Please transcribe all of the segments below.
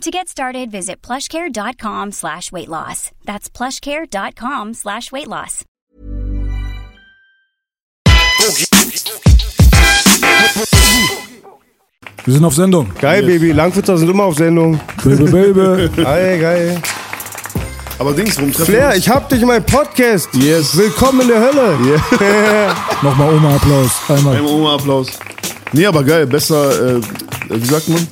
To get started, visit plushcare.com slash weight loss. That's plushcare.com slash weight loss. Wir sind auf Sendung. Geil, Baby. Langwitzer sind immer auf Sendung. Baby, baby. Geil, geil. Aber Dings, warum treffen Flair, wir uns? ich hab dich in meinem Podcast. Yes. Willkommen in der Hölle. Nochmal Oma-Applaus. Einmal. Einmal Oma-Applaus. Nee, aber geil, besser, äh, wie sagt man?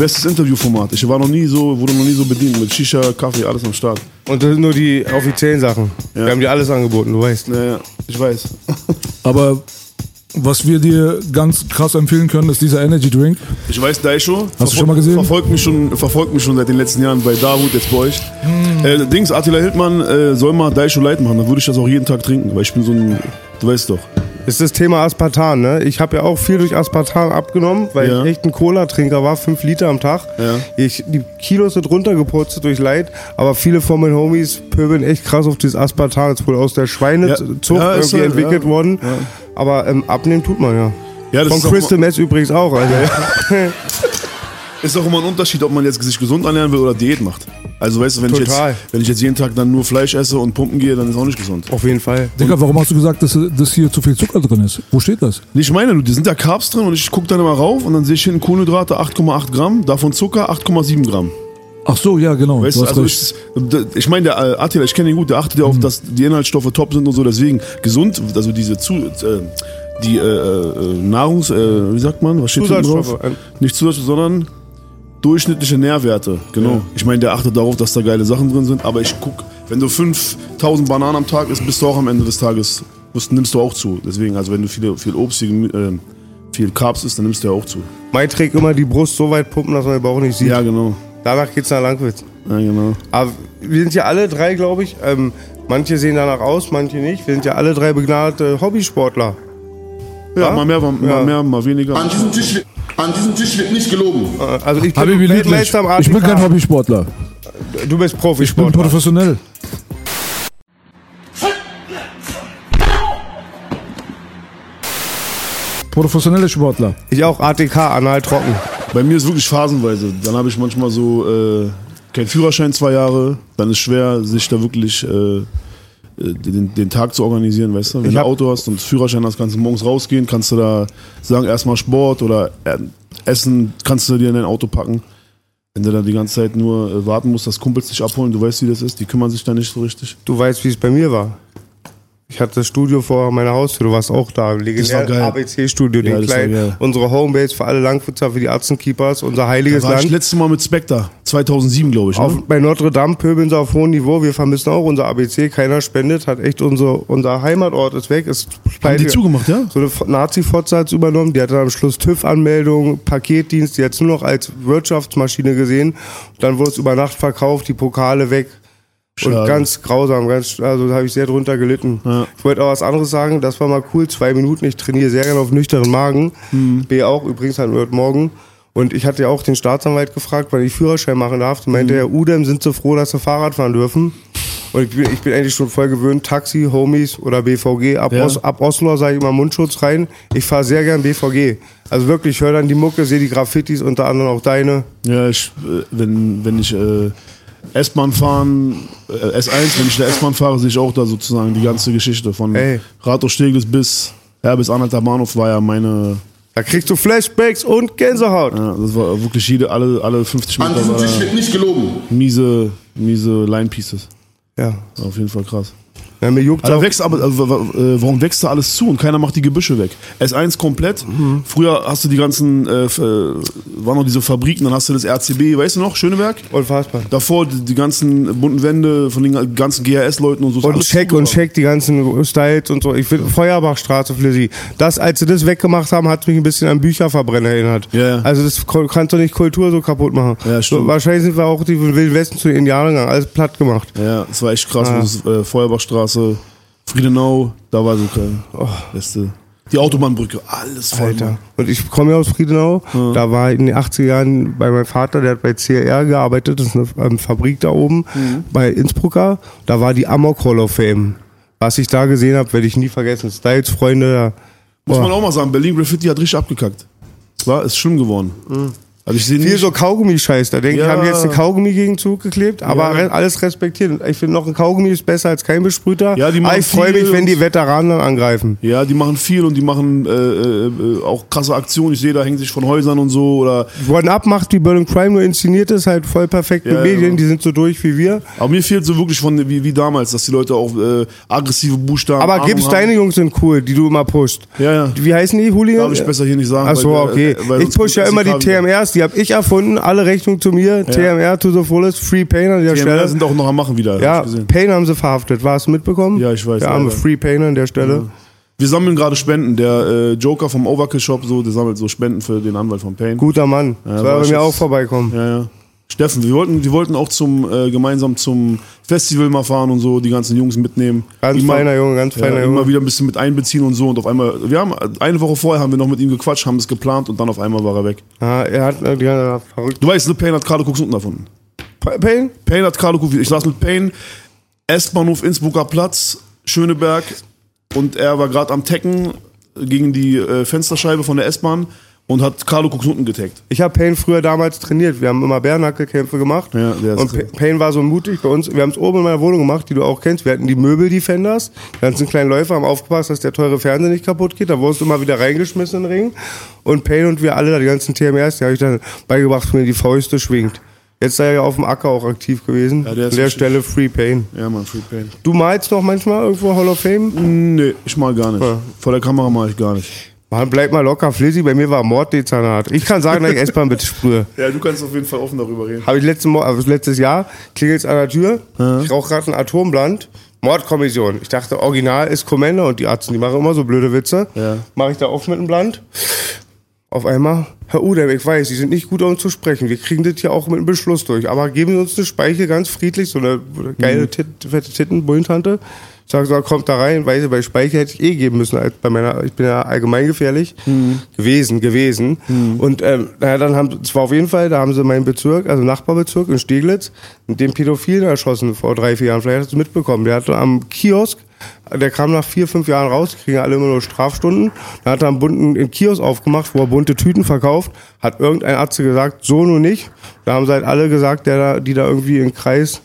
Bestes Interviewformat. Ich war noch nie so, wurde noch nie so bedient mit Shisha, Kaffee, alles am Start. Und das sind nur die offiziellen Sachen. Ja. Wir haben dir alles angeboten, du weißt. Naja, ich weiß. Aber was wir dir ganz krass empfehlen können, ist dieser Energy Drink. Ich weiß, Daisho. Hast du schon mal gesehen? Verfolgt mich schon, verfolgt mich schon seit den letzten Jahren bei Davut, jetzt bei euch. Äh, Dings, Attila Hildmann äh, soll mal Daisho Light machen, dann würde ich das auch jeden Tag trinken, weil ich bin so ein, du weißt doch. Das ist das Thema Aspartan, ne? Ich habe ja auch viel durch Aspartan abgenommen, weil Ja. ich echt ein Cola-Trinker war, fünf Liter am Tag. Ja. Ich, die Kilos sind runtergeputzt durch Leid, aber viele von meinen Homies pöbeln echt krass auf dieses Aspartan. Ist wohl aus der Schweinezucht Ja. Ja, irgendwie so, entwickelt ja. worden. Aber ähm, abnehmen tut man ja. Ja, das Von Crystal Mess übrigens auch, Alter. Ist auch immer ein Unterschied, ob man jetzt sich gesund ernähren will oder Diät macht. Also weißt du, wenn ich, jetzt, wenn ich jetzt jeden Tag dann nur Fleisch esse und pumpen gehe, dann ist auch nicht gesund. Auf jeden Fall. Digga, warum hast du gesagt, dass, dass hier zu viel Zucker drin ist? Wo steht das? Ich meine, du, die sind da Carbs drin und ich gucke dann immer rauf und dann sehe ich hinten Kohlenhydrate 8,8 Gramm, davon Zucker 8,7 Gramm. Ach so, ja, genau. Weißt du also recht. ich, ich meine, der äh, Attila, ich kenne ihn gut, der achtet ja auf, dass die Inhaltsstoffe top sind und so, deswegen gesund, also diese zu, äh, die äh, äh, Nahrungs, äh, wie sagt man, was steht hinten drauf? Zusatzstoffe. Nicht Zusatzstoffe, sondern durchschnittliche Nährwerte, genau. Ja. Ich meine, der achtet darauf, dass da geile Sachen drin sind, aber ich guck, wenn du 5000 Bananen am Tag isst, bist du auch am Ende des Tages, musst, nimmst du auch zu. Deswegen, also wenn du viele, viel Obst, viel, äh, viel Carbs isst, dann nimmst du ja auch zu. Mein trägt immer die Brust so weit pumpen, dass man den Bauch nicht sieht. Ja, genau. Danach geht's nach Langwitz. Ja, genau. Aber wir sind ja alle drei, glaube ich. Ähm, manche sehen danach aus, manche nicht. Wir sind ja alle drei begnadete Hobbysportler. Ja, Ja? mal mehr, mal, Ja. mal mehr, mal weniger. An diesem Tisch, wird- an diesem Tisch wird nicht gelogen. Also ich bin Habibi im Ich bin kein. Hobbysportler. Du bist Ich bin Profisportler. professionell. Professionelle Sportler. Ich auch ATK, anal trocken. Bei mir ist wirklich phasenweise. Dann habe ich manchmal so äh, kein Führerschein zwei Jahre. Dann ist schwer, sich da wirklich äh, den, den Tag zu organisieren, weißt du? Wenn du ein Auto hast und Führerschein hast, kannst du morgens rausgehen, kannst du da sagen, erstmal Sport oder äh, Essen kannst du dir in dein Auto packen. Wenn du da die ganze Zeit nur äh, warten musst, dass Kumpels dich abholen, du weißt, wie das ist, die kümmern sich da nicht so richtig. Du weißt, wie es bei mir war. Ich hatte das Studio vor meiner Haustür, du warst auch da. Legendär. ABC-Studio, Ja, den war kleinen. Unsere Homebase für alle Langfutzer, für die Arzenkeepers, unser heiliges Da war ich Land. letztes Mal mit Spectre, 2007 glaube ich. Ne? Auf, bei Notre Dame pöbeln sie auf hohem Niveau. Wir vermissen auch unser ABC. Keiner spendet. Hat echt unser, unser Heimatort ist weg. Ist Haben die zugemacht, ja? So eine Nazi-Fotze hat übernommen. Die hat dann am Schluss TÜV-Anmeldung, Paketdienst. Die hat nur noch als Wirtschaftsmaschine gesehen. Dann wurde es über Nacht verkauft, die Pokale weg. Und Schade. ganz grausam, ganz, also da habe ich sehr drunter gelitten. Ja. Ich wollte auch was anderes sagen, das war mal cool, zwei Minuten, ich trainiere sehr gerne auf nüchternen Magen. Mhm. B auch, übrigens wir heute Morgen. Und ich hatte ja auch den Staatsanwalt gefragt, wann ich Führerschein machen darf. Und meinte, Mhm. Herr Udem, sind Sie froh, dass Sie Fahrrad fahren dürfen? Und ich bin, ich bin eigentlich schon voll gewöhnt, Taxi, Homies oder BVG. Ab, Ja. Os, ab Oslo sage ich immer Mundschutz rein. Ich fahre sehr gern BVG. Also wirklich, ich höre dann die Mucke, sehe die Graffitis, unter anderem auch deine. Ja, ich, äh, wenn, wenn ich äh, S-Bahn fahren, äh, S1, wenn ich der S-Bahn fahre, sehe ich auch da sozusagen die ganze Geschichte von Ey. Rathaus Steglitz bis, ja, bis Anhalter Bahnhof war ja meine, Da kriegst du Flashbacks und Gänsehaut. ja, das war wirklich jede, alle, alle 50 An Meter diesem war Tisch wird nicht gelogen. miese, miese Line Pieces. Ja. War auf jeden Fall krass. Ja mir juckt auch. wächst aber, also, äh, warum wächst da alles zu und keiner macht die Gebüsche weg? S1 komplett. Mhm. Früher hast du die ganzen, äh, äh, waren noch diese Fabriken, dann hast du das RCB, weißt du noch, Schöneberg? Unfassbar. Davor die, die ganzen bunten Wände von den ganzen GRS-Leuten und so. Und check und check die ganzen Styles und so. Ich finde Feuerbachstraße für sie. Das, als sie das weggemacht haben, hat mich ein bisschen an Bücherverbrenner erinnert. Ja, ja. Also das kannst du nicht Kultur so kaputt machen. Ja, stimmt. so, wahrscheinlich sind wir auch die Wilden Westen zu den Indianern gegangen, alles platt gemacht. Ja, es war echt krass. Ah. Das äh, Feuerbachstraße, Friedenau, da war so kein beste. Die Autobahnbrücke, alles voll. Alter. Mann. Und ich komme ja aus Friedenau. Da war in den 80er Jahren bei meinem Vater, der hat bei CR gearbeitet, das ist eine ähm, Fabrik da oben, bei Innsbrucker. Da war die Amok Hall of Fame. Was ich da gesehen habe, werde ich nie vergessen. Styles, Freunde, Muss boah. man auch mal sagen, Berlin Graffiti hat richtig abgekackt. War, ist schlimm geworden. Also ich sehe viel so Kaugummi-Scheiß. Da denke ich, Ja. haben die jetzt eine Kaugummi gegen zugeklebt, aber Ja. alles respektiert. Ich finde noch ein Kaugummi ist besser als kein Besprühter. Ja, die aber machen ich freue mich, wenn die Veteranen dann angreifen. ja, die machen viel und die machen äh, äh, äh, auch krasse Aktionen. Ich sehe, da hängen sich von Häusern und so oder. One Up macht wie Berlin Crime nur inszeniert ist, halt voll perfekt mit Ja, Medien, ja. die sind so durch wie wir. Aber mir fehlt so wirklich von wie, wie damals, dass die Leute auch äh, aggressive Buchstaben. Aber Ahnung Gibbs, haben. deine Jungs sind cool, die du immer pusht. Ja, ja. Wie heißen die, Hooligan? Darf ich besser hier nicht sagen. Ach so, äh, okay. weil ich sonst push ja immer die. TMRs, die habe ich erfunden, alle Rechnung zu mir. TMR to the fullest, Free Pain an der TMR Stelle. sind auch noch am Machen wieder. ja. Pain haben sie verhaftet. War es mitbekommen? Ja, ich weiß, arme leider. Free Pain an der Stelle. Wir sammeln gerade Spenden. Der äh, Joker vom Overkill Shop, so, der sammelt so Spenden für den Anwalt von Pain. Guter Mann. Ja, Soll war bei mir auch vorbeikommen. Ja, ja. Steffen, wir wollten, wir wollten auch zum äh, gemeinsam zum Festival mal fahren und so, die ganzen Jungs mitnehmen. Ganz Immer- feiner Junge, ganz feiner ja, Junge. immer wieder ein bisschen mit einbeziehen und so und auf einmal, wir haben eine Woche vorher haben wir noch mit ihm gequatscht, haben das geplant und dann auf einmal war er weg. Ja, er hat äh, die ja, verrückt. Du weißt, ne, Payne hat Carlo Cooks unten erfunden. Pa- Pain? Payne hat Carlo Cooks, ich saß mit Payne, S-Bahnhof Innsbrucker Platz, Schöneberg und er war gerade am Tecken gegen die äh, Fensterscheibe von der S-Bahn und hat Carlo unten getaggt. Ich habe Payne früher damals trainiert. Wir haben immer Bärnackelkämpfe gemacht. Ja, der ist und. Pa- Payne war so mutig bei uns. Wir haben es oben in meiner Wohnung gemacht, die du auch kennst. Wir hatten die Möbel-Defenders. Die ganzen kleinen Läufer haben aufgepasst, dass der teure Fernseher nicht kaputt geht. Da wurdest du immer wieder reingeschmissen in den Ring. Und Payne und wir alle, da die ganzen TMRs, die habe ich dann beigebracht, wie man die Fäuste schwingt. Jetzt sei er ja auf dem Acker auch aktiv gewesen. Ja, der ist An der Stelle Free Pain. Ja, man, Free Payne. Du malst noch manchmal irgendwo Hall of Fame? Nee, ich mal gar nicht. Ja. Vor der Kamera mache ich gar nicht. Man, bleib mal locker flissig. Bei mir war Morddezernat. Ich kann sagen, dass ich S-Bahn bitte sprühe. Ja, du kannst auf jeden Fall offen darüber reden. Habe ich letzten Mo also letztes Jahr, klingelt an der Tür, ich rauche gerade ein Atombland, Mordkommission. Ich dachte, Original ist Commander und die Arzten, die machen immer so blöde Witze. Ja. Mache ich da auf mit dem Blatt. Auf einmal, Herr Udem, ich weiß, Sie sind nicht gut, um zu sprechen. Wir kriegen das hier auch mit einem Beschluss durch. Aber geben Sie uns eine Speichel ganz friedlich, so eine geile Tit, fette Titten, Bullentante. Ich sage so, kommt da rein, weil bei Speichel hätte ich eh geben müssen. Als bei meiner, ich bin ja allgemein gefährlich gewesen, gewesen. Und ähm, naja, dann haben, es war auf jeden Fall, da haben sie meinen Bezirk, also Nachbarbezirk in Steglitz, den Pädophilen erschossen vor drei, vier Jahren. Vielleicht hast du es mitbekommen. Der hatte am Kiosk, der kam nach vier, fünf Jahren raus, kriegen alle immer nur Strafstunden. Da hat er einen bunten Kiosk aufgemacht, wo er bunte Tüten verkauft. Hat irgendein Arzt gesagt, so nun nicht. Da haben sie halt alle gesagt, der da, die da irgendwie im Kreis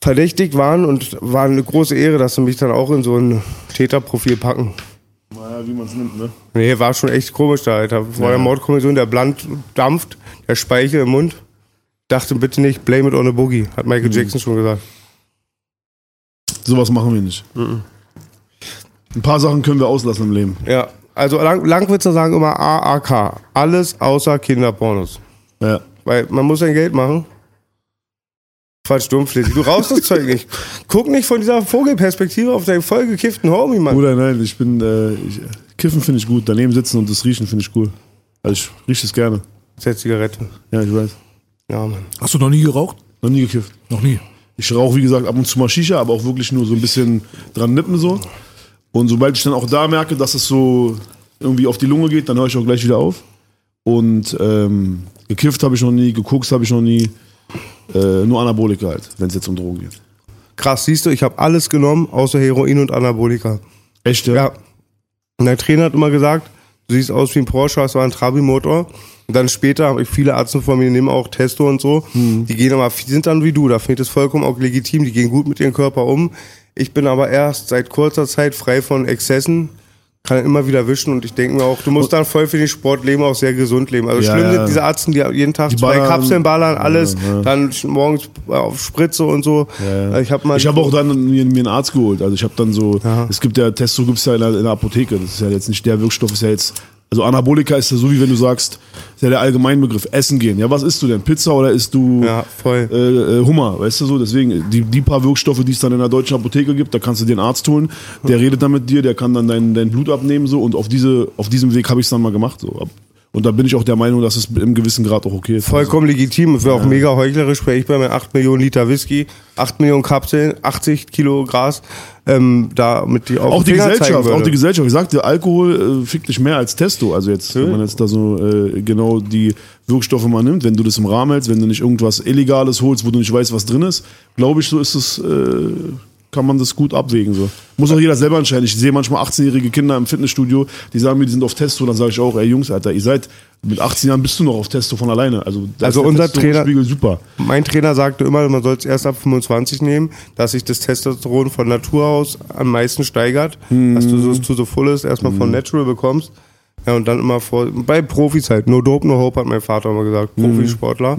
verdächtigt waren und war eine große Ehre, dass sie mich dann auch in so ein Täterprofil packen. Naja, wie man es nimmt, ne? Nee, war schon echt komisch da, Alter. Vor der Mordkommission, der Bland dampft, der Speichel im Mund. Dachte bitte nicht, blame it on a boogie, hat Michael Jackson schon gesagt. Sowas machen wir nicht. Ein paar Sachen können wir auslassen im Leben. Ja, also Lang Langwitzer sagen immer AAK. Alles außer Kinderpornos. Ja. Weil man muss sein Geld machen. Quatsch, dummflittig. Du rauchst das Zeug nicht. Guck nicht von dieser Vogelperspektive auf deinen vollgekifften Homie, Mann. Bruder, nein, ich bin, äh, ich, Kiffen finde ich gut, daneben sitzen und das Riechen finde ich cool. Also ich rieche es gerne. Setz Zigarette. Ja, ich weiß. Ja, Mann. Hast du noch nie geraucht? Noch nie gekifft. Noch nie. Ich rauche, wie gesagt, ab und zu mal Shisha, aber auch wirklich nur so ein bisschen dran nippen so. Und sobald ich dann auch da merke, dass es so irgendwie auf die Lunge geht, dann höre ich auch gleich wieder auf. Und ähm, gekifft habe ich noch nie, geguckt habe ich noch nie. Äh, nur Anabolika halt, wenn es jetzt um Drogen geht. Krass, siehst du, ich habe alles genommen, außer Heroin und Anabolika. Echt, Ja. Und der Trainer hat immer gesagt, du siehst aus wie ein Porsche, das war ein Trabi-Motor. Und dann später habe ich viele Ärzte von mir, die nehmen auch Testo und so. Mhm. Die gehen aber, die sind dann wie du, da finde ich das vollkommen auch legitim, die gehen gut mit ihrem Körper um. Ich bin aber erst seit kurzer Zeit frei von Exzessen, kann immer wieder wischen und ich denke mir auch, du musst dann voll für den Sport leben, auch sehr gesund leben. Also Ja, schlimm ja. sind diese Ärzte, die jeden Tag Die zwei Kapseln ballern, alles, Ja, dann morgens auf Spritze und so. Ich habe mal Ich habe auch dann mir, mir einen Arzt geholt. Also ich habe dann so, es gibt ja Testo gibt's ja in der, in der Apotheke. Das ist ja jetzt nicht der Wirkstoff, ist ja jetzt. Also Anabolika ist ja so wie wenn du sagst, ist ja der Allgemeinbegriff. Essen gehen. Ja, was isst du denn? Pizza oder isst du Ja, voll. äh, äh, Hummer? Weißt du so? Deswegen die, die paar Wirkstoffe, die es dann in der deutschen Apotheke gibt, da kannst du dir einen Arzt holen. Der redet dann mit dir, der kann dann dein, dein Blut abnehmen so. Und auf diese auf diesem Weg habe ich es dann mal gemacht so. Und da bin ich auch der Meinung, dass es im gewissen Grad auch okay ist. Vollkommen legitim. Es wäre auch mega heuchlerisch, wenn ich bei meinen 8 Millionen Liter Whisky, 8 Millionen Kapseln, 80 Kilo Gras, ähm, da mit die auf auch die Finger Gesellschaft, auch die Gesellschaft. Ich sagte, Alkohol äh, fickt dich mehr als Testo. Also jetzt, wenn man jetzt da so äh, genau die Wirkstoffe mal nimmt, wenn du das im Rahmen hältst, wenn du nicht irgendwas Illegales holst, wo du nicht weißt, was drin ist, glaube ich, so ist es, äh, kann man das gut abwägen. So. Muss auch jeder selber entscheiden. Ich sehe manchmal 18-jährige Kinder im Fitnessstudio, die sagen mir, die sind auf Testo, dann sage ich auch, ey Jungs, Alter, ihr seid mit 18 Jahren bist du noch auf Testo von alleine. Also, Also ist unser Trainer- super. Mein Trainer sagte immer, man soll es erst ab 25 nehmen, dass sich das Testosteron von Natur aus am meisten steigert, dass du so es to the fullest erstmal von Natural bekommst. Ja, und dann immer vor, bei Profis halt, no dope, no hope, hat mein Vater immer gesagt, Profisportler.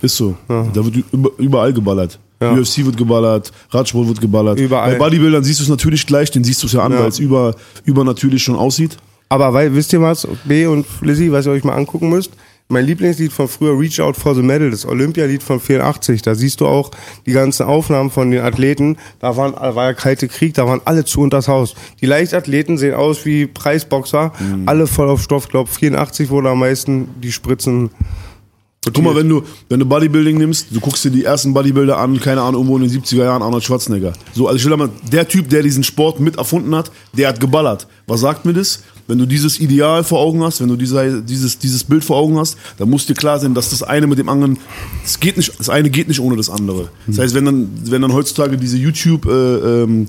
Ist so. Da wird über, überall geballert. Ja. UFC wird geballert, Radsport wird geballert. Überall. Bei Bodybuildern siehst du es natürlich gleich, den siehst du es ja an, Ja. weil es über, übernatürlich schon aussieht. Aber weil, wisst ihr was, B und Lizzie, was ihr euch mal angucken müsst? Mein Lieblingslied von früher, Reach Out for the Medal, das Olympialied von 84. Da siehst du auch die ganzen Aufnahmen von den Athleten. Da waren, war ja kalte Krieg, da waren alle zu unters Haus. Die Leichtathleten sehen aus wie Preisboxer, alle voll auf Stoff. Ich glaube, 84 wurde am meisten die Spritzen. Guck mal, wenn du, wenn du Bodybuilding nimmst, du guckst dir die ersten Bodybuilder an, keine Ahnung, irgendwo in den 70er Jahren, Arnold Schwarzenegger. So, also ich will mal, der Typ, der diesen Sport mit erfunden hat, der hat geballert. Was sagt mir das? Wenn du dieses Ideal vor Augen hast, wenn du dieser, dieses, dieses Bild vor Augen hast, dann muss dir klar sein, dass das eine mit dem anderen, es geht nicht, das eine geht nicht ohne das andere. Das heißt, wenn dann, wenn dann heutzutage diese YouTube, äh, ähm,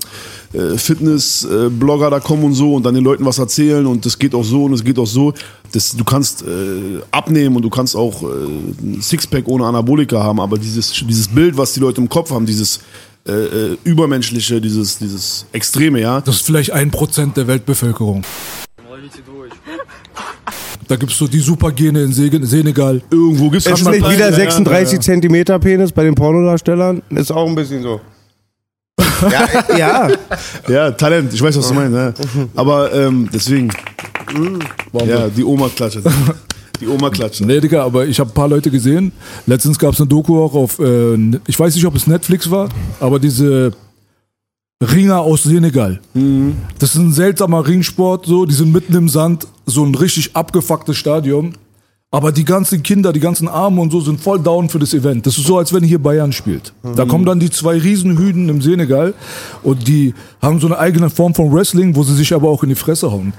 äh, Fitness-Blogger da kommen und so und dann den Leuten was erzählen und das geht auch so und es geht auch so, das, du kannst äh, abnehmen und du kannst auch äh, ein Sixpack ohne Anabolika haben, aber dieses, dieses Bild, was die Leute im Kopf haben, dieses äh, äh, übermenschliche, dieses, dieses Extreme, ja, Das ist vielleicht ein Prozent der Weltbevölkerung. Da gibt's so die Supergene in Segen- Senegal. irgendwo gibt's Ist mal nicht wieder ja, 36 ja, ja. Zentimeter Penis bei den Pornodarstellern? Ist auch ein bisschen so. ja, ja. Ja, Talent, ich weiß, was du meinst. Ja. Aber ähm, deswegen, ja, die Oma klatscht. Die Oma klatscht. Nee, Digga, aber ich habe ein paar Leute gesehen. Letztens gab's eine Doku auch auf, äh, ich weiß nicht, ob es Netflix war, aber diese Ringer aus Senegal. Das ist ein seltsamer Ringsport, so, die sind mitten im Sand, so ein richtig abgefucktes Stadion. Aber die ganzen Kinder, die ganzen Armen und so sind voll down für das Event. Das ist so, als wenn hier Bayern spielt. Da kommen dann die zwei Riesenhüden im Senegal und die haben so eine eigene Form von Wrestling, wo sie sich aber auch in die Fresse hauen.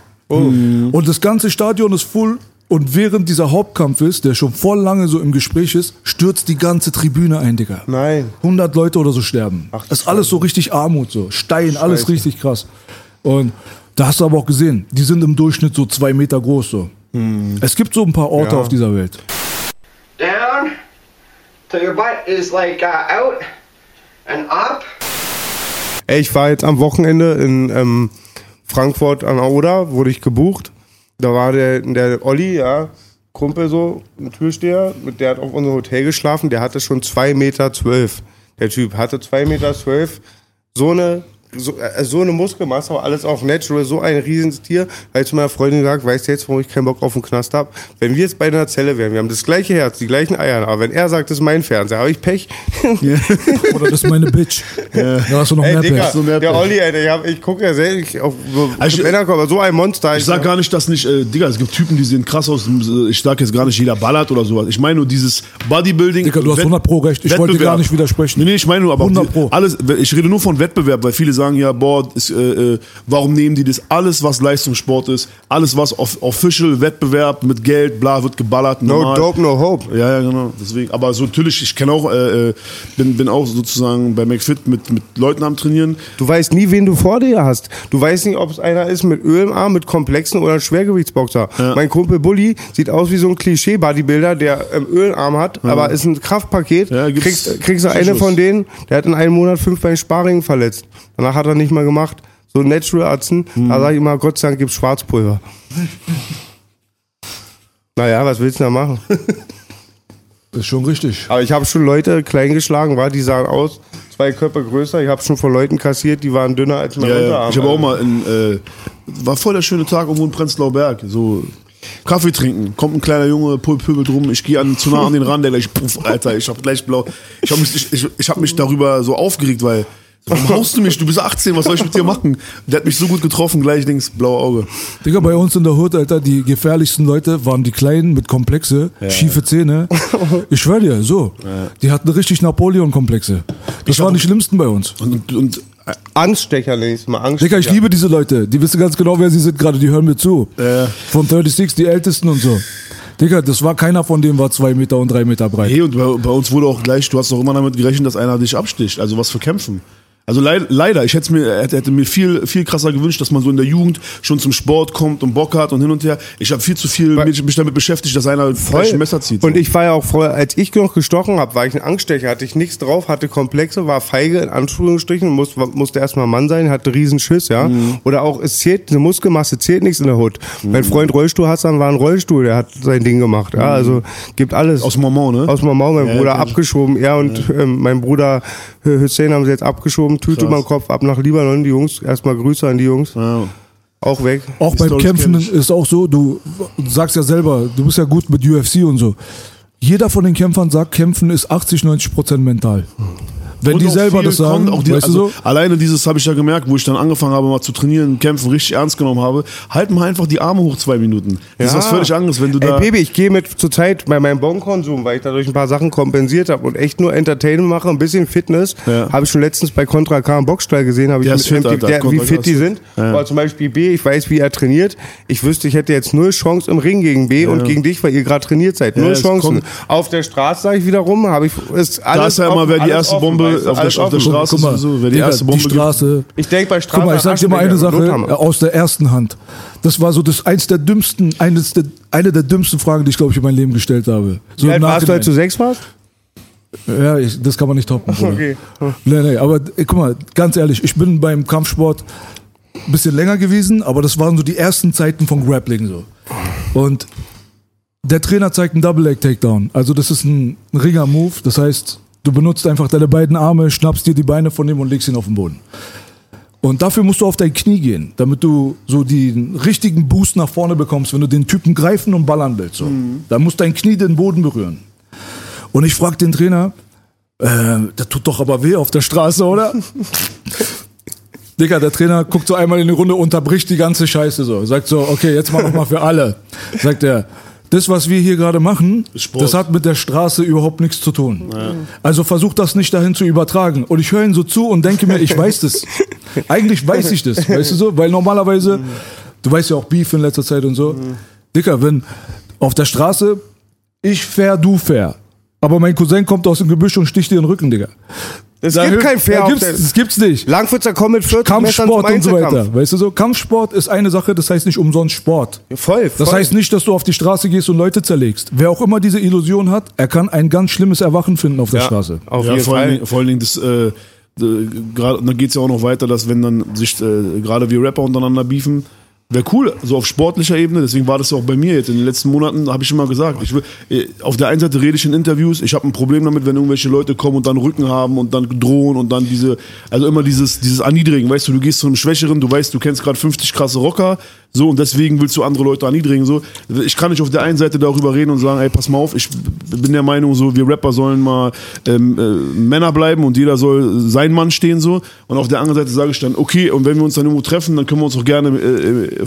Und das ganze Stadion ist voll. Und während dieser Hauptkampf ist, der schon voll lange so im Gespräch ist, stürzt die ganze Tribüne ein, Digga. Nein. 100 Leute oder so sterben. Ach, das ist alles so richtig Armut, so Stein, alles Scheiße. richtig krass. Und da hast du aber auch gesehen, die sind im Durchschnitt so zwei Meter groß. So. Es gibt so ein paar Orte Ja. auf dieser Welt. down till your butt is like uh, out and up. Ey, ich war jetzt am Wochenende in ähm, Frankfurt an der Oder, wurde ich gebucht. Da war der, der Olli, ja, Kumpel so, ein Türsteher, mit der hat auf unserem Hotel geschlafen, der hatte schon 2,12 Meter. zwölf. Der Typ hatte 2,12 Meter. zwölf. So eine, so, äh, so eine Muskelmasse, aber alles auch natural, so ein Riesenstier. Habe ich zu meiner Freundin gesagt, weißt du jetzt, warum ich keinen Bock auf den Knast habe? Wenn wir jetzt bei einer Zelle wären, wir haben das gleiche Herz, die gleichen Eier, aber wenn er sagt, das ist mein Fernseher, habe ich Pech. Oder das ist meine Bitch. Da hast du noch Ey, mehr Digga, Pech. so mehr der Pech. Olli, Alter, ich, hab, ich gucke ja selten auf so Also ich- Männerkörper, so ein Monster. Ich sag gar nicht, dass nicht, äh, Digga, es gibt Typen, die sehen krass aus. Ich sag jetzt gar nicht, jeder ballert oder sowas. Ich meine nur dieses Bodybuilding. Digga, du hast Wett- 100 Pro recht. Ich wollte dir Wettbewerb. gar nicht widersprechen. Nee, nee, ich meine nur, aber auch 100 die, Pro. alles, ich rede nur von Wettbewerb, weil viele sagen ja, boah, ist, äh, äh, warum nehmen die das? Alles, was Leistungssport ist, alles, was off Official Wettbewerb mit Geld, bla, wird geballert. No normal. dope, no hope. Ja, ja, genau. Deswegen, aber so natürlich, ich kenne auch, äh, äh, bin, bin auch sozusagen bei McFit mit, mit Leuten am Trainieren. Du weißt nie, wen du vor dir hast. Du weißt nicht, ob es einer ist mit Öl im Arm, mit Komplexen oder Schwergewichtsboxer. Mein Kumpel Bulli sieht aus wie so ein Klischee-Bodybuilder, der ähm, Öl im Arm hat, aber ist ein Kraftpaket. Ja, kriegst, kriegst du eine von denen, der hat in einem Monat fünf beim Sparring verletzt. Danach hat er nicht mal gemacht. So Natural-Arzen, da sag ich immer, Gott sei Dank gibt's Schwarzpulver. naja, was willst du da machen? Das ist schon richtig. Aber ich habe schon Leute klein geschlagen, war, die sahen aus, zwei Köpfe größer. Ich habe schon von Leuten kassiert, die waren dünner als mein Ja, ja. Unterarm. Ich habe auch mal in, äh, war voll der schöne Tag irgendwo in Prenzlauer Berg. So Kaffee trinken, kommt ein kleiner Junge, pöbelt rum, ich gehe an, zu nah an den Rand, der gleich, puff, Alter, ich hab gleich blau. Ich habe mich, ich, ich, ich hab mich darüber so aufgeregt, weil Warum haust du mich? Du bist 18, was soll ich mit dir machen? Der hat mich so gut getroffen, gleich links, blaue Auge. Digga, bei uns in der Hood, Alter, die gefährlichsten Leute waren die Kleinen mit Komplexe, schiefe Zähne. Ich schwör dir, so. Die hatten richtig Napoleon-Komplexe. Das waren die schlimmsten bei uns. Und, und, und Angststecher nenne ich es mal. Angststecher. Digga, ich liebe diese Leute. Die wissen ganz genau, wer sie sind gerade. Die hören mir zu. Ja. Von 36, die Ältesten und so. Digga, das war keiner von denen war zwei Meter und drei Meter breit. Hey, und bei, bei uns wurde auch gleich, du hast doch immer damit gerechnet, dass einer dich absticht. Also was für Kämpfen. Also leid, leider, ich hätte mir, hätte, hätte mir viel, viel krasser gewünscht, dass man so in der Jugend schon zum Sport kommt und Bock hat und hin und her. Ich habe viel zu viel mich, mich damit beschäftigt, dass einer vielleicht ein Messer zieht. Und ich war ja auch vorher, als ich noch gestochen habe, war ich ein Angststecher, hatte ich nichts drauf, hatte Komplexe, war feige in Anführungsstrichen, musste, musste erstmal Mann sein, hatte riesen Schiss, ja. Mhm. Oder auch, es zählt, eine Muskelmasse zählt nichts in der Hut. Mein Freund Rollstuhl Hassan war ein Rollstuhl, der hat sein Ding gemacht, ja. Also, gibt alles. Aus Mamau, ne? Aus Mamau, mein Ja, Bruder abgeschoben, er und ähm, mein Bruder Hussein haben sie jetzt abgeschoben, Tüte Krass. über den Kopf, ab nach Libanon, die Jungs, erstmal Grüße an die Jungs, Ja. auch weg. Auch Die beim Storys Kämpfen ist auch so, du sagst ja selber, du bist ja gut mit UFC und so. Jeder von den Kämpfern sagt, Kämpfen ist 80, 90 Prozent mental. Wenn Und die selber das sagen, kommt, auch die, weißt also du so? Alleine dieses habe ich ja gemerkt, wo ich dann angefangen habe, mal zu trainieren, kämpfen, richtig ernst genommen habe. Halt mal einfach die Arme hoch zwei Minuten. Das ist was völlig anderes, wenn du da. Ey, Baby, ich gehe mit zur Zeit bei meinem Bonkonsum, weil ich dadurch ein paar Sachen kompensiert habe und echt nur Entertainment mache, ein bisschen Fitness. Ja. Habe ich schon letztens bei Contra K im Boxstall gesehen, habe ich mit fit, MTV der, wie fit die sind. Ja. Oder zum Beispiel B, ich weiß, wie er trainiert. Ich wüsste, ich hätte jetzt null Chance im Ring gegen B und gegen dich, weil ihr gerade trainiert seid. Null Chancen. Auf der Straße, sage ich wiederum, habe ich ist alles da ist ja immer, wer die erste Bombe auf, alles der, auf der. Straße Guck mal, sowieso, wer die Digga, erste Bombe die Straße. Ich denke bei Straße Guck mal, ich sag dir mal eine Sache aus der ersten Hand. Das war so das eins der dümmsten, eines der, eine der dümmsten Fragen, die ich glaube ich in meinem Leben gestellt habe. So Wie alt warst du, als du sechs warst? Ja, ich, das kann man nicht toppen. Bruder. Okay. Nee, nee, aber ey, guck mal, ganz ehrlich, ich bin beim Kampfsport ein bisschen länger gewesen, aber das waren so die ersten Zeiten von Grappling so. Und der Trainer zeigt einen Double Leg Takedown. Also das ist ein Ringer-Move. Das heißt, du benutzt einfach deine beiden Arme, schnappst dir die Beine von ihm und legst ihn auf den Boden. Und dafür musst du auf dein Knie gehen, damit du so den richtigen Boost nach vorne bekommst, wenn du den Typen greifen und ballern willst. So. Da muss dein Knie den Boden berühren. Und ich frag den Trainer, äh, das tut doch aber weh auf der Straße, oder? Digga, der Trainer guckt so einmal in die Runde, unterbricht die ganze Scheiße so. Sagt so, okay, jetzt mal noch mal für alle. Sagt er, das, was wir hier gerade machen, Sport. das hat mit der Straße überhaupt nichts zu tun. Also versuch das nicht dahin zu übertragen. Und ich höre ihn so zu und denke mir, ich weiß das. Eigentlich weiß ich das, weißt du so? Weil normalerweise, du weißt ja auch Beef in letzter Zeit und so. Dicker, wenn auf der Straße ich fair, du fair. Aber mein Cousin kommt aus dem Gebüsch und sticht dir den Rücken, Digga. Es Da gibt kein Fair da gibt's, Das gibt's nicht. Langwitzer kommen mit 40 Messern zum Kampfsport und so weiter. Weißt du so? Kampfsport ist eine Sache, das heißt nicht umsonst Sport. Voll, voll. Das heißt nicht, dass du auf die Straße gehst und Leute zerlegst. Wer auch immer diese Illusion hat, er kann ein ganz schlimmes Erwachen finden auf der Straße. Auf ja, jeden vor, allen Fall. Dingen, vor allen Dingen, das, äh, gerade, und dann geht's ja auch noch weiter, dass wenn dann sich äh, gerade wir Rapper untereinander beefen, wäre cool, so auf sportlicher Ebene. Deswegen war das auch bei mir jetzt in den letzten Monaten, habe ich immer gesagt. Ich will, äh, auf der einen Seite rede ich in Interviews, ich habe ein Problem damit, wenn irgendwelche Leute kommen und dann Rücken haben und dann drohen und dann diese, also immer dieses, dieses Erniedrigen, weißt du, du gehst zu einem Schwächeren, du weißt, du kennst gerade 50 krasse Rocker, so und deswegen willst du andere Leute erniedrigen, so. Ich kann nicht auf der einen Seite darüber reden und sagen, ey, pass mal auf, ich bin der Meinung, so, wir Rapper sollen mal ähm, äh, Männer bleiben und jeder soll sein Mann stehen, so. Und auf der anderen Seite sage ich dann, okay, und wenn wir uns dann irgendwo treffen, dann können wir uns auch gerne äh, äh, äh,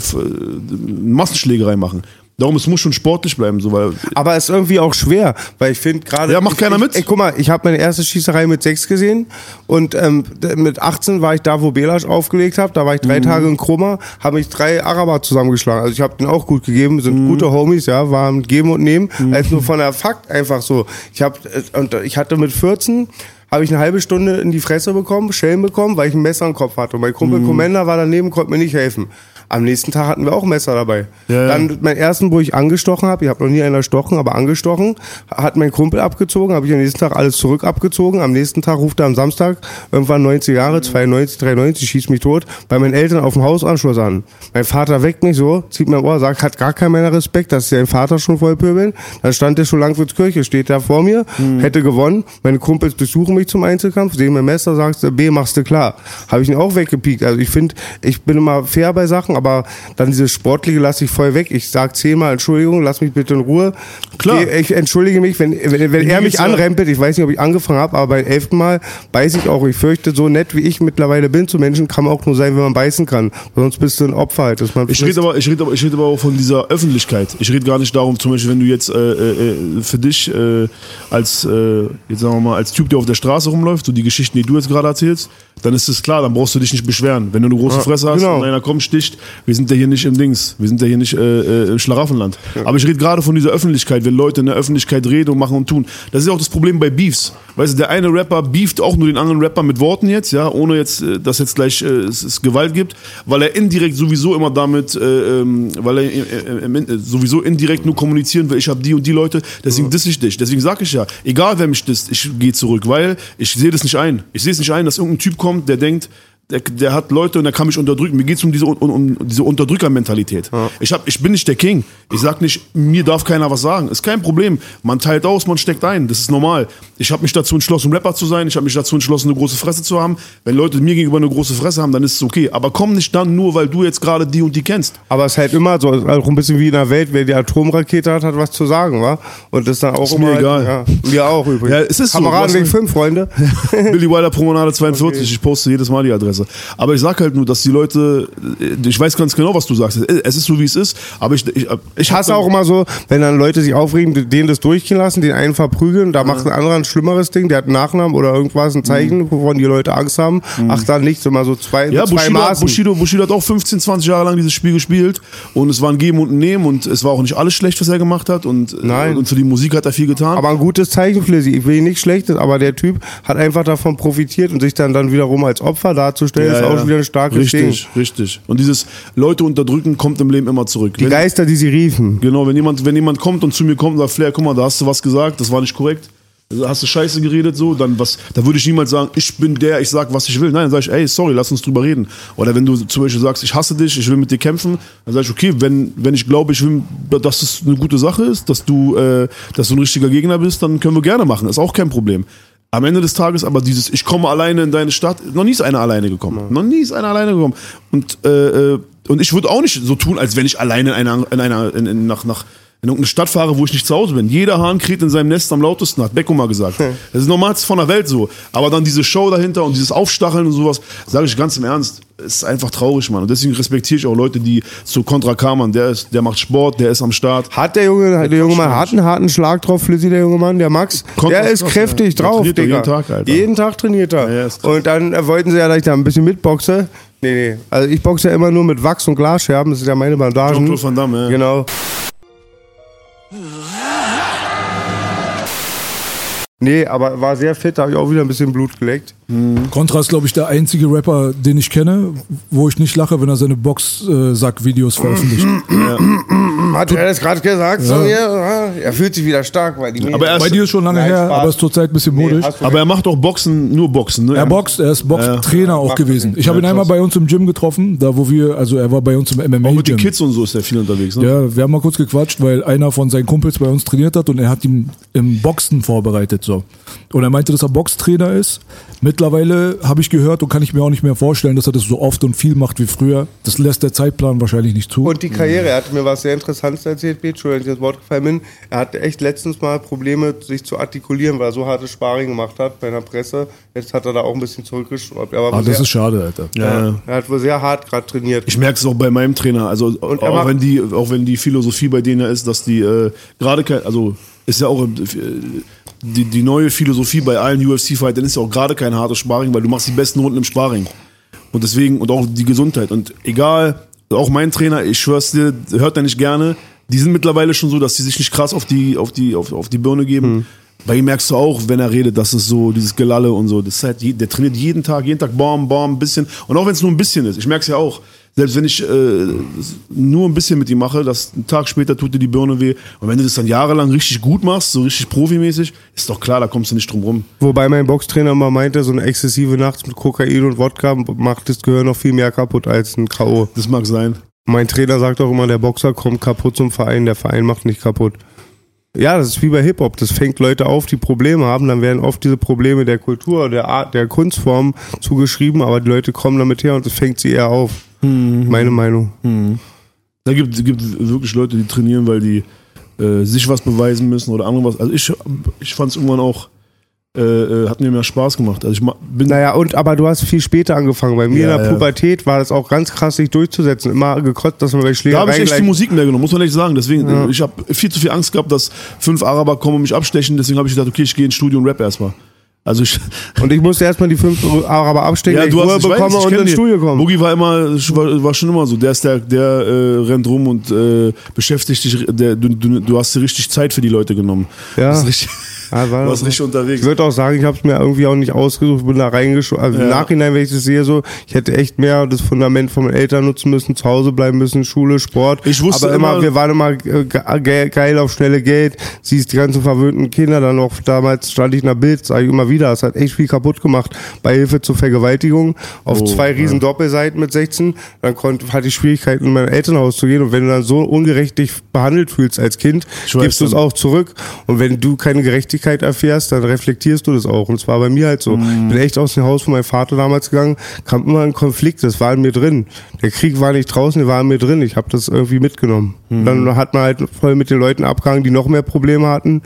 Massenschlägerei machen. Darum, es muss schon sportlich bleiben, so, weil Aber es ist irgendwie auch schwer, weil ich finde gerade. Ja, macht keiner ich, mit. Ey, guck mal, ich habe meine erste Schießerei mit sechs gesehen und ähm, mit 18 war ich da, wo Belasch aufgelegt hat. Da war ich drei Mhm. Tage in Chroma, habe ich drei Araber zusammengeschlagen. Also ich habe den auch gut gegeben, sind Mhm. gute Homies, ja, waren geben und nehmen. Als nur von der Fakt einfach so. Ich habe und ich hatte mit 14 habe ich eine halbe Stunde in die Fresse bekommen, Schellen bekommen, weil ich ein Messer im Kopf hatte. Und mein Kumpel Mhm. Commander war daneben, konnte mir nicht helfen. Am nächsten Tag hatten wir auch ein Messer dabei. Ja, ja. Dann meinen ersten, wo ich angestochen habe, ich habe noch nie einer erstochen, aber angestochen, hat mein Kumpel abgezogen, habe ich am nächsten Tag alles zurück abgezogen. Am nächsten Tag ruft er am Samstag, irgendwann 90 Jahre, 92, 93, schießt mich tot, bei meinen Eltern auf dem Hausanschluss an. Mein Vater weckt mich so, zieht mein Ohr, sagt, hat gar kein Männer Respekt, dass sein Vater schon voll pöbeln. Dann stand der schon Langwitzkirche, steht da vor mir, hätte gewonnen. Meine Kumpels besuchen mich zum Einzelkampf, sehen mein Messer, sagst du, B, machst du klar. Habe ich ihn auch weggepiekt. Also ich finde, ich bin immer fair bei Sachen, aber dann dieses Sportliche lasse ich voll weg. Ich sag zehnmal Entschuldigung, lass mich bitte in Ruhe. Klar. Ich entschuldige mich, wenn, wenn, wenn er mich anrempelt, ich weiß nicht, ob ich angefangen habe, aber beim elften Mal beiß ich auch. Ich fürchte, so nett wie ich mittlerweile bin zu Menschen, kann man auch nur sein, wenn man beißen kann. Sonst bist du ein Opfer halt. Dass man Ich rede aber, ich rede aber, ich rede aber auch von dieser Öffentlichkeit. Ich rede gar nicht darum, zum Beispiel, wenn du jetzt äh, äh, äh, für dich äh, als, äh, jetzt sagen wir mal, als Typ, der auf der Straße rumläuft, so die Geschichten, die du jetzt gerade erzählst, dann ist es klar, dann brauchst du dich nicht beschweren. Wenn du eine große Fresse hast genau. und einer kommt, sticht, wir sind ja hier nicht im Dings, wir sind ja hier nicht äh, äh, im Schlaraffenland. Aber ich rede gerade von dieser Öffentlichkeit, wenn Leute in der Öffentlichkeit reden und machen und tun. Das ist auch das Problem bei Beefs. Weißt du, der eine Rapper beeft auch nur den anderen Rapper mit Worten jetzt, ja, ohne jetzt, äh, dass jetzt gleich äh, es, es Gewalt gibt, weil er indirekt sowieso immer damit, äh, ähm, weil er äh, äh, sowieso indirekt nur kommunizieren will, ich habe die und die Leute, deswegen diss ich dich. Deswegen sage ich ja, egal wer mich disst, ich gehe zurück, weil ich sehe das nicht ein. Ich sehe es nicht ein, dass irgendein Typ kommt, der denkt, der, der hat Leute und der kann mich unterdrücken. Mir geht es um diese, um, um diese Unterdrückermentalität. Ich, hab, ich bin nicht der King. Ich sag nicht, mir darf keiner was sagen. Ist kein Problem. Man teilt aus, man steckt ein. Das ist normal. Ich habe mich dazu entschlossen, Rapper zu sein. Ich habe mich dazu entschlossen, eine große Fresse zu haben. Wenn Leute mir gegenüber eine große Fresse haben, dann ist es okay. Aber komm nicht dann nur, weil du jetzt gerade die und die kennst. Aber es ist halt immer so, auch ein bisschen wie in der Welt, wer die Atomrakete hat, hat was zu sagen, wa? Und das ist dann auch Ist immer. mir egal. Ja, mir auch übrigens. Ja, es ist so. Kameraden Du wegen hast- fünf, Freunde. Billy Wilder Promenade 42. Ich poste jedes Mal die Adresse. Aber ich sag halt nur, dass die Leute, äh, ich weiß ganz genau, was du sagst. Es ist so, wie es ist. Aber ich, ich, Ich hasse auch immer so, wenn dann Leute sich aufregen, denen das durchgehen lassen, den einen verprügeln, da macht ein anderer ein schlimmeres Ding, der hat einen Nachnamen oder irgendwas, ein Zeichen, wovon die Leute Angst haben. Ach, dann nichts, immer so zwei, Ja, zwei Bushido, Maßen. Bushido, Bushido hat auch 15, 20 Jahre lang dieses Spiel gespielt und es war ein Geben und ein Nehmen und es war auch nicht alles schlecht, was er gemacht hat und, äh, Nein. und für die Musik hat er viel getan. Aber ein gutes Zeichen für sie. Ich will nicht schlechtes, aber der Typ hat einfach davon profitiert und sich dann dann wiederum als Opfer darzustellen, ist auch schon wieder ein starkes Richtig, Ding. richtig. Und dieses Leute unterdrücken kommt im Leben immer zurück. Die Wenn- Geister, die sie riefen. Genau, wenn jemand, wenn jemand kommt und zu mir kommt und sagt, Flair, guck mal, da hast du was gesagt, das war nicht korrekt. Also Hast du Scheiße geredet so, dann was, da würde ich niemals sagen, ich bin der, ich sag, was ich will. Nein, dann sage ich, ey, sorry, lass uns drüber reden. Oder wenn du zum Beispiel sagst, ich hasse dich, ich will mit dir kämpfen, dann sage ich, okay, wenn, wenn ich glaube, ich will, dass es eine gute Sache ist, dass du, äh, dass du ein richtiger Gegner bist, dann können wir gerne machen, ist auch kein Problem. Am Ende des Tages aber dieses, ich komme alleine in deine Stadt, noch nie ist einer alleine gekommen. Noch nie ist einer alleine gekommen. Und, äh, äh, und ich würde auch nicht so tun, als wenn ich alleine in einer, in einer, in, in, nach, nach, in irgendeine Stadt fahre, wo ich nicht zu Hause bin. Jeder Hahn kräht in seinem Nest am lautesten, hat Becko mal gesagt. Das ist normalste von der Welt so. Aber dann diese Show dahinter und dieses Aufstacheln und sowas, sage ich ganz im Ernst, ist einfach traurig, Mann. Und deswegen respektiere ich auch Leute, die so kontra kamen. Der ist, der macht Sport, der ist am Start. Hat der Junge, der junge Mann, hat einen harten Schlag drauf, Flizzy, der junge Mann, der Max. Kommt der ist drauf, kräftig ja. Der drauf, Digga. jeden Tag, Alter. Jeden Tag trainiert er. Ja, krass. und dann äh, wollten sie ja, dass ich da ein bisschen mitboxe. Nee, nee. Also ich boxe ja immer nur mit Wachs und Glasscherben, das ist ja meine Bandagen. Jean-Claude Van Damme, ja. Genau. Nee, aber war sehr fit, da habe ich auch wieder ein bisschen Blut geleckt. Contra ist, glaube ich, der einzige Rapper, den ich kenne, wo ich nicht lache, wenn er seine Boxsack-Videos veröffentlicht. Hat er das gerade gesagt? So, ja, er fühlt sich wieder stark, weil die Aber er Bei ist- dir ist schon lange Nein, her, Spaß. aber ist zurzeit ein bisschen modisch. du Aber er macht auch Boxen, nur Boxen, ne? er boxt, er ist Boxtrainer auch Macht gewesen. Ich habe ihn Ja, einmal bei uns im Gym getroffen, da wo wir, also er war bei uns im Auch mit den. Kids und so ist er viel unterwegs, ne? Ja, wir haben mal kurz gequatscht, weil einer von seinen Kumpels bei uns trainiert hat und er hat ihn im Boxen vorbereitet so. Und er meinte, dass er Boxtrainer ist. Mittlerweile habe ich gehört und kann ich mir auch nicht mehr vorstellen, dass er das so oft und viel macht wie früher. Das lässt der Zeitplan wahrscheinlich nicht zu. Und die Karriere, er hat mir was sehr Interessantes erzählt, Pete, Entschuldigung, dass ich das Wort gefallen bin. Er hatte echt letztens mal Probleme, sich zu artikulieren, weil er so hartes Sparring gemacht hat bei einer Presse. Jetzt hat er da auch ein bisschen zurückgeschraubt. Ah, das sehr, ist schade, Alter. Ja. er hat wohl sehr hart gerade trainiert. Ich merke es auch bei meinem Trainer. Also Und auch wenn die, auch wenn die Philosophie bei denen ja ist, dass die äh, gerade kein, also ist ja auch äh, die, die neue Philosophie bei allen UFC-Fightern ist ja auch gerade kein hartes Sparring, weil du machst die besten Runden im Sparring. Und deswegen, und auch die Gesundheit. Und egal, auch mein Trainer, ich schwör's dir, hört er nicht gerne. Die sind mittlerweile schon so, dass sie sich nicht krass auf die, auf die, auf, auf die Birne geben. Bei ihm merkst du auch, wenn er redet, dass es so dieses Gelalle und so. Das halt, der trainiert jeden Tag, jeden Tag Bam, ein bisschen. Und auch wenn es nur ein bisschen ist, ich merke es ja auch. Selbst wenn ich äh, nur ein bisschen mit ihm mache, dass einen Tag später tut dir die Birne weh. Und wenn du das dann jahrelang richtig gut machst, so richtig profimäßig, ist doch klar, da kommst du nicht drum rum. Wobei mein Boxtrainer mal meinte, so eine exzessive Nacht mit Kokain und Wodka macht das Gehirn noch viel mehr kaputt als ein K.O. Das mag sein. Mein Trainer sagt auch immer, der Boxer kommt kaputt zum Verein, der Verein macht nicht kaputt. Ja, das ist wie bei Hip-Hop. Das fängt Leute auf, die Probleme haben. Dann werden oft diese Probleme der Kultur, der Art, der Kunstform zugeschrieben, aber die Leute kommen damit her und das fängt sie eher auf. Meine Meinung. Da gibt es wirklich Leute, die trainieren, weil die äh, sich was beweisen müssen oder andere was. Also ich, ich fand es irgendwann auch, äh, äh, hat mir mehr Spaß gemacht. Also ich bin Naja, und aber du hast viel später angefangen. Bei mir Ja, in der ja. Pubertät war das auch ganz krass, sich durchzusetzen. Immer gekotzt, dass man bei Da Schlägereien habe ich echt die Musik mehr genommen, muss man echt sagen. Deswegen, äh, ich habe viel zu viel Angst gehabt, dass fünf Araber kommen und mich abstechen. Deswegen habe ich gedacht, okay, ich gehe ins Studio und rap erstmal. Also ich, Und ich musste erstmal die fünf Araber abstecken, ja, du Ruhe hast, weiß, bekomme ich und ins die. Studio komme. Boogie war immer, war, war schon immer so. Der ist der, der äh, rennt rum und äh, beschäftigt dich. Der, du, du, du hast dir richtig Zeit für die Leute genommen. Ja. Du bist richtig, Ja, war warst richtig unterwegs. Ich würde auch sagen, ich habe es mir irgendwie auch nicht ausgesucht, bin da reingeschoben. Also im Ja. Nachhinein, wenn ich das sehe, so, ich hätte echt mehr das Fundament von meinen Eltern nutzen müssen, zu Hause bleiben müssen, Schule, Sport. Ich wusste Aber immer, immer- wir waren immer äh, ge- ge- geil auf schnelle Geld. Siehst die ganzen verwöhnten Kinder, dann noch damals stand ich in der Bild, sage ich immer wieder, es hat echt viel kaputt gemacht. Bei Hilfe zur Vergewaltigung auf Oh, zwei riesen Doppelseiten mit 16. Dann konnte, hatte ich Schwierigkeiten, in mein Elternhaus zu gehen. Und wenn du dann so ungerecht dich behandelt fühlst als Kind, Ich gibst du es auch zurück. Und wenn du keine Gerechtigkeit erfährst, dann reflektierst du das auch. Und es war bei mir halt so. Mhm. Bin echt aus dem Haus von meinem Vater damals gegangen, kam immer ein Konflikt, das war in mir drin. Der Krieg war nicht draußen, der war in mir drin. Ich habe das irgendwie mitgenommen. Mhm. Dann hat man halt voll mit den Leuten abgehangen, die noch mehr Probleme hatten.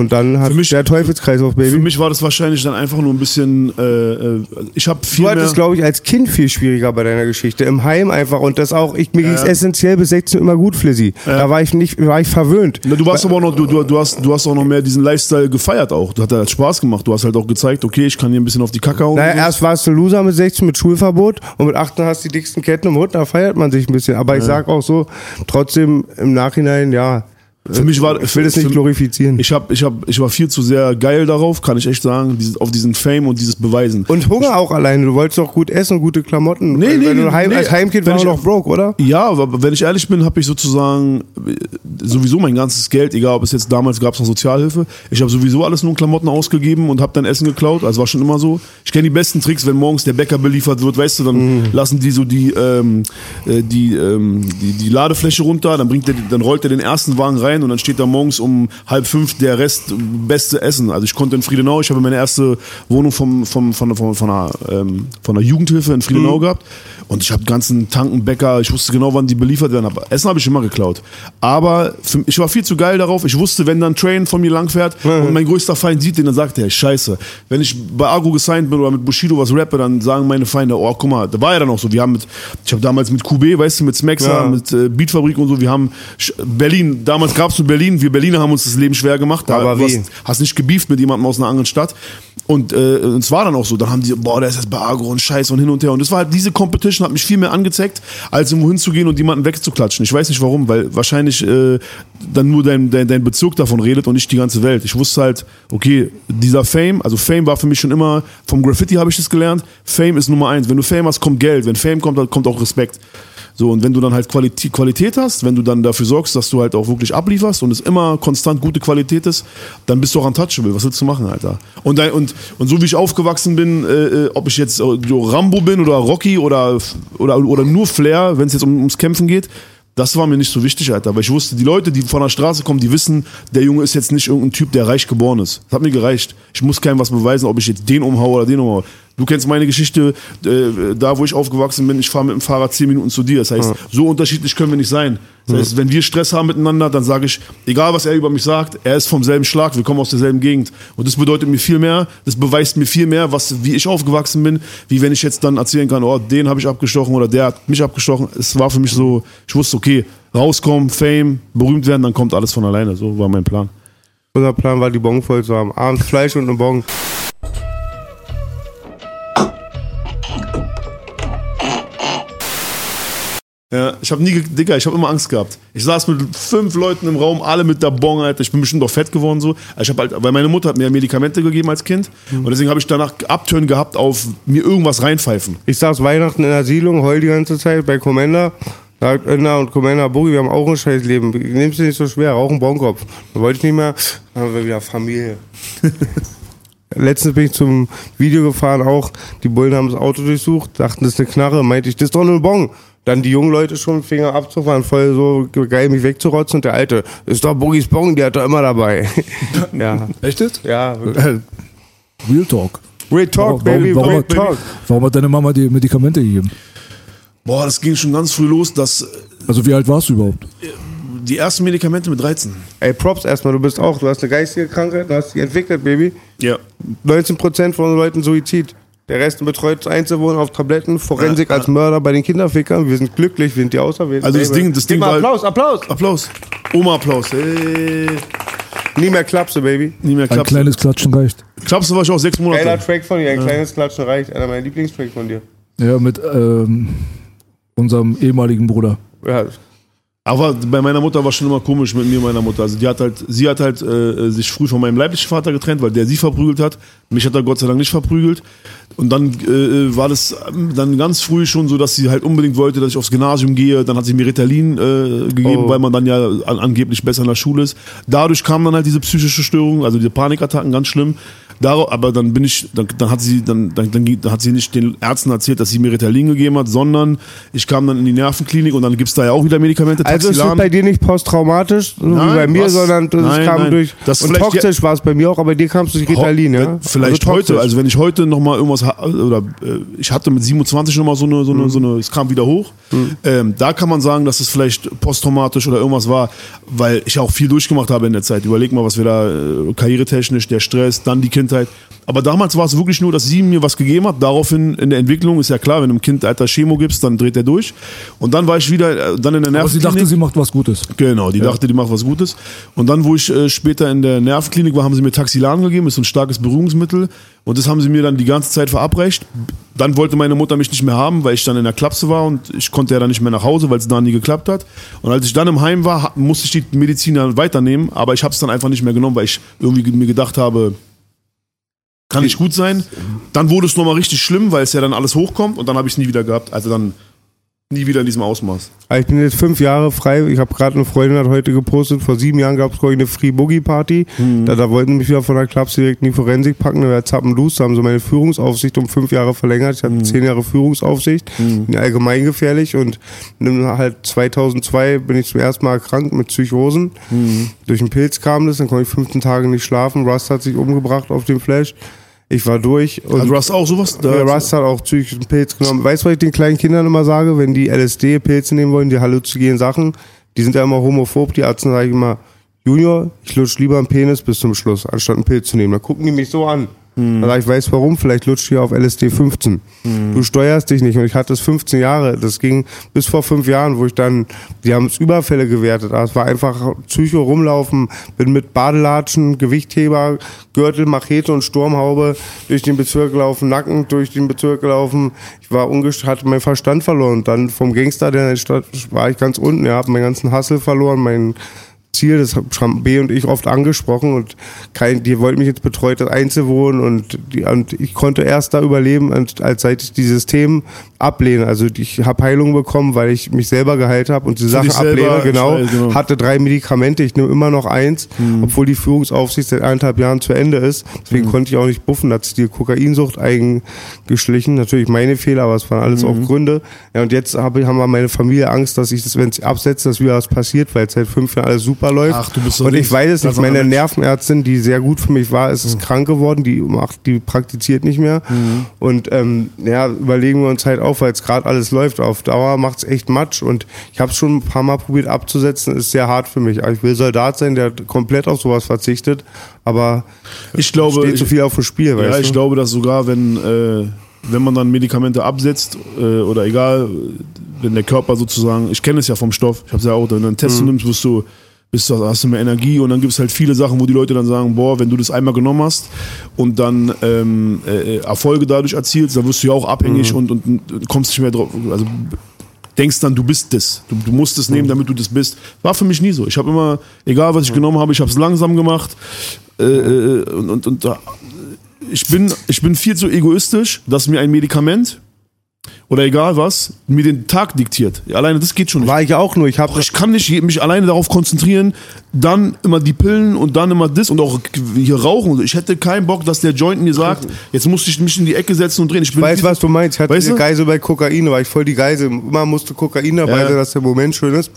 Und dann hat Für mich- der Teufelskreislauf, Baby. Für mich war das wahrscheinlich dann einfach nur ein bisschen. Äh, äh, ich habe viel Du hattest, glaube ich, als Kind viel schwieriger bei deiner Geschichte. Im Heim einfach. Und das auch, ich, mir ging es essentiell bis 16 immer gut, Flizzy. Da war ich nicht, war ich verwöhnt. Na, du warst aber auch noch, du, du, du, hast, du hast auch noch mehr diesen Lifestyle gefeiert auch. Du hat halt Spaß gemacht. Du hast halt auch gezeigt, okay, ich kann hier ein bisschen auf die Kacke hauen. Naja, erst warst du Loser mit 16 mit Schulverbot und mit 18 hast du die dicksten Ketten im Hund, da feiert man sich ein bisschen. Aber ich sag auch so, trotzdem im Nachhinein, ja. Für mich war, Ich will es nicht glorifizieren. Ich, hab, ich, hab, ich war viel zu sehr geil darauf, kann ich echt sagen, auf diesen Fame und dieses Beweisen. und Hunger auch alleine. Du wolltest doch gut essen und gute Klamotten. Nee, Wenn nee, du heim, nee. als Heimkind Wenn war ich- du noch broke, oder? Ja, aber wenn ich ehrlich bin, habe ich sozusagen äh, sowieso mein ganzes Geld, egal ob es jetzt damals gab es noch Sozialhilfe, ich habe sowieso alles nur in Klamotten ausgegeben und habe dann Essen geklaut. Also war schon immer so. Ich kenne die besten Tricks, wenn morgens der Bäcker beliefert wird, weißt du, dann lassen die so die, ähm, äh, die, ähm, die, die Ladefläche runter, dann bringt der, dann rollt er den ersten Wagen rein und dann steht da morgens um halb fünf der Rest beste Essen. Also ich konnte in Friedenau, ich habe meine erste Wohnung vom, vom, von, von, von, einer, ähm, von einer Jugendhilfe in Friedenau gehabt und ich habe ganzen Tanken, Bäcker, ich wusste genau, wann die beliefert werden. Aber Essen habe ich immer geklaut. Aber für, ich war viel zu geil darauf. Ich wusste, wenn dann ein Train von mir langfährt und mein größter Feind sieht den, dann sagt er, scheiße. Wenn ich bei Agro gesigned bin oder mit Bushido was rappe, dann sagen meine Feinde, oh guck mal, da war ja dann auch so. Wir haben mit, ich habe damals mit QB, weißt du, mit Smaxa, Ja. mit äh, Beatfabrik und so, wir haben Berlin, damals gab es nur Berlin, wir Berliner haben uns das Leben schwer gemacht. Da, Aber du wie? hast, hast nicht gebieft mit jemandem aus einer anderen Stadt. Und äh, es war dann auch so. Dann haben die, boah, der ist jetzt bei Agro und Scheiß und hin und her. Und das war halt, diese Competition hat mich viel mehr angezeigt, als irgendwo hinzugehen und jemanden wegzuklatschen. Ich weiß nicht warum, weil wahrscheinlich äh, dann nur dein, dein, dein Bezirk davon redet und nicht die ganze Welt. Ich wusste halt, okay, dieser Fame, also Fame war für mich schon immer, vom Graffiti habe ich das gelernt, Fame ist Nummer eins. Wenn du Fame hast, kommt Geld. Wenn Fame kommt, dann kommt auch Respekt. So, und wenn du dann halt Qualität, Qualität hast, wenn du dann dafür sorgst, dass du halt auch wirklich ablieferst und es immer konstant gute Qualität ist, dann bist du auch untouchable. Was willst du machen, Alter? Und, und, und so wie ich aufgewachsen bin, äh, äh, ob ich jetzt äh, Rambo bin oder Rocky oder, oder, oder nur Flair, wenn es jetzt um, ums Kämpfen geht, das war mir nicht so wichtig, Alter. Weil ich wusste, die Leute, die von der Straße kommen, die wissen, der Junge ist jetzt nicht irgendein Typ, der reich geboren ist. Das hat mir gereicht. Ich muss keinem was beweisen, ob ich jetzt den umhaue oder den umhaue. Du kennst meine Geschichte, äh, da wo ich aufgewachsen bin, ich fahre mit dem Fahrrad 10 Minuten zu dir. Das heißt, so unterschiedlich können wir nicht sein. Das heißt, wenn wir Stress haben miteinander, dann sage ich, egal was er über mich sagt, er ist vom selben Schlag, wir kommen aus derselben Gegend. Und das bedeutet mir viel mehr, das beweist mir viel mehr, was, wie ich aufgewachsen bin, wie wenn ich jetzt dann erzählen kann, oh, den habe ich abgestochen oder der hat mich abgestochen. Es war für mich so, ich wusste, okay, rauskommen, Fame, berühmt werden, dann kommt alles von alleine. So war mein Plan. Unser Plan war, die Bon voll zu haben. Abends Fleisch und eine Bon. Ja, ich habe nie, Digga, ich habe immer Angst gehabt. Ich saß mit fünf Leuten im Raum, alle mit der Bon, Alter. Ich bin bestimmt auch fett geworden so. Ich habe halt, weil meine Mutter hat mir Medikamente gegeben als Kind und deswegen habe ich danach Abtönen gehabt auf mir irgendwas reinpfeifen. Ich saß Weihnachten in der Siedlung, heul die ganze Zeit bei Commander. Sagt Önder und Commander Boogie, wir haben auch ein scheiß Leben. Nimm's dir nicht so schwer, rauch einen Bonkopf. Da wollte ich nicht mehr, dann haben wir wieder Familie. Letztens bin ich zum Video gefahren, auch die Bullen haben das Auto durchsucht, dachten, das ist eine Knarre, meinte ich, das ist doch nur ein Bon. Dann die jungen Leute schon Finger abzufahren, voll so geil mich wegzurotzen und der Alte, ist doch Boogies Bon, der hat er immer dabei. ja. Echt jetzt? Ja. Real Talk. Real Talk, baby, warum, real hat, talk. warum hat deine Mama dir Medikamente gegeben? Boah, das ging schon ganz früh los, dass Also wie alt warst du überhaupt? die ersten Medikamente mit 13. Ey, Props erstmal, du bist auch, du hast eine geistige Krankheit, du hast die entwickelt, Baby. Ja. 19% von den Leuten Suizid. Der Rest betreut Einzelwohnen auf Tabletten, Forensik Ja, als Mörder bei den Kinderfickern. Wir sind glücklich, wir sind die Auserwählten. Also das. Ding- das Ding mal war- Applaus, Applaus. Applaus. Oma Applaus. Hey. Nie mehr Klapse, Baby. Nie mehr Ein Klaps. kleines Klatschen reicht. Klaps war ich auch sechs Geiler Monate. Track von dir, ein kleines Klatschen reicht. Einer meiner Lieblingstracks von dir. Ja, mit ähm, unserem ehemaligen Bruder. Ja, Aber bei meiner Mutter war schon immer komisch mit mir und meiner Mutter. Also die hat halt, sie hat halt äh, sich früh von meinem leiblichen Vater getrennt, weil der sie verprügelt hat. Mich hat er Gott sei Dank nicht verprügelt. Und dann äh, war das ähm, dann ganz früh schon so, dass sie halt unbedingt wollte, dass ich aufs Gymnasium gehe. Dann hat sie mir Ritalin äh, gegeben, Oh. weil man dann ja an, angeblich besser in der Schule ist. Dadurch kam dann halt diese psychische Störung, also diese Panikattacken, ganz schlimm. Darauf, aber dann bin ich, dann, dann hat sie, dann, dann, dann, hat sie nicht den Ärzten erzählt, dass sie mir Ritalin gegeben hat, sondern ich kam dann in die Nervenklinik und dann gibt's da ja auch wieder Medikamente. Also ist es Taxilan. bei dir nicht posttraumatisch, so wie Nein, bei mir, was? sondern das Nein, kam nein. durch. Das und toxisch war es bei mir auch, aber bei dir kam es durch Ritalin, ja? Vielleicht Also heute, also wenn ich heute nochmal irgendwas, oder äh, ich hatte mit 27 nochmal so eine, so Mhm. eine, so eine, es kam wieder hoch. Ähm, da kann man sagen, dass es vielleicht posttraumatisch oder irgendwas war, weil ich auch viel durchgemacht habe in der Zeit. Überleg mal, was wir da, äh, karrieretechnisch, der Stress, dann die Kindheit. Aber damals war es wirklich nur, dass sie mir was gegeben hat. Daraufhin in der Entwicklung ist ja klar, wenn du einem Kind alter Chemo gibst, dann dreht er durch. Und dann war ich wieder, äh, dann in der Aber sie Nervenklinik. dachte, sie macht was Gutes. Genau, die dachte, die macht was Gutes. Und dann, wo ich äh, später in der Nervenklinik war, haben sie mir Taxilan gegeben, ist so ein starkes Beruhigungsmittel. Und das haben sie mir dann die ganze Zeit verabreicht. Dann wollte meine Mutter mich nicht mehr haben, weil ich dann in der Klapse war und ich konnte ja dann nicht mehr nach Hause, weil es da nie geklappt hat. Und als ich dann im Heim war, musste ich die Medizin dann weiternehmen, aber ich habe es dann einfach nicht mehr genommen, weil ich irgendwie mir gedacht habe, kann nicht gut sein. Dann wurde es nochmal richtig schlimm, weil es ja dann alles hochkommt und dann habe ich es nie wieder gehabt. Also dann nie wieder in diesem Ausmaß. Also Ich bin jetzt fünf Jahre frei. Ich habe gerade eine Freundin hat heute gepostet. Vor sieben Jahren gab es eine Free Boogie Party. Mhm. Da, da wollten mich wieder von der Klaps direkt in die Forensik packen. Da war Zappenlos. Da haben sie meine Führungsaufsicht um fünf Jahre verlängert. Ich hatte Mhm. zehn Jahre Führungsaufsicht. Bin allgemein gefährlich. Und dann halt 2002 bin ich zum ersten Mal erkrankt mit Psychosen. Mhm. Durch einen Pilz kam das. Dann konnte ich 15 Tage nicht schlafen. Rust hat sich umgebracht auf dem Flash. Ich war durch. Und Also du hast auch sowas? Da- Rust hat auch psychischen Pilz genommen. Weißt du, was ich den kleinen Kindern immer sage, wenn die LSD-Pilze nehmen wollen, die halluzinogenen Sachen, die sind ja immer homophob, die Ärzte sage ich immer, Junior, ich lutsch lieber einen Penis bis zum Schluss, anstatt einen Pilz zu nehmen. Dann gucken die mich so an. Dann sag ich, weiß warum, vielleicht lutscht hier auf LSD 15. Du steuerst dich nicht und ich hatte es 15 Jahre. Das ging bis vor fünf Jahren, wo ich dann, die haben es Überfälle gewertet. Aber es war einfach Psycho rumlaufen, bin mit Badelatschen, Gewichtheber, Gürtel, Machete und Sturmhaube durch den Bezirk gelaufen, Nacken durch den Bezirk gelaufen. Ich war ungest hatte meinen Verstand verloren. Dann vom Gangster, der in der Stadt war ich ganz unten, ja, habe meinen ganzen Hassel verloren, meinen Ziel, das haben B und ich oft angesprochen und kein, die wollten mich jetzt betreut das Einzelwohnen und, die, und ich konnte erst da überleben, und als seit ich dieses System ablehne. Also ich habe Heilung bekommen, weil ich mich selber geheilt habe und die Sachen ablehne, genau, genau. Hatte drei Medikamente, ich nehme immer noch eins, obwohl die Führungsaufsicht seit eineinhalb Jahren zu Ende ist. Deswegen konnte ich auch nicht buffen, da hat sich die Kokainsucht eingeschlichen. Natürlich meine Fehler, aber es waren alles auch Gründe. Ja, und jetzt habe, haben wir meine Familie Angst, dass ich das, wenn es absetze, dass wieder was passiert, weil seit fünf Jahren alles super läuft. Ach, du bist so und ich weiß es nicht. Meine. Nervenärztin, die sehr gut für mich war, ist, ist krank geworden. Die macht, die praktiziert nicht mehr. Und ähm, ja, überlegen wir uns halt auch, weil es gerade alles läuft. Auf Dauer macht es echt Matsch. Und ich habe es schon ein paar Mal probiert abzusetzen. Ist sehr hart für mich. Aber ich will Soldat sein, der komplett auf sowas verzichtet. Aber Ich glaube, steht so viel auf dem Spiel. Ja, ich du? glaube, dass sogar wenn, äh, wenn man dann Medikamente absetzt äh, oder egal, wenn der Körper sozusagen, ich kenne es ja vom Stoff, ich habe es ja auch, wenn du einen Test Mhm. nimmst, wirst du, bist du, hast du mehr Energie und dann gibt es halt viele Sachen, wo die Leute dann sagen, boah, wenn du das einmal genommen hast und dann ähm, äh, Erfolge dadurch erzielst, dann wirst du ja auch Mhm. abhängig und, und, und kommst nicht mehr drauf, also denkst dann, du bist das. Du, du musst es nehmen, damit du das bist. War für mich nie so. Ich habe immer, egal was ich genommen habe, ich habe es langsam gemacht. Äh, äh, und, und, und da- ich bin, ich bin viel zu egoistisch, dass mir ein Medikament oder egal was, mir den Tag diktiert. Alleine das geht schon nicht. War ich auch nur. Ich habe Ich kann nicht mich alleine darauf konzentrieren, dann immer die Pillen und dann immer das und auch hier rauchen. Ich hätte keinen Bock, dass der Joint mir sagt, jetzt muss ich mich in die Ecke setzen und drehen. Ich du, was du meinst? Ich hatte Weißt du? Geisel bei Kokain, war ich voll die Geisel. Immer musste Kokain dabei Ja. sein, dass der Moment schön ist.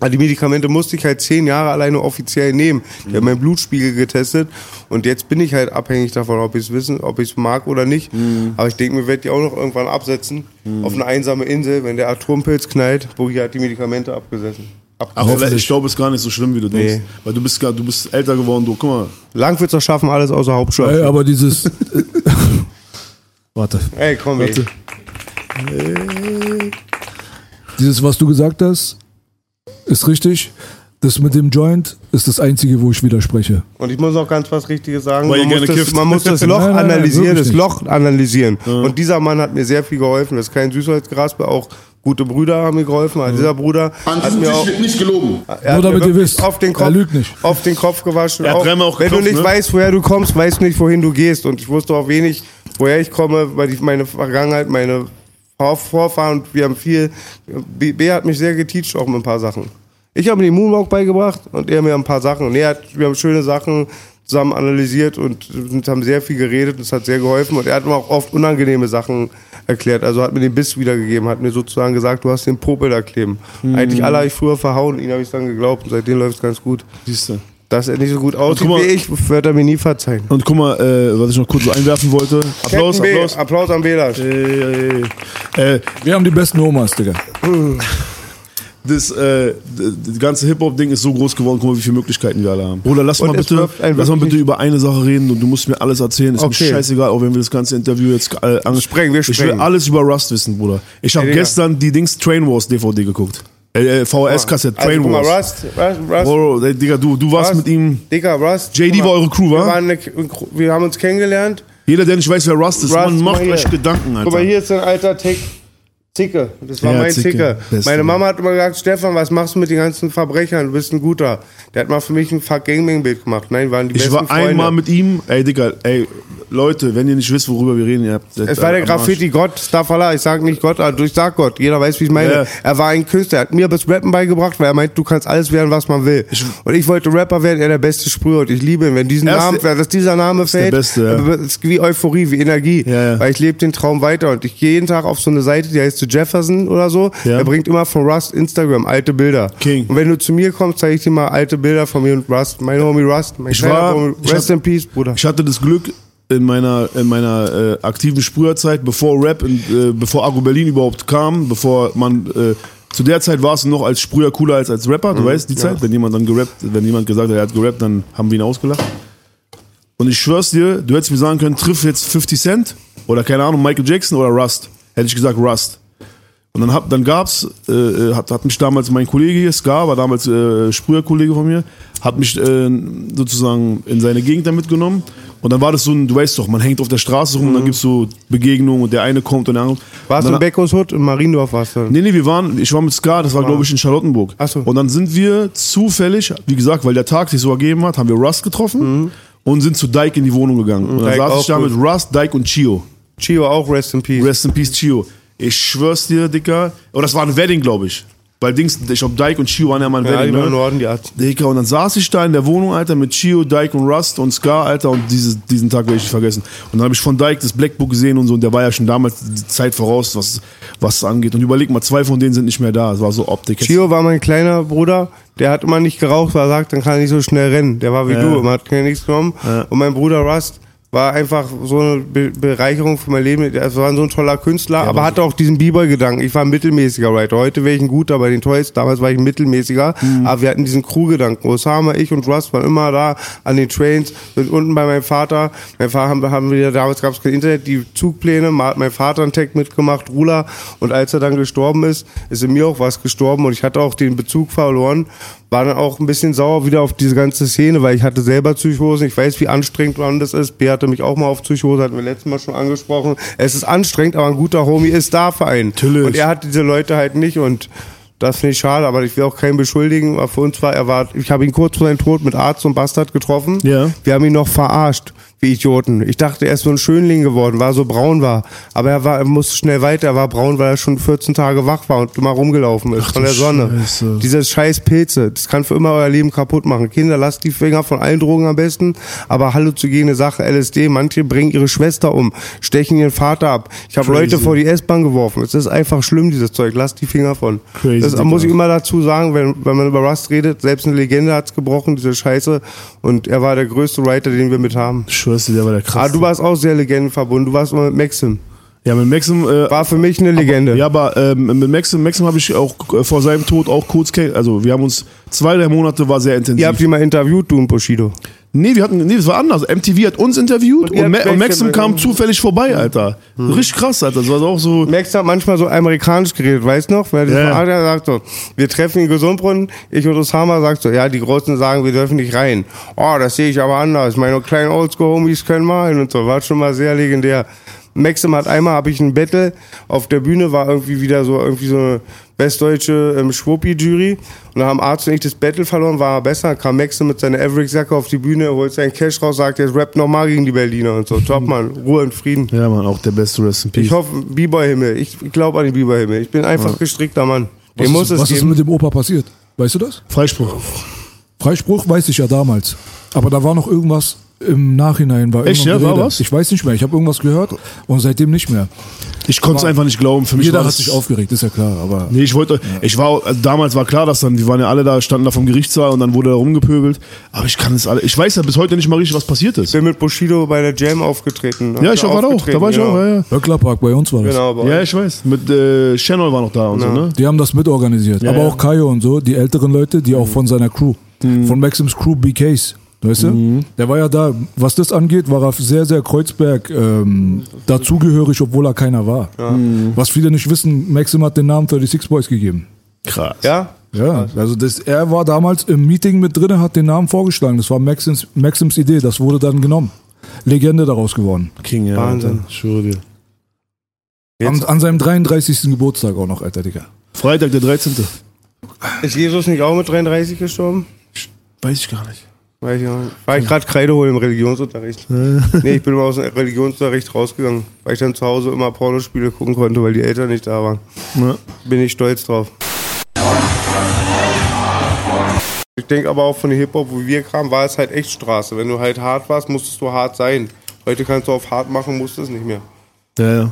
Aber die Medikamente musste ich halt zehn Jahre alleine offiziell nehmen. Die Mhm. haben meinen Blutspiegel getestet und jetzt bin ich halt abhängig davon, ob ich es wissen, ob ich es mag oder nicht. Mhm. Aber ich denke, mir werde die auch noch irgendwann absetzen auf eine einsame Insel, wenn der Atompilz knallt, wo hier hat die Medikamente abgesessen. Aber abgesetzt. vielleicht- ich glaube, es ist gar nicht so schlimm, wie du denkst. Nee. Weil du bist, du bist älter geworden, du, guck mal. Lang wird's doch schaffen, alles außer Hauptschule. Ey, aber dieses. Warte. Ey, komm, ey. Warte. Dieses, was du gesagt hast, ist richtig. Das mit dem Joint ist das Einzige, wo ich widerspreche. Und ich muss auch ganz was Richtiges sagen. Weil man, muss das, man muss das Loch Nein, nein, analysieren, das. Loch analysieren. Und dieser Mann hat mir sehr viel geholfen. Das ist kein Süßholzgrasper, auch gute Brüder haben mir geholfen. Aber dieser Bruder An hat mir auch wird nicht gelogen. er hat Nur mir damit ihr wisst, auf den er Kopf, lügt nicht. auf den Kopf gewaschen. Er Auch, auch wenn du nicht ne? weißt, woher du kommst, weißt du nicht, wohin du gehst. Und ich wusste auch wenig, woher ich komme, weil ich meine Vergangenheit, meine Vorfahren, und wir haben viel. B, hat mich sehr geteacht, auch mit ein paar Sachen. Ich habe mir den Moonwalk beigebracht und er mir ein paar Sachen. Und er hat, wir haben schöne Sachen zusammen analysiert und, und haben sehr viel geredet. Das hat sehr geholfen. Und er hat mir auch oft unangenehme Sachen erklärt. Also hat mir den Biss wiedergegeben, hat mir sozusagen gesagt, du hast den Popel da kleben. Mhm. Eigentlich alle habe ich früher verhauen, ihn habe ich dann geglaubt und seitdem läuft es ganz gut. Siehst du. Dass er nicht so gut aussieht mal- wie ich, wird er mir nie verzeihen. Und guck mal, äh, was ich noch kurz so einwerfen wollte. Applaus, B, Applaus. Applaus an Bela. Äh, äh, Wir haben die besten Omas, Digga. das, äh, das ganze Hip-Hop-Ding ist so groß geworden, guck mal, wie viele Möglichkeiten wir alle haben. Bruder, lass Und mal bitte, lass mal bitte über eine Sache reden und du musst mir alles erzählen. Ist Okay. mir scheißegal, auch wenn wir das ganze Interview jetzt äh, ange- Sprengen, wir Ich will alles über Rust wissen, Bruder. Ich habe Ey, Digga. gestern die Dings Train Wars DVD geguckt. Äh, äh, VHS-Kassette, Also, Train guck mal, Wars. Rust, Rust, Rust. Bro, ey, Digga, du, du warst Rust. mit ihm. Digga, Rust. JD mal, war eure Crew, wa? Wir, waren eine, wir haben uns kennengelernt. Jeder, der nicht weiß, wer Rust ist, Rust, man macht mal euch. Gedanken, Alter. Guck mal, hier ist ein alter Tick. Zicke. Das war Ja, mein Zicke. Zicke. Meine Mama hat immer gesagt, Stefan, was machst du mit den ganzen Verbrechern? Du bist ein guter. Der hat mal für mich ein Fuck Gangbang Bild gemacht. Nein, waren die Ich besten war Freunde. einmal mit ihm, ey Digga, ey, Leute, wenn ihr nicht wisst, worüber wir reden, ihr habt. Es war der Graffiti Gott, Staffala. Ich sag nicht Gott, aber ich sag Gott. Jeder weiß, wie ich meine. Ja. Er war ein Künstler. Er hat mir das Rappen beigebracht, weil er meint, du kannst alles werden, was man will. und ich wollte Rapper werden, er der beste Sprüher. Und ich liebe ihn. Wenn diesen Namen, der- dass dieser Name der fällt, Beste, ja. ist wie Euphorie, wie Energie. Ja. Weil ich lebe den Traum weiter. Und ich gehe jeden Tag auf so eine Seite, die heißt so Jefferson oder so. Ja. Er bringt immer von Rust Instagram alte Bilder. King. Und wenn du zu mir kommst, zeige ich dir mal alte Bilder von mir und Rust. Mein Homie Rust. Mein Ich war- Homie. ich Rest hab- in Peace, Bruder. Ich hatte das Glück in meiner in meiner äh, aktiven Sprüherzeit, bevor Rap, in, äh, bevor Agro Berlin überhaupt kam, bevor man äh, zu der Zeit war es noch als Sprüher cooler als als Rapper, du Mhm. weißt die Zeit, wenn jemand dann gerappt, wenn jemand gesagt hat, er hat gerappt, dann haben wir ihn ausgelacht. Und ich schwör's dir, du hättest mir sagen können, triff jetzt 50 Cent oder keine Ahnung, Michael Jackson oder Rust. Hätte ich gesagt Rust. Und dann, hab, dann gab's, äh, äh, hat, hat mich damals mein Kollege hier, Ska, war damals äh, Sprüherkollege von mir, hat mich äh, sozusagen in seine Gegend da mitgenommen. Und dann war das so ein, du weißt doch, man hängt auf der Straße rum und dann gibt's so Begegnungen und der eine kommt und der andere. Warst du in dann, Beckos Hut? In Mariendorf warst du? Nee, nee, wir waren, ich war mit Ska, das war glaube ich in Charlottenburg. Ach so. Und dann sind wir zufällig, wie gesagt, weil der Tag sich so ergeben hat, haben wir Rust getroffen und sind zu Dyke in die Wohnung gegangen. Und dann Mhm. Dyke saß ich da mit Rust, Dyke und Chio. Chio auch, Rest in Peace. Rest in Peace, Chio. Ich schwör's dir, Dicker. Oh, das war ein Wedding, glaube ich. Weil Dings, ich glaube, Dyke und Chio waren ja mal ein ja, die Wedding, waren im ne? Norden, die Arzt. Dicker, und dann saß ich da in der Wohnung, Alter, mit Chio, Dyke und Rust und Scar, Alter, und dieses, diesen Tag werde ich nicht vergessen. Und dann habe ich von Dyke das Black Book gesehen und so, und der war ja schon damals die Zeit voraus, was, was es angeht. Und überleg mal, zwei von denen sind nicht mehr da. Es war so Optik. Chio war mein kleiner Bruder, der hat immer nicht geraucht, weil er sagt, dann kann er nicht so schnell rennen. Der war wie Ja. du, immer hat nichts genommen. Ja. Und mein Bruder Rust war einfach so eine Be Bereicherung für mein Leben. Er war so ein toller Künstler, aber hatte auch diesen B-Boy-Gedanken. Ich war ein mittelmäßiger Writer. Heute wäre ich ein guter bei den Toys. Damals war ich ein mittelmäßiger. Mhm. Aber wir hatten diesen Crew-Gedanken. Osama, ich und Rust waren immer da an den Trains. Sind unten bei meinem Vater. Mein Vater haben, haben wir, damals gab es kein Internet, die Zugpläne. Hat mein Vater einen Tag mitgemacht, Rula. Und als er dann gestorben ist, ist in mir auch was gestorben. Und ich hatte auch den Bezug verloren. War dann auch ein bisschen sauer wieder auf diese ganze Szene, weil ich hatte selber Psychose. Ich weiß, wie anstrengend man das ist. B hatte mich auch mal auf Psychose, hatten wir letztes Mal schon angesprochen. Es ist anstrengend, aber ein guter Homie ist da für einen. Natürlich. Und er hat diese Leute halt nicht und das finde ich schade, aber ich will auch keinen beschuldigen. Aber für uns war er war, ich habe ihn kurz vor seinem Tod mit Arzt und Bastard getroffen. Ja. Wir haben ihn noch verarscht. Wie Idioten. Ich dachte, er ist so ein Schönling geworden, war so braun war. Aber er war, er musste schnell weiter, er war braun, weil er schon 14 Tage wach war und immer rumgelaufen ist von du der Sonne. Scheiße. Diese scheiß Pilze, das kann für immer euer Leben kaputt machen. Kinder, lasst die Finger von allen Drogen am besten. Aber halluzogene Sache, LSD, manche bringen ihre Schwester um, stechen ihren Vater ab. Ich habe. Leute vor die S-Bahn geworfen. Es ist einfach schlimm, dieses Zeug. Lasst die Finger von. Crazy, das muss ich immer dazu sagen, wenn, wenn man über Rust redet, selbst eine Legende hat's gebrochen, diese Scheiße. Und er war der größte Writer, den wir mit haben. Ich dir, der war der Ah, krasseste. du warst auch sehr legendenverbunden. Du warst immer mit Maxim. ja, mit Maxim, äh, War für mich eine Legende. Ja, aber ähm, mit Maxim, Maxim habe ich auch äh, vor seinem Tod auch kurz, also wir haben uns zwei, drei Monate war sehr intensiv. Ihr habt ihn mal interviewt, du und Bushido. Nee, wir hatten, nee, das war anders. MTV hat uns interviewt Und und, Ma und Maxim Maxim kam zufällig vorbei, Alter. Richtig krass, Alter. Das war auch so. Max hat manchmal so amerikanisch geredet, weißt noch? Wenn er Ja, ja, ja. sagt so, wir treffen in Gesundbrunnen, ich und Osama sagt so, ja, die Großen sagen, wir dürfen nicht rein. Oh, das sehe ich aber anders. Meine kleinen Oldschool-Homies können malen und so. War schon mal sehr legendär. Maxim hat einmal, habe ich ein Battle auf der Bühne, war irgendwie wieder so, irgendwie so eine westdeutsche ähm, Schwuppi-Jury. Und da haben Arzt und ich das Battle verloren, war er besser. Kam Maxim mit seiner Average-Jacke auf die Bühne, holt seinen Cash raus, sagt, jetzt rappt nochmal gegen die Berliner und so. Top, Mann. Ruhe und Frieden. Ja, Mann, auch der beste Rest in Peace. Ich hoffe, B-Boy-Himmel. Ich glaube an den B-Boy-Himmel. Ich bin einfach gestrickter Mann. Was, Den muss ist, es was ist geben. mit dem Opa passiert? Weißt du das? Freispruch. Freispruch weiß ich ja damals. Aber da war noch irgendwas im Nachhinein. War Echt, ja? War Rede. was? Ich weiß nicht mehr. Ich habe irgendwas gehört und seitdem nicht mehr. Ich konnte es einfach nicht glauben. Für mich Jeder war hat sich aufgeregt, ist ja klar. Aber Nee, ich wollte, ich war, also damals war klar, dass dann, wir waren ja alle da, standen da vom Gerichtssaal und dann wurde da rumgepöbelt. Aber ich kann es alle, ich weiß ja bis heute nicht mal richtig, was passiert ist. Ich bin mit Bushido bei der Jam aufgetreten. Ja, ich war da auch, da war ich auch, ja, ja. Höcklerpark, bei uns war das. Genau, aber Ja, ich weiß. Mit äh, Channel war noch da und so, ne? Die haben das mitorganisiert. Ja, aber ja. auch Kaio und so, die älteren Leute, die auch von seiner Crew, von Maxims Crew BKs. Weißt du? Der war ja da, was das angeht, war er sehr, sehr Kreuzberg ähm, dazugehörig, obwohl er keiner war. Was viele nicht wissen, Maxim hat den Namen 36 Boys gegeben. Krass. ja? Ja, also das, er war damals im Meeting mit drin, hat den Namen vorgeschlagen. Das war Maxims, Maxims Idee, das wurde dann genommen. Legende daraus geworden. King, ja. Wahnsinn. Schwöre dir. An, an seinem 33. Geburtstag auch noch, Alter Digga. Freitag, der 13. Ist Jesus nicht auch mit 33 gestorben? Weiß ich gar nicht. Weiß ich auch nicht. War ich gerade Kreide holen im Religionsunterricht. nee, ich bin immer aus dem Religionsunterricht rausgegangen, weil ich dann zu Hause immer Pornospiele gucken konnte, weil die Eltern nicht da waren. Ja. Bin ich stolz drauf. Ich denke aber auch von dem Hip-Hop, wo wir kamen, war es halt echt Straße. Wenn du halt hart warst, musstest du hart sein. Heute kannst du auf hart machen, musst es nicht mehr. Ja, ja.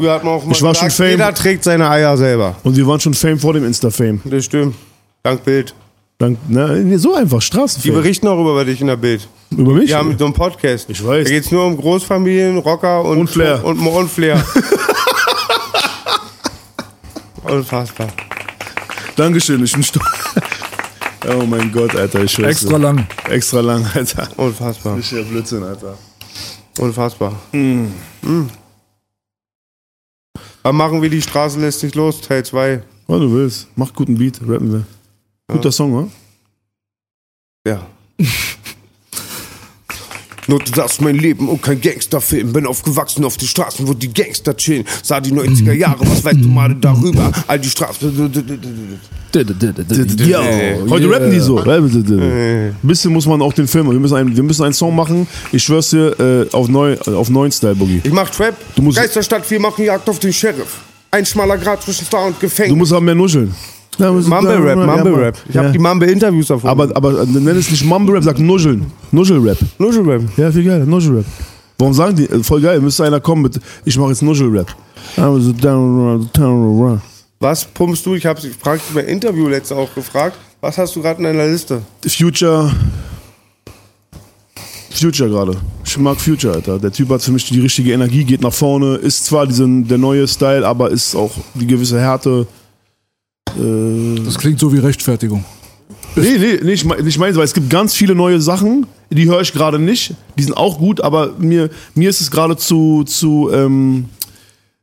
Früher hat man auch mal Ich war schon Fame. jeder trägt seine Eier selber. Und wir waren schon Fame vor dem Insta-Fame. Das stimmt. Dank Bild. Dank, na, nee, so einfach, Die Straßenfame. berichten auch über dich in der Bild. Über mich? Die haben so einen Podcast. Ich weiß. Da geht es nur um Großfamilien, Rocker und, Und Flair. Und, und Flair. Unfassbar. Dankeschön, ich bin stolz. Oh mein Gott, Alter, ich schwör's Extra lang. Extra lang, Alter. Unfassbar. Das ist ja Blödsinn, Alter. Unfassbar. Mm. Wann machen wir die Straße lässt sich los, Teil 2? Was du willst. Mach guten Beat, rappen wir. Guter Song, wa? Ja. Nur das ist mein Leben und kein Gangsterfilm. Bin aufgewachsen auf den Straßen, wo die Gangster chillen. Sah die 90er Jahre, was weißt du mal darüber? All die Straßen. Yo, heute rappen die so. Ein bisschen muss man auch den Film. Wir müssen, einen, wir müssen einen Song machen. Ich schwör's dir, äh, auf, neu, auf neuen Style Boogie. Ich mach Trap. Du musst- Geisterstadt, wir machen Jagd auf den Sheriff. Ein schmaler Grad zwischen Star und Du Gefängnis. musst aber mehr nuscheln. Mumble Rap, Mumble Rap. Ich hab ja. die Mumble Interviews davon. aber, aber nenn es nicht Mumble Rap, sag Nuscheln. Nuschel-Rap. Nuschel Rap. Ja, viel geil, Nuschel-Rap. Warum sagen die? äh, Voll geil, müsste einer kommen mit, ich mache jetzt Nuschel-Rap. I was pumpst du? Ich habe ich fragte mein Interview letzte auch gefragt. Was hast du gerade in deiner Liste? Future. Future gerade. Ich mag Future, Alter. Der Typ hat für mich die richtige Energie, geht nach vorne, ist zwar diesen, der neue Style, aber ist auch die gewisse Härte. Äh, Das klingt so wie Rechtfertigung. nee, nee, nee, ich meine, ich mein, weil es gibt ganz viele neue Sachen, die höre ich gerade nicht. Die sind auch gut, aber mir, mir ist es gerade zu, zu, ähm,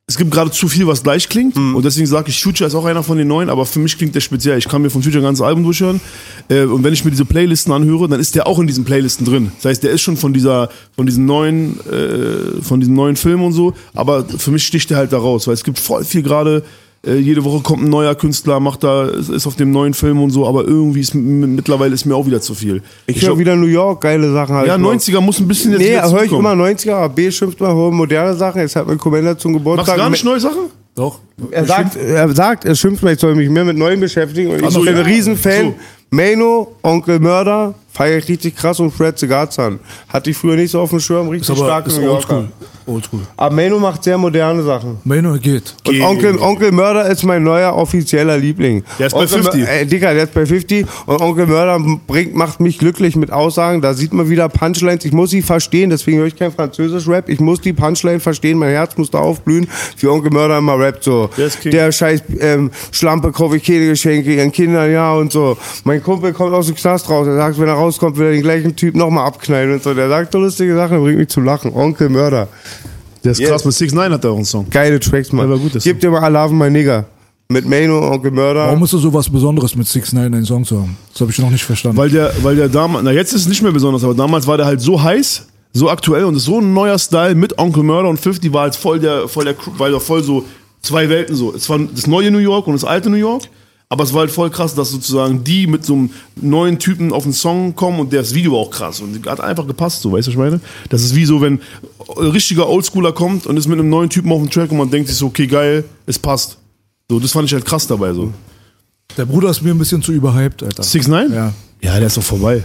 es gibt gerade zu viel, was gleich klingt. Und deswegen sage ich, Future ist auch einer von den neuen, aber für mich klingt der speziell. Ich kann mir von Future ein ganzes Album durchhören. Äh, und wenn ich mir diese Playlisten anhöre, dann ist der auch in diesen Playlisten drin. Das heißt, der ist schon von dieser, von diesen neuen, äh, von diesen neuen Filmen und so. Aber für mich sticht der halt da raus, weil es gibt voll viel gerade Äh, jede Woche kommt ein neuer Künstler, macht da, ist auf dem neuen Film und so, aber irgendwie ist mittlerweile ist mir auch wieder zu viel. Ich glaub- höre wieder New York, geile Sachen. Ja, ich noch. 90er muss ein bisschen jetzt Nee, höre ich immer 90er, aber B schimpft mal, höre moderne Sachen. Jetzt hat mein Commander zum Machst Geburtstag. du gar nicht neue Sachen? Doch. Er sagt, er sagt, er schimpft mich, ich soll mich mehr mit Neuen beschäftigen. Und ich so, bin ja. ein Riesenfan. So. Mano, Onkel Mörder, feiere ich richtig krass und Fred Segarzan. Hatte ich früher nicht so auf dem Schirm, richtig Ist aber stark ist oldschool. Oldschool. Aber Mano macht sehr moderne Sachen. Mano geht. Und Onkel, Onkel Mörder ist mein neuer offizieller Liebling. Der ist bei Onkel 50. Mör- Äh, Digga, der ist bei 50. Und Onkel Mörder bringt, macht mich glücklich mit Aussagen. Da sieht man wieder Punchlines. Ich muss sie verstehen, deswegen höre ich kein Französisch-Rap. Ich muss die Punchline verstehen. Mein Herz muss da aufblühen, wie Onkel Mörder immer rappt. So. Der scheiß ähm, Schlampe kaufe ich keine Geschenke ihren Kindern, ja und so. Mein Kumpel kommt aus dem Knast raus. Er sagt, wenn er rauskommt, will er den gleichen Typ nochmal abknallen und so. Der sagt so lustige Sachen, bringt mich zum Lachen. Onkel Mörder. Der ist Yes. krass, mit 6 9 hat er auch einen Song. Geile Tracks, Mann. War gut, das Gib dir mal Alaven, mein Nigger. Mit Mano, Onkel Mörder. Warum ist es so was Besonderes mit 6 9 einen Song zu haben? Das habe ich noch nicht verstanden. Weil der, weil der damals, na jetzt ist es nicht mehr besonders, aber damals war der halt so heiß, so aktuell und ist so ein neuer Style mit Onkel Murder und 50 war halt voll der, voll der, weil der voll so zwei Welten so. Es war das neue New York und das alte New York. Aber es war halt voll krass, dass sozusagen die mit so einem neuen Typen auf den Song kommen und das Video auch krass und hat einfach gepasst, so, weißt du, was ich meine? Das ist wie so, wenn ein richtiger Oldschooler kommt und ist mit einem neuen Typen auf dem Track und man denkt sich so, okay, geil, es passt. So, das fand ich halt krass dabei, so. der Bruder ist mir ein bisschen zu überhyped, Alter. 6 9 Ja. Ja, der ist doch vorbei.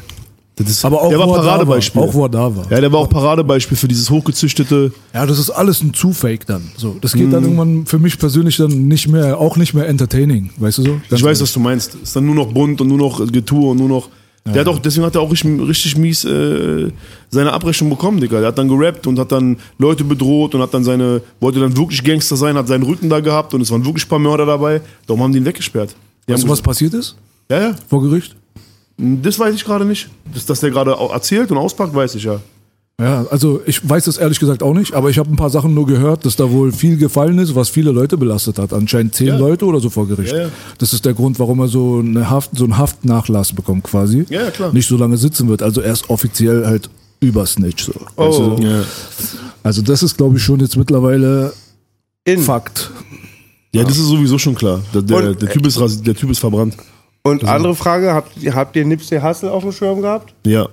Ist, Aber auch, der war er Paradebeispiel. War, auch wo er da war. Ja, der war auch Paradebeispiel für dieses hochgezüchtete. Ja, das ist alles ein Zu-Fake dann. So, das geht Mhm. dann irgendwann für mich persönlich dann nicht mehr, auch nicht mehr entertaining, weißt du so? Ich weiß, was du meinst. Ist dann nur noch bunt und nur noch Getue und nur noch. Der hat auch, deswegen hat er auch richtig, richtig mies äh, seine Abrechnung bekommen, Digga. Der hat dann gerappt und hat dann Leute bedroht und hat dann seine, wollte dann wirklich Gangster sein, hat seinen Rücken da gehabt und es waren wirklich ein paar Mörder dabei. Darum haben die ihn weggesperrt. Die Weißt du, was passiert ist? Ja, ja. Vor Gericht? Das weiß ich gerade nicht. Das, dass der gerade auch erzählt und auspackt, weiß ich ja. Ja, also ich weiß das ehrlich gesagt auch nicht, aber ich habe ein paar Sachen nur gehört, dass da wohl viel gefallen ist, was viele Leute belastet hat. Anscheinend zehn Ja. Leute oder so vor Gericht. Ja, ja. Das ist der Grund, warum er so, eine Haft, so einen Haftnachlass bekommt quasi. Ja, klar. Nicht so lange sitzen wird. Also er ist offiziell halt Übersnitch. So. Weißt Oh. Ja, Also das ist, glaube ich, schon jetzt mittlerweile In. Fakt. ja das ist sowieso schon klar. Der, der, Und- der, typ, ist, der Typ ist verbrannt. Und andere Frage, habt, ihr- habt ihr Nipsey Hussle auf dem Schirm gehabt? Ja.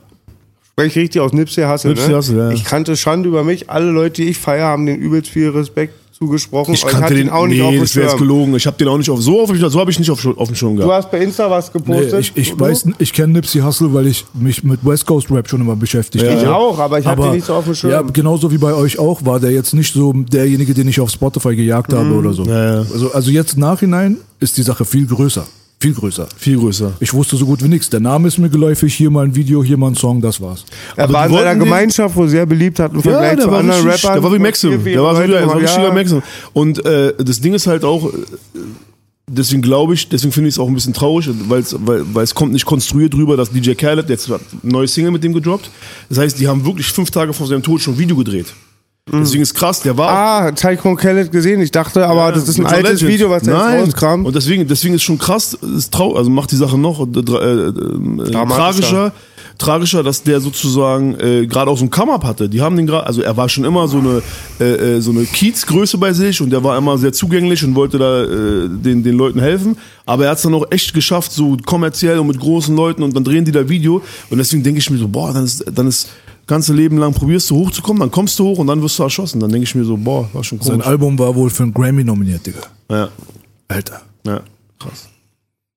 Spreche ich richtig aus Nipsey Hussle, Nipsey ne? Hussle, ja. Ich kannte Schande über mich. Alle Leute, die ich feiere, haben den übelst viel Respekt zugesprochen. Ich kannte den ihn auch nicht nee, auf dem das wäre Schirm. gelogen. Ich habe den auch nicht auf so auf, so habe ich nicht auf, auf dem Schirm Du gehabt. hast bei Insta was Nee, gepostet. ich ich Du? weiß, ich kenne Nipsey Hussle, weil ich mich mit West Coast Rap schon immer beschäftigt Ich habe. auch, aber ich hab den nicht so auf dem Schirm. Ja, genauso wie bei euch auch, war der jetzt nicht so derjenige, den ich auf Spotify gejagt habe oder so. Ja, ja. Also, also jetzt im Nachhinein ist die Sache viel größer. Viel größer. Viel größer. Ich wusste so gut wie nichts. Der Name ist mir geläufig, hier mal ein Video, hier mal ein Song, das war's. Er Aber war in den- Gemeinschaft wohl sehr beliebt, hat im Vergleich zu anderen richtig, Rappern. Der war wie Maxim. Der war wieder, der war richtiger ja. Maxim. Und äh, das Ding ist halt auch, äh, deswegen glaube ich, deswegen finde ich es auch ein bisschen traurig, weil's, weil, weil es kommt nicht konstruiert drüber, dass DJ Khaled, jetzt hat ein neues Single mit dem gedroppt. Das heißt, die haben wirklich fünf Tage vor seinem Tod schon ein Video gedreht. Deswegen ist krass, der war Ah, Tycoon Khaled gesehen. Ich dachte, aber das ist ein altes Legend. Video, was der Nein. Und deswegen, deswegen ist schon krass, ist trau also macht die Sache noch äh, äh, äh, tragischer, tragischer, dass der sozusagen äh, gerade auch so ein Come-Up hatte. Die haben den gerade, also er war schon immer so eine äh, äh, so eine Kiezgröße bei sich und der war immer sehr zugänglich und wollte da äh, den den Leuten helfen. Aber er hat es dann auch echt geschafft, so kommerziell und mit großen Leuten und dann drehen die da Video und deswegen denke ich mir so, boah, dann ist dann ist ganze Leben lang probierst du hochzukommen, dann kommst du hoch und dann wirst du erschossen. Dann denke ich mir so, boah, war schon Sein komisch. Album war wohl für einen Grammy nominiert, Digga. Ja, Alter. ja, krass.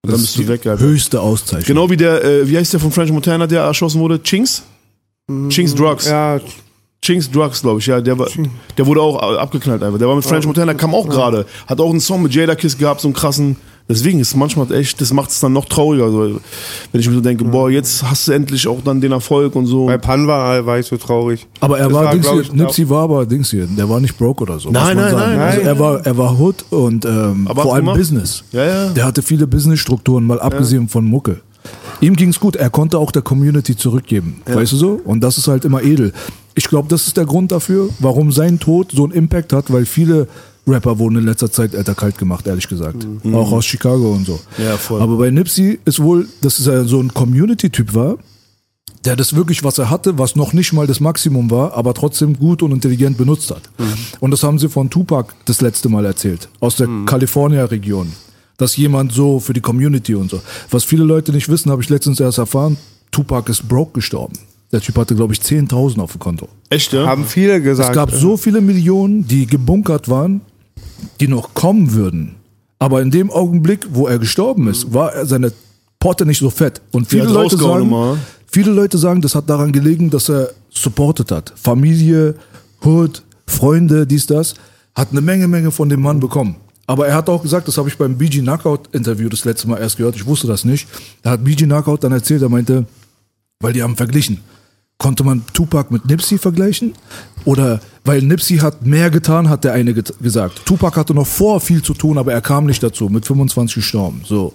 Und dann Das bist du weg, Alter. Höchste Auszeichnung. Genau wie der, äh, wie heißt der von French Montana, der erschossen wurde? Chinks? Chinks Drugs. Ja, Chinks Drugs, glaube ich, ja. Der, war, der wurde auch abgeknallt einfach. Der war mit French Montana, kam auch gerade. Hat auch einen Song mit Jada Kiss gehabt, so einen krassen. Deswegen ist manchmal echt, das macht es dann noch trauriger. So, wenn ich mir so denke, boah, jetzt hast du endlich auch dann den Erfolg und so. bei Panwa war ich so traurig. Aber er Das war, war, Dings hier, ich, Nipsey war aber Dings hier, der war nicht broke oder so. Nein, muss man nein, sagen. nein, Also nein. er war, er war Hood und ähm, Aber vor allem gemacht. Business. Ja, ja. Der hatte viele Businessstrukturen, mal abgesehen von Mucke. Ihm ging's gut, er konnte auch der Community zurückgeben, weißt du so? Und das ist halt immer edel. Ich glaube, das ist der Grund dafür, warum sein Tod so einen Impact hat, weil viele Rapper wurden in letzter Zeit älter kalt gemacht, ehrlich gesagt. Auch aus Chicago und so. Ja, voll. Aber bei Nipsey ist wohl, dass er so ein Community-Typ war, der das wirklich, was er hatte, was noch nicht mal das Maximum war, aber trotzdem gut und intelligent benutzt hat. Und das haben sie von Tupac das letzte Mal erzählt, aus der California-Region. Dass jemand so für die Community und so. Was viele Leute nicht wissen, habe ich letztens erst erfahren, Tupac ist broke gestorben. Der Typ hatte, glaube ich, 10.000 auf dem Konto. Echt, ja? Haben viele gesagt. Es gab so viele Millionen, die gebunkert waren, die noch kommen würden. Aber in dem Augenblick, wo er gestorben ist, war er seine Porte nicht so fett. Und viele Leute sagen, viele Leute sagen, das hat daran gelegen, dass er supported hat. Familie, Hood, Freunde, dies, das. Hat eine Menge, Menge von dem Mann bekommen. Aber er hat auch gesagt, das habe ich beim BG Knockout Interview das letzte Mal erst gehört, ich wusste das nicht. Da hat BG Knockout dann erzählt, er meinte, weil die haben verglichen. Konnte man Tupac mit Nipsey vergleichen? Oder weil Nipsey hat mehr getan, hat der eine get- gesagt. Tupac hatte noch vor viel zu tun, aber er kam nicht dazu, mit 25 gestorben. So.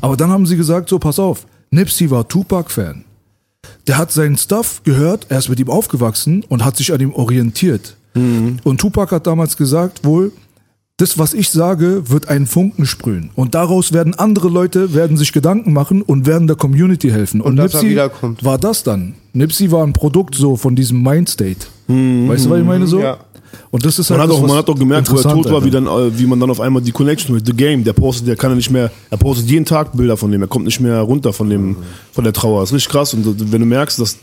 Aber dann haben sie gesagt, so pass auf, Nipsey war Tupac-Fan. Der hat seinen Stuff gehört, er ist mit ihm aufgewachsen und hat sich an ihm orientiert. Und Tupac hat damals gesagt, wohl, das, was ich sage, wird einen Funken sprühen. Und daraus werden andere Leute, werden sich Gedanken machen und werden der Community helfen. Und, Und Nipsey war das dann. Nipsey war ein Produkt so von diesem Mindstate. Weißt du, was ich meine so? Ja. Und das ist Man halt hat, das, auch, man hat auch gemerkt, wo er tot war, wie, dann, äh, wie man dann auf einmal die Connection mit The Game, der postet, der kann ja nicht mehr, er postet jeden Tag Bilder von dem, er kommt nicht mehr runter von dem, von der Trauer. Das ist richtig krass. Und wenn du merkst, dass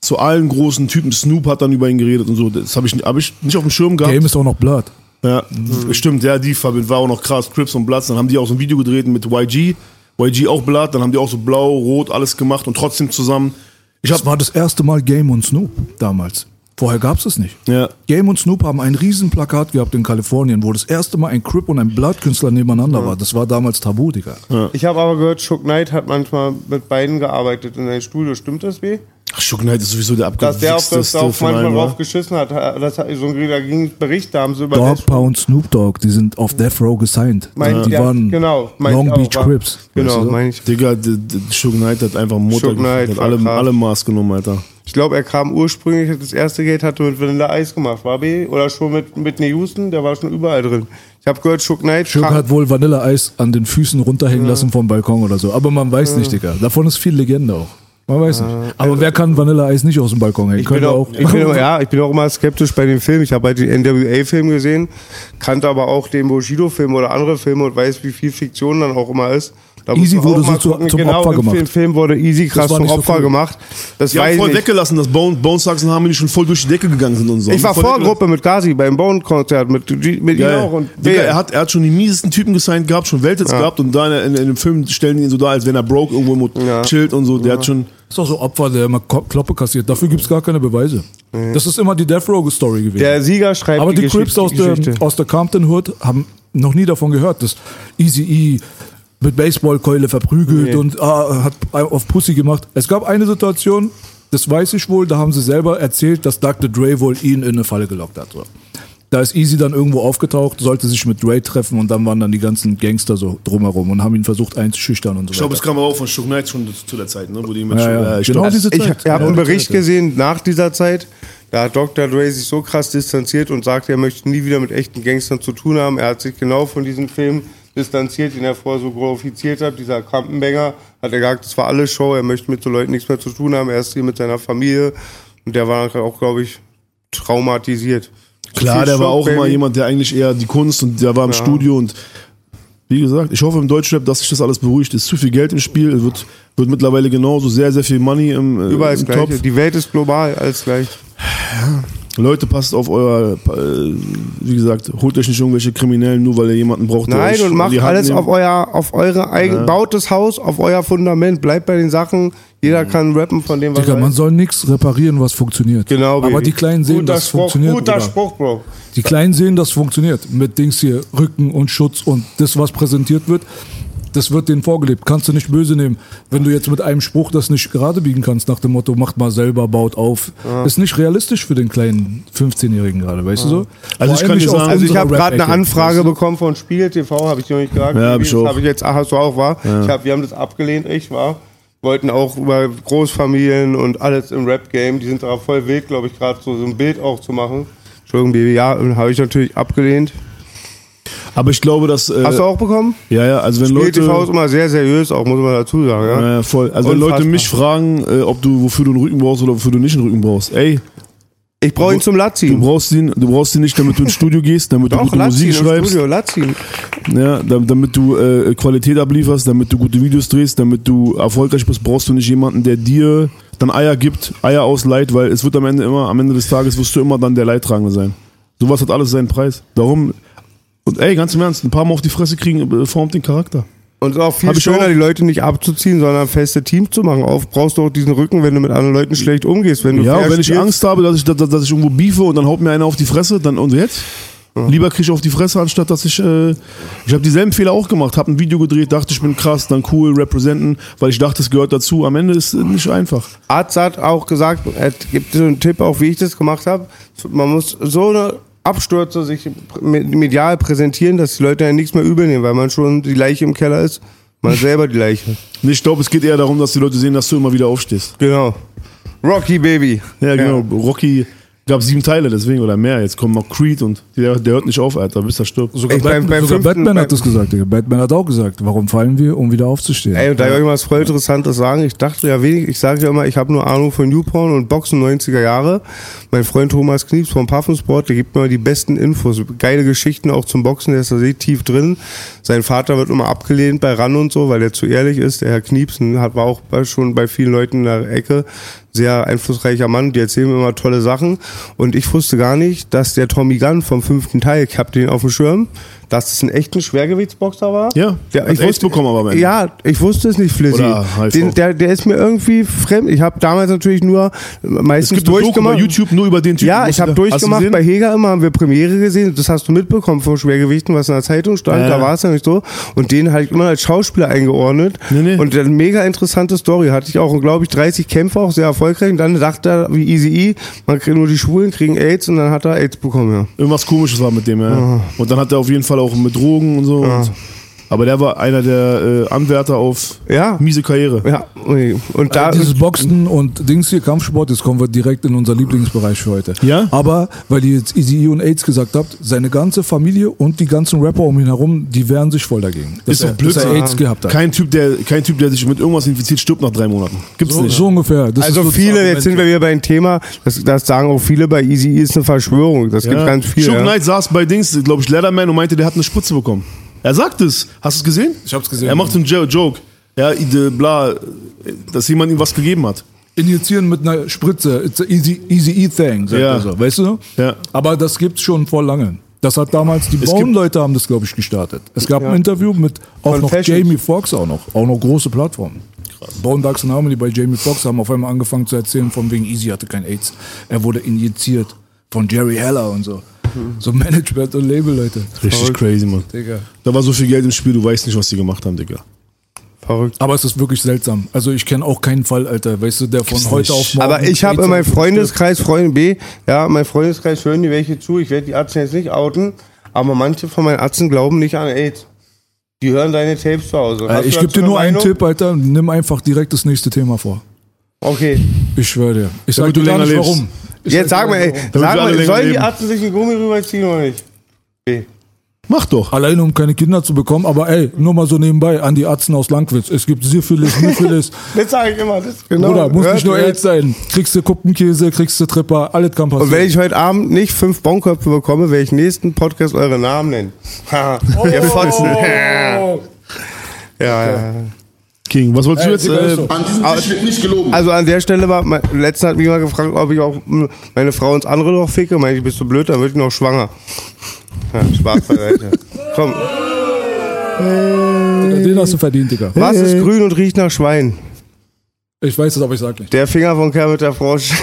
zu allen großen Typen, Snoop hat dann über ihn geredet und so, das habe ich, hab ich nicht auf dem Schirm gehabt. Game ist auch noch Blood. Ja, stimmt, ja, die Verbindung war auch noch krass, Crips und Bloods. Dann haben die auch so ein Video gedreht mit YG, YG auch Blood, dann haben die auch so blau, rot, alles gemacht und trotzdem zusammen. Ich Das war das erste Mal Game und Snoop damals. Vorher gab es es nicht. ja, Game und Snoop haben ein riesen Plakat gehabt in Kalifornien, wo das erste Mal ein Crip und ein Blood-Künstler nebeneinander war. Das war damals tabu, Digga. Ich habe aber gehört, Shook Knight hat manchmal mit beiden gearbeitet in einem Studio. Stimmt das, B? Ach, Shook Knight ist sowieso der Dass der auf das von manchmal drauf geschissen hat. Das, hat- so, ein- da ging Bericht, da haben sie über Dog Pound Snoop Dogg, die sind auf Death Row gesigned. Meint- die ja, waren genau, meint Long Beach war- Crips. Genau, weißt meine ich. Digga, Shook Knight hat einfach Mutter Shook Knight hat alle, krass. alle Maß genommen, Alter. Ich glaube, er kam ursprünglich, das erste Geld hatte mit Vanilla Ice gemacht, war B? Oder schon mit Whitney Houston, der war schon überall drin. Ich habe gehört, Shook Knight kam- hat wohl Vanilleeis an den Füßen runterhängen lassen vom Balkon oder so. Aber man weiß nicht, Digga. Davon ist viel Legende auch. Man weiß nicht. Aber wer kann Vanilleeis nicht aus dem Balkon hängen? Ich bin, auch, ich, bin auch, ja, ich bin auch immer skeptisch bei den Filmen. Ich habe halt den NWA-Film gesehen, kannte aber auch den Bushido-Film oder andere Filme und weiß, wie viel Fiktion dann auch immer ist. Da Easy wurde so zu- zum genau, Opfer im gemacht. Film, Film wurde Easy krass zum so Opfer cool. gemacht. Das Die haben voll nicht. weggelassen, dass Bone, Bone Thugs und Harmony schon voll durch die Decke gegangen sind und so. Ich war. Vorgruppe mit Gazi beim Bone-Konzert, mit, mit ihm Geil. auch. Und Digga, er hat, er hat schon die miesesten Typen gesigned gehabt, schon Welthits gehabt und da in, in, in dem Film stellen die ihn so da, als wenn er broke irgendwo mit Ja. chillt und so. Der hat schon. Ist doch so Opfer, der immer Kloppe kassiert. Dafür gibt's gar keine Beweise. Das ist immer die Death Row Story gewesen. der Sieger schreibt Aber die, Geschichte- Crips aus der, aus der Compton Hood haben noch nie davon gehört, dass Easy E mit Baseballkeule verprügelt Nee. und ah, hat auf Pussy gemacht. Es gab eine Situation, das weiß ich wohl, da haben sie selber erzählt, dass Dr. Dre wohl ihn in eine Falle gelockt hat. So. Da ist Easy dann irgendwo aufgetaucht, sollte sich mit Dre treffen und dann waren dann die ganzen Gangster so drumherum und haben ihn versucht einzuschüchtern und so Ich glaube, es kam aber auch von Shook Knight schon zu der Zeit, ne? Wo die mit Ja, ja. ich Genau glaub- diese Ich, Zeit. ich habe Genau einen Bericht gesehen nach dieser Zeit. Da hat Dr. Dre sich so krass distanziert und sagt, er möchte nie wieder mit echten Gangstern zu tun haben. Er hat sich genau von diesem Film distanziert, den er vorher so glorifiziert hat. Dieser Krampenbanger hat er gesagt, das war alles Show. Er möchte mit so Leuten nichts mehr zu tun haben. Er ist hier mit seiner Familie und der war auch, glaube ich, traumatisiert. Klar, der war auch immer Baby. jemand, der eigentlich eher die Kunst und der war im Studio und wie gesagt, ich hoffe im Deutschrap, dass sich das alles beruhigt. Es ist zu viel Geld im Spiel, es wird, wird mittlerweile genauso sehr, sehr viel Money im, äh, Überall im Gleiche. Topf. Die Welt ist global, alles gleich. Leute, passt auf euer, äh, wie gesagt, holt euch nicht irgendwelche Kriminellen, nur weil ihr jemanden braucht. Nein, und macht alles nimmt. auf euer, auf eure eigene, baut das Haus auf euer Fundament, bleibt bei den Sachen. Jeder kann rappen von dem, was Digga, er man ist. soll nichts reparieren, was funktioniert. Genau, Aber Baby. die Kleinen sehen, guter dass es Spruch, funktioniert. Guter Bruder. Spruch, Bro. Die Kleinen sehen, dass es funktioniert. Mit Dings hier, Rücken und Schutz und das, was präsentiert wird, das wird denen vorgelebt. Kannst du nicht böse nehmen. Wenn du jetzt mit einem Spruch das nicht gerade biegen kannst, nach dem Motto, macht mal selber, baut auf. Ist nicht realistisch für den kleinen 15-Jährigen gerade, weißt du so? Also ich Vor kann allem dir sagen- Also ich habe gerade eine Anfrage bekommen von Spiegel TV, habe ich noch nicht gesagt. Ja, hab ich das habe ich jetzt, ach, hast du auch, war? Ich hab, wir haben das abgelehnt, ich war. Wollten auch über Großfamilien und alles im Rap-Game, die sind da voll wild, glaube ich, gerade so, so ein Bild auch zu machen. Entschuldigung, Baby, ja, habe ich natürlich abgelehnt. Aber ich glaube, dass. Äh, Hast du auch bekommen? Ja, ja, also wenn Spiel Leute. TV ist immer sehr seriös, auch muss man dazu sagen. Ja? Ja, voll. Also wenn Leute Unfassbar. mich fragen, äh, ob du, wofür du einen Rücken brauchst oder wofür du nicht einen Rücken brauchst, ey, Ich brauche ihn zum du Latziehen. brauchst ihn, du brauchst ihn nicht, damit du ins Studio gehst, damit du Doch, gute Latziehen Musik schreibst, Studio, Latziehen. ja, da- damit du äh, Qualität ablieferst, damit du gute Videos drehst, damit du erfolgreich bist, brauchst du nicht jemanden, der dir dann Eier gibt, Eier ausleiht, weil es wird am Ende immer, am Ende des Tages wirst du immer dann der Leidtragende sein. Sowas hat alles seinen Preis. Darum, und ey, ganz im Ernst, ein paar Mal auf die Fresse kriegen, äh, formt den Charakter. Und es ist auch viel Hab ich schöner, die Leute nicht abzuziehen, sondern feste Teams zu machen. Auf brauchst du auch diesen Rücken, wenn du mit anderen Leuten schlecht umgehst. Wenn du Ja, wenn ich. Angst habe, dass ich, dass, dass ich irgendwo beefe und dann haut mir einer auf die Fresse, dann und jetzt? Lieber kriege ich auf die Fresse, anstatt dass ich. Äh, ich habe dieselben Fehler auch gemacht, habe ein Video gedreht, dachte, ich bin krass, dann cool, representen, weil ich dachte, es gehört dazu. Am Ende ist es nicht einfach. Arzt hat auch gesagt, er gibt so einen Tipp, auch wie ich das gemacht habe. Man muss so eine Abstürze sich medial präsentieren, dass die Leute ja nichts mehr übel nehmen, weil man schon die Leiche im Keller ist. Man selber die Leiche. Ich glaube, es geht eher darum, dass die Leute sehen, dass du immer wieder aufstehst. Genau. Rocky Baby. Ja, genau. Rocky gab sieben Teile, deswegen oder mehr. Jetzt kommt noch Creed und der, der hört nicht auf, Alter, bis er stirbt. Sogar, Ey, beim- Batman, beim sogar Batman beim- hat das gesagt, Digga. Batman hat auch gesagt, warum fallen wir, um wieder aufzustehen. Ey, und da ich euch was voll Interessantes sagen, ich dachte ja wenig, ich sage ja immer, ich habe nur Ahnung von Newporn und Boxen 90er Jahre. Mein Freund Thomas Knieps vom Puffensport, der gibt mir die besten Infos, geile Geschichten auch zum Boxen, der ist da sehr tief drin. Sein Vater wird immer abgelehnt bei RAN und so, weil der zu ehrlich ist. Der Herr Kniepsen hat, war auch schon bei vielen Leuten in der Ecke sehr einflussreicher Mann, die erzählen mir immer tolle Sachen. Und ich wusste gar nicht, dass der Tommy Gunn vom fünften Teil, ich hab den auf dem Schirm, dass es ein echter Schwergewichtsboxer war. Ja, der, ich wusste, bekommen aber. Ja, ich wusste es nicht, Flizzy. Den, der, der ist mir irgendwie fremd. Ich habe damals natürlich nur meistens Doku bei durchgemacht. YouTube nur über den Typen. Ja, ich habe durchgemacht. Bei Heger immer haben wir Premiere gesehen. Das hast du mitbekommen vor Schwergewichten, was in der Zeitung stand. Ja. Da war es ja nicht so. Und den hatte ich immer als Schauspieler eingeordnet. Nee, nee. Und eine mega interessante Story. Hatte ich auch, glaube ich, 30 Kämpfe, auch sehr erfolgreich. Und dann dachte er, wie Easy E, man kriegt nur die Schwulen kriegen AIDS und dann hat er AIDS bekommen, ja. Irgendwas komisches war mit dem, ja. Ah. Und dann hat er auf jeden Fall auch mit Drogen und so. Und, aber der war einer der äh, Anwärter auf Ja. miese Karriere. Ja, und da, Dieses Boxen und Dings hier, Kampfsport, jetzt kommen wir direkt in unser Lieblingsbereich für heute. Ja? Aber, weil ihr jetzt Easy E und AIDS gesagt habt, seine ganze Familie und die ganzen Rapper um ihn herum, die wehren sich voll dagegen. Dass Ist doch er, Blödsinn. Dass er AIDS gehabt hat. Kein Typ, der, kein typ, der sich mit irgendwas infiziert, stirbt nach drei Monaten. Gibt's so, nicht. so ungefähr. Das also ist so das viele, jetzt sind wir wieder beim Thema, das, das sagen auch viele bei Easy E ist eine Verschwörung. Das gibt ganz viele. Shook ja. Knight saß bei Dings, glaube ich, Leatherman und meinte, der hat eine Spritze bekommen. Er sagt es. Hast du es gesehen? Ich hab's gesehen. Er macht einen Jo- Joke. Ja, ide- bla, dass jemand ihm was gegeben hat. Injizieren mit einer Spritze, it's a easy, easy E thing, sagt Ja. er so, weißt du? Ja. Aber das gibt's schon vor lange. Das hat damals, die Bone-Leute haben das, glaube ich, gestartet. Es gab ein Interview mit auch Von noch. Jamie Foxx auch noch, auch noch große Plattformen. Bone Ducks and Harmony bei Jamie Foxx haben auf einmal angefangen zu erzählen, von wegen Easy hatte kein AIDS. Er wurde injiziert von Jerry Heller und so. So Management und Label, Leute. Richtig crazy, Mann. Digga. Da war so viel Geld im Spiel, du weißt nicht, was die gemacht haben, Digga. Verrückt. Aber es ist wirklich seltsam. Also ich kenne auch keinen Fall, Alter, weißt du, der von Gibt's heute nicht. auf morgen. Aber ich habe in meinem und Freundeskreis, Freunde B, ja, mein Freundeskreis hören die welche zu. Ich werde die Ärzte jetzt nicht outen, aber manche von meinen Ärzten glauben nicht an AIDS. Die hören deine Tapes zu Hause. Äh, ich gebe dir nur eine einen? Tipp, Alter. Nimm einfach direkt das nächste Thema vor. Okay. Ich schwöre dir. Ich sag Damit dir du gar länger nicht lebst. warum. Jetzt sag mal, ey, sag mal sollen die. Ärzte sich einen Gummi rüberziehen oder nicht? B. Mach doch. Alleine um keine Kinder zu bekommen, aber ey, nur mal so nebenbei an die Arzten aus Langwitz. Es gibt Syphilis, Myphilis. Das sage ich immer. Das genau. Bruder, muss nicht nur. AIDS sein. Kriegst du Kuppenkäse, kriegst du Tripper, alles kann passieren. Und wenn ich heute Abend nicht fünf Bonköpfe bekomme, werde ich nächsten Podcast eure Namen nennen. Ha, ihr Fotzen. Oh. Ja, ja. King, was wolltest du jetzt? Äh. An diesem Tisch wird nicht gelogen. Also an der Stelle war, mein, letztens hat mich mal gefragt, ob ich auch meine Frau ins andere Loch ficke. Meinte ich, bist du blöd, dann wird ich noch schwanger. Ja, Spaß beiseite. Komm, Den hast du verdient, Digga. was ist grün und riecht nach Schwein? Ich weiß es, aber ich sag nicht. Der Finger von Kermit der Frosch.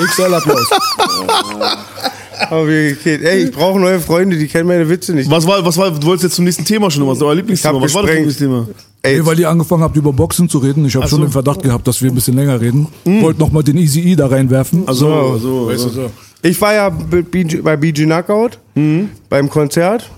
XL Applaus. Aber wie geht? Ey, ich brauche neue Freunde, die kennen meine Witze nicht. was war, was war, du wolltest jetzt zum nächsten Thema schon, was ist euer Lieblingsthema? hab Was war das. Lieblingsthema? Ey, weil ihr angefangen habt, über Boxen zu reden. Ich habe schon so. den Verdacht gehabt, dass wir ein bisschen länger reden. Wollt noch mal den Easy E da reinwerfen. Also, so, weißt so. du so. ich war ja bei BG, Knockout beim Konzert.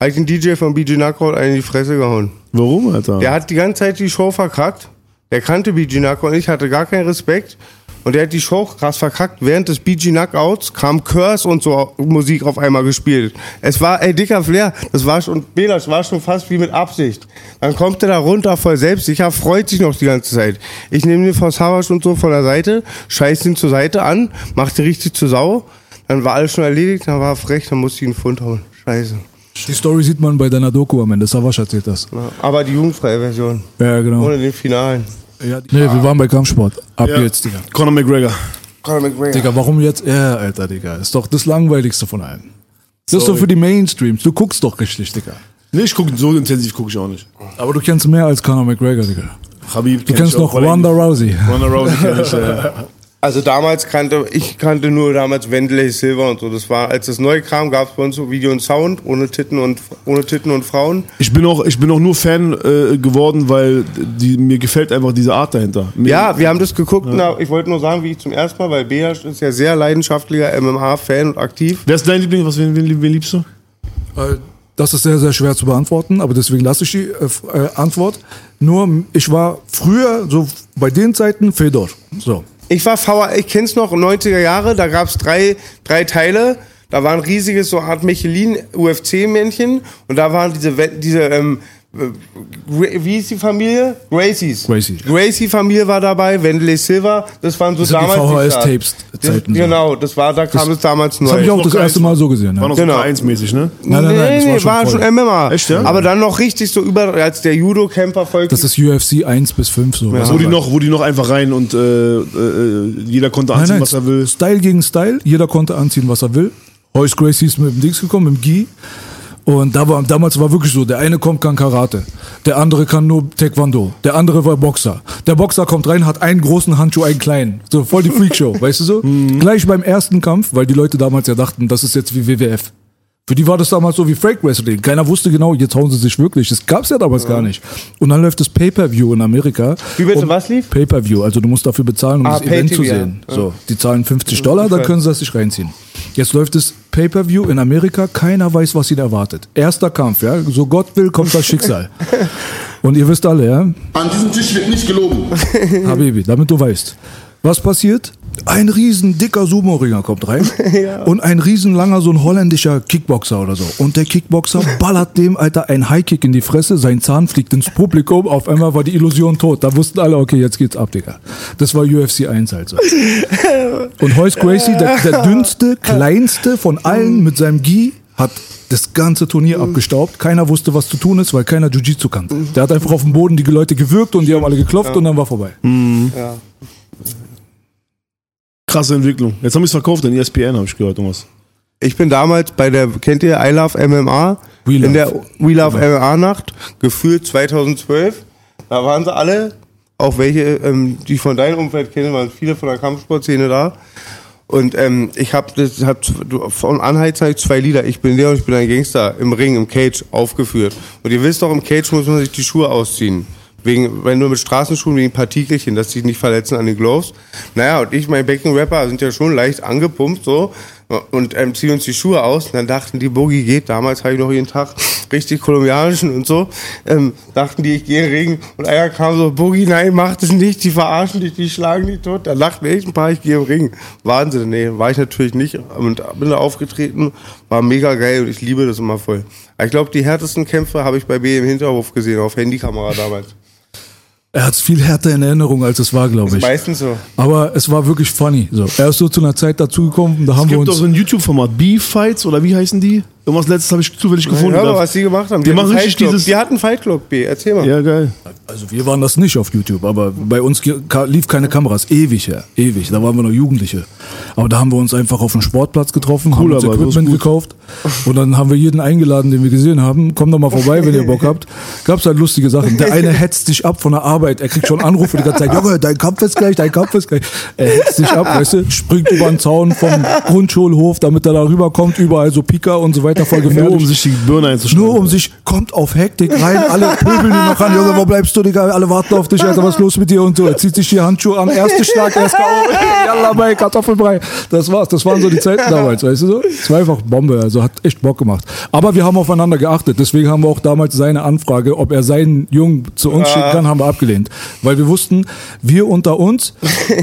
Habe ich den DJ von BG Knockout einen in die Fresse gehauen. Warum, Alter? Der hat die ganze Zeit die Show verkackt. Der kannte BG Knockout nicht, hatte gar keinen Respekt. Und der hat die Show krass verkackt. Während des BG Knockouts kam Curse und so Musik auf einmal gespielt. Es war, ey, dicker Flair. Das war schon, Bela, das war schon fast wie mit Absicht. Dann kommt er da runter voll selbstsicher, freut sich noch die ganze Zeit. Ich nehme den von Savage und so von der Seite, scheiß ihn zur Seite an, mach den richtig zur Sau. Dann war alles schon erledigt, dann war er frech, dann musste ich ihn Pfund hauen. Scheiße. Die Story sieht man bei deiner Doku am Ende. Savasch erzählt das. Ja, Aber die jugendfreie Version. Ja, genau. Ohne den Finalen. Ja, nee, wir waren bei Kampfsport. Ab jetzt, Digga. Conor McGregor. Conor McGregor. Digga, warum jetzt er, Alter, Digga? Ist doch das langweiligste von allen. Das ist doch für die Mainstreams. Du guckst doch richtig, Digga. Nee, ich gucke so intensiv gucke ich auch nicht. Aber du kennst mehr als Conor McGregor, Digga. Habib Du kennst noch Ronda Rousey. Ronda Rousey kenn ich, äh, Also damals kannte, ich kannte nur damals Wendley Silver und so. Das war, als das neu kam, gab es bei uns so Video und Sound, ohne Titten und, ohne Titten und Frauen. Ich bin auch, ich bin auch nur Fan äh, geworden, weil die, mir gefällt einfach diese Art dahinter. Mir, Ja, wir haben das geguckt. Na, ich wollte nur sagen, wie ich zum ersten Mal, weil Beas ist ja sehr leidenschaftlicher MMA-Fan und aktiv. Wer ist dein Liebling? Was, wen, wen, wen liebst du? Äh, Das ist sehr, sehr schwer zu beantworten, aber deswegen lasse ich die äh, äh, Antwort. Nur, ich war früher, so bei den Zeiten, Fedor. So. Ich war VR, ich kenn's noch, 90er Jahre, da gab's drei, drei Teile. Da war ein riesiges, so Art Michelin-UFC-Männchen und da waren diese, diese ähm, äh, wie hieß die Familie? Gracies. Gracie. Gracie-Familie war dabei, Wendley Silver, das waren so Das sind die damals VHS-Tapes-Zeiten Das-. Genau, das war, da kam es damals neu. Das habe ich auch das erste Mal so gesehen. War Ja. noch Genau. so 1-mäßig, ne? Nein, nein, nein, nee, das war nee, schon war schon MMA. Echt, ja? Aber dann noch richtig so über, als der Judo-Camper folgt. Das ist UFC 1 bis 5 so. Ja. Wo die noch, wo die noch einfach rein und äh, äh, jeder konnte Nein, anziehen, nein, was er will. Style gegen Style. Jeder konnte anziehen, was er will. Hoyce Gracie ist mit dem Dings gekommen, mit dem Gi. Und da war, damals war wirklich so, der eine kommt, kann Karate. Der andere kann nur Taekwondo. Der andere war Boxer. Der Boxer kommt rein, hat einen großen Handschuh, einen kleinen. So voll die Freakshow, weißt du so? Gleich beim ersten Kampf, weil die Leute damals ja dachten, das ist jetzt wie WWF. Für die war das damals so wie Freak Wrestling. Keiner wusste genau, jetzt hauen sie sich wirklich. Das gab's ja damals gar nicht. Und dann läuft das Pay-Per-View in Amerika. Wie bitte, was lief? Pay-Per-View. Also du musst dafür bezahlen, um Ah, das Event zu sehen. ja. So, die zahlen 50 Dollar, dann können sie das sich reinziehen. Jetzt läuft das Pay-Per-View in Amerika. Keiner weiß, was ihn erwartet. Erster Kampf, ja. So Gott will, kommt das Schicksal. Und ihr wisst alle, ja. An diesem Tisch wird nicht gelogen. Habibi, damit du weißt. Was passiert? Ein riesen dicker Sumo-Ringer kommt rein und ein riesen langer, so ein holländischer Kickboxer oder so. Und der Kickboxer ballert dem, Alter, ein Highkick in die Fresse, sein Zahn fliegt ins Publikum, auf einmal war die Illusion tot. Da wussten alle, okay, jetzt geht's ab, Digga. Das war UFC 1 halt so. Und Hoyce Gracie, der, der dünnste, kleinste von allen mit seinem Gi, hat das ganze Turnier abgestaubt. Keiner wusste, was zu tun ist, weil keiner Jiu-Jitsu kannte. Der hat einfach auf dem Boden die Leute gewürgt und die haben alle geklopft und dann war vorbei. Ja. Krasse Entwicklung. Jetzt haben wir es verkauft in E ESPN, habe ich gehört, irgendwas. Ich bin damals bei der, kennt ihr I Love MMA? We Love. In der We Love MMA Nacht, gefühlt 2012. Da waren sie alle, auch welche, ähm, die von deinem Umfeld kennen, waren viele von der Kampfsportszene da. Und ähm, ich habe das hab von habe ich zwei Lieder. Ich bin Leon, ich bin ein Gangster im Ring, im Cage aufgeführt. Und ihr wisst doch, im Cage muss man sich die Schuhe ausziehen. Wegen, wenn du mit Straßenschuhen wegen Partikelchen, dass die nicht verletzen an den Gloves. Naja, und ich, mein Beckenrapper, sind ja schon leicht angepumpt so und ähm, ziehen uns die Schuhe aus. Und dann dachten die, Boogie geht. Damals habe ich noch jeden Tag richtig kolumbianischen und so. Ähm, dachten die, ich gehe Ring. Und einer kam so, Boogie, nein, mach das nicht. Die verarschen dich, die schlagen dich tot. Da lachten echt ein paar, ich gehe im Ring. Wahnsinn. Nee, war ich natürlich nicht. Und bin da aufgetreten. War mega geil und ich liebe das immer voll. Ich glaube, die härtesten Kämpfe habe ich bei B im Hinterhof gesehen, auf Handykamera damals. Er hat es viel härter in Erinnerung, als es war, glaube ich. Meistens so. Aber es war wirklich funny. So. Er ist so zu einer Zeit dazugekommen, da haben Es wir gibt doch uns. so ein YouTube-Format, B-Fights oder wie heißen die? Irgendwas letztes habe ich zufällig gefunden. Hör mal, Da- was die gemacht haben. Die hatten machen richtig dieses- Die hatten Fight Club, B. Erzähl mal. ja, geil. Also wir waren das nicht auf YouTube, aber bei uns lief keine Kameras. Ewig her, ewig. Da waren wir noch Jugendliche. Aber da haben wir uns einfach auf dem Sportplatz getroffen, haben Cool, uns aber das ist Equipment gekauft und dann haben wir jeden eingeladen, den wir gesehen haben. Komm doch mal vorbei, wenn ihr Bock habt. Gab's halt lustige Sachen. Der eine hetzt sich ab von der Arbeit. Er kriegt schon Anrufe die ganze Zeit. Junge, dein Kampf ist gleich, dein Kampf ist gleich. Er hetzt sich ab, weißt du, springt über den Zaun vom Grundschulhof, damit er da rüberkommt. Überall so Pika und so weiter, voll gefährlich. Nur um sich die Birne einzuschneiden. Nur um sich, kommt auf Hektik rein, alle pöbeln ihn noch an, Junge, wo bleibst du? Digga, alle warten auf dich, Alter, was ist los mit dir und so. Er zieht sich die Handschuhe an, erster Schlag, erst K.O. Yalla, bei Kartoffelbrei. Das war's, das waren so die Zeiten damals, weißt du so? Einfach Bombe, also hat echt Bock gemacht. Aber wir haben aufeinander geachtet, deswegen haben wir auch damals seine Anfrage, ob er seinen Jungen zu uns schicken kann, haben wir abgelehnt. Weil wir wussten, wir unter uns,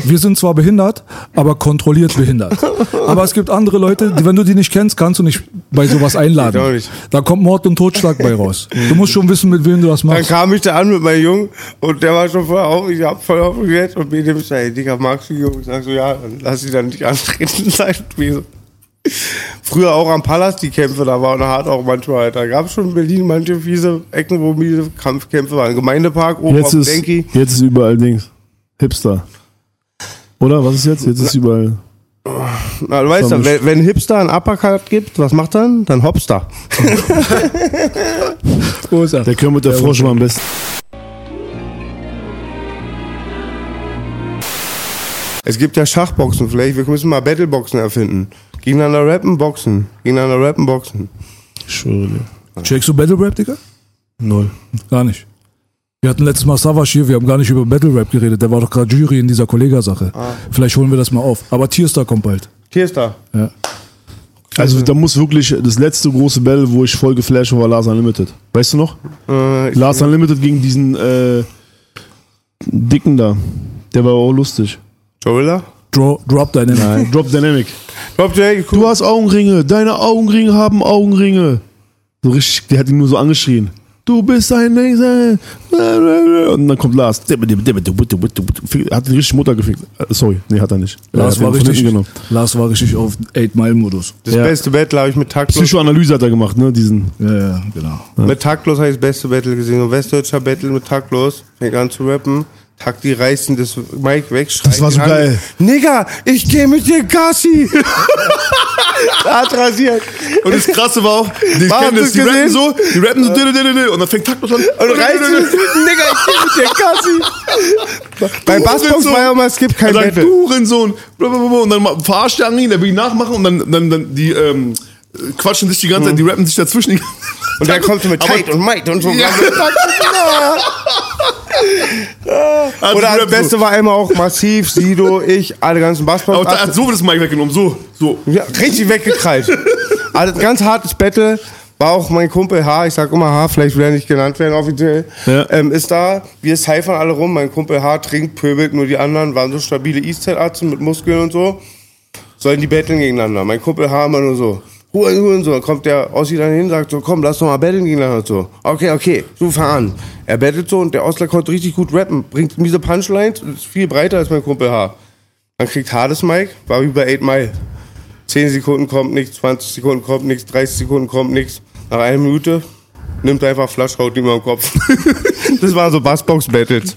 wir sind zwar behindert, aber kontrolliert behindert. Aber es gibt andere Leute, die, wenn du die nicht kennst, kannst du nicht bei sowas einladen. Ich auch nicht. Da kommt Mord und Totschlag bei raus. Du musst schon wissen, mit wem du das Dann machst. kam ich da an mit meinem Jungen und der war schon voll auf, ich hab voll aufgeregt und mir dem ey, Digga, magst du die Jungs? Ich sag so, ja, dann lass sie dann nicht antreten. Ich so. Früher auch am Palast die Kämpfe, da war auch hart auch manchmal. Da gab es schon in Berlin manche fiese Ecken, wo miese Kampfkämpfe waren. Gemeindepark, oben Jetzt auf ist, Denki. jetzt ist überall Dings. Hipster. Oder? Was ist jetzt? Jetzt ist überall. Na, du weißt ja, wenn, wenn Hipster einen Uppercut gibt, was macht er dann? Dann Hopster. Wo ist er? Der der Frosch war am besten. Es gibt ja Schachboxen, vielleicht, wir müssen mal Battleboxen erfinden. Gegeneinander rappen, boxen. Gegeneinander rappen, boxen. Dir. Checkst du Battle Rap, Digga? Null. Gar nicht. Wir hatten letztes Mal Savage hier, wir haben gar nicht über Battle Rap geredet. Der war doch gerade Jury in dieser Kollega-Sache. Vielleicht holen wir das mal auf. Aber Tierstar kommt bald. Da. Ja. Also da muss wirklich das letzte große Battle, wo ich voll geflasht war, Lars Unlimited. Weißt du noch? Äh, Lars Unlimited gegen diesen äh, Dicken da. Der war auch lustig. Gorilla? Draw, Drop Dynamic. Nein. Drop Dynamic. Kommt der, Du hast Augenringe, deine Augenringe haben Augenringe. So richtig, der hat ihn nur so angeschrien. Du bist ein Laser. Und dann kommt Lars. Er hat ihn richtig Mutter gefickt. Äh, Sorry, nee, hat er nicht. Lars, er war richtig. Lars war richtig auf 8-Mile-Modus. Das Ja. beste Battle habe ich mit Taktlos. Psychoanalyse hat er gemacht, ne? Diesen. Ja, ja, genau. Mit Taktlos habe ich das beste Battle gesehen. Und Westdeutscher Battle mit Taktlos. Fängt an zu rappen. Takti reißt ihn das Mike weg. Das war so geil. Nigga, ich gehe mit dir Gassi. hat rasiert. Und das Krasse war auch, die, kennen das, die rappen so, die rappen so, und dann fängt Taktlos an. Und reißt ihn. Nigga, ich gehe mit dir Gassi. Bei Bassbox war ja immer, es gibt kein Battle. du Hurensohn. Und dann verarscht er an ihn, der will ihn nachmachen und dann, dann, dann die ähm, quatschen sich die ganze Zeit, die rappen sich dazwischen. die Und Zeit. kommt so mit Tight und Might und so. Ja. Also Oder die das Beste war einmal auch massiv, Sido, ich, alle ganzen Bassbox. Aber er hat so das Mic weggenommen, so, so. Ja, richtig weggekrallt. Also ganz hartes Battle. War auch mein Kumpel H, ich sag immer H, vielleicht will er nicht genannt werden offiziell, Ja. ähm, ist da. Wir cyphern alle rum. Mein Kumpel H trinkt, pöbelt, nur die anderen waren so stabile Eastside-Arzten mit Muskeln und so. Sollen die battlen gegeneinander. Mein Kumpel H immer nur so. Und so. Kommt der Ossi dann hin, sagt so, komm, lass doch mal gegeneinander und so. Okay, okay, du fahr an. Er battelt so und der Osler konnte richtig gut rappen. Bringt miese Punchlines ist viel breiter als mein Kumpel H. Dann kriegt H das Mic, war wie bei 8 Mile. 10 Sekunden kommt nichts, 20 Sekunden kommt nichts, 30 Sekunden kommt nichts. Nach einer Minute nimmt er einfach Flash, haut ihm am Kopf. das waren so Bassbox-Battles.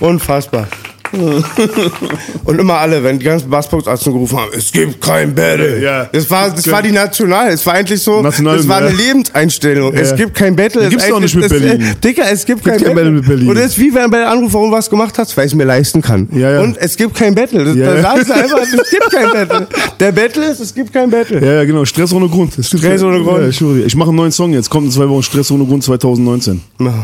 Unfassbar. Und immer alle, wenn die ganzen Bassbox-Arzten gerufen haben, es gibt kein Battle. Ja. Das war, das war die National. Es war eigentlich so, National, das war eine ja. Lebenseinstellung. Es Ja. gibt kein Battle. Gibt's Es doch nicht mit es- Berlin. äh, Dicker, es gibt, kein, kein Battle mit Berlin. Und das ist wie wenn bei der Anrufer irgendwas gemacht hast, weil ich es mir leisten kann. Ja, ja. Und es gibt kein Battle. Das, Ja, da sagst du einfach, es gibt kein Battle. Der Battle ist, es gibt kein Battle. Ja, ja, genau, Stress ohne Grund. Es gibt- Stress ohne Grund. Ich mache einen neuen Song jetzt, kommt in zwei Wochen Stress ohne Grund 2019. Ja.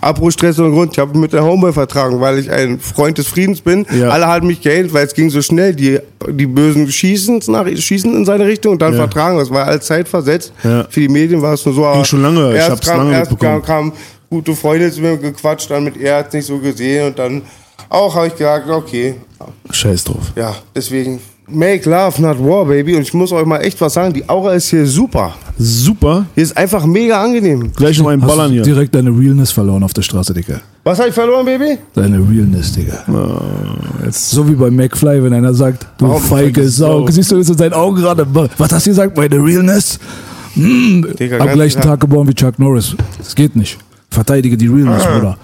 Abbruch, Stress und Grund. Ich habe mit der Homeboy vertragen, weil ich ein Freund des Friedens bin. Ja. Alle hatten mich gehatet, weil es ging so schnell. Die, die Bösen schießen, nach, schießen in seine Richtung und dann Ja. vertragen. Das war alles zeitversetzt. Ja. Für die Medien war es nur so. aber schon lange. Ich hab's kam, lange erst mitbekommen. kam, kam gute Freunde zu mir gequatscht, dann mit er hat nicht so gesehen und dann auch habe ich gesagt, okay, Scheiß drauf. ja, deswegen make love, not war, baby. Und ich muss euch mal echt was sagen, die Aura ist hier super. Super. Hier ist einfach mega angenehm. Gleich noch einen Hast Ballern du hier. direkt deine Realness verloren auf der Straße, Digga. Was habe ich verloren, Baby? Deine Realness, Digga. So wie bei McFly, wenn einer sagt, du Warum feige Sau. Sau? Siehst du jetzt in seinen Augen gerade, was hast du gesagt? Meine Realness? Mm. Digga, Am gleichen. Tag geboren wie Chuck Norris. Das geht nicht. Verteidige die Realness, Ah. Bruder.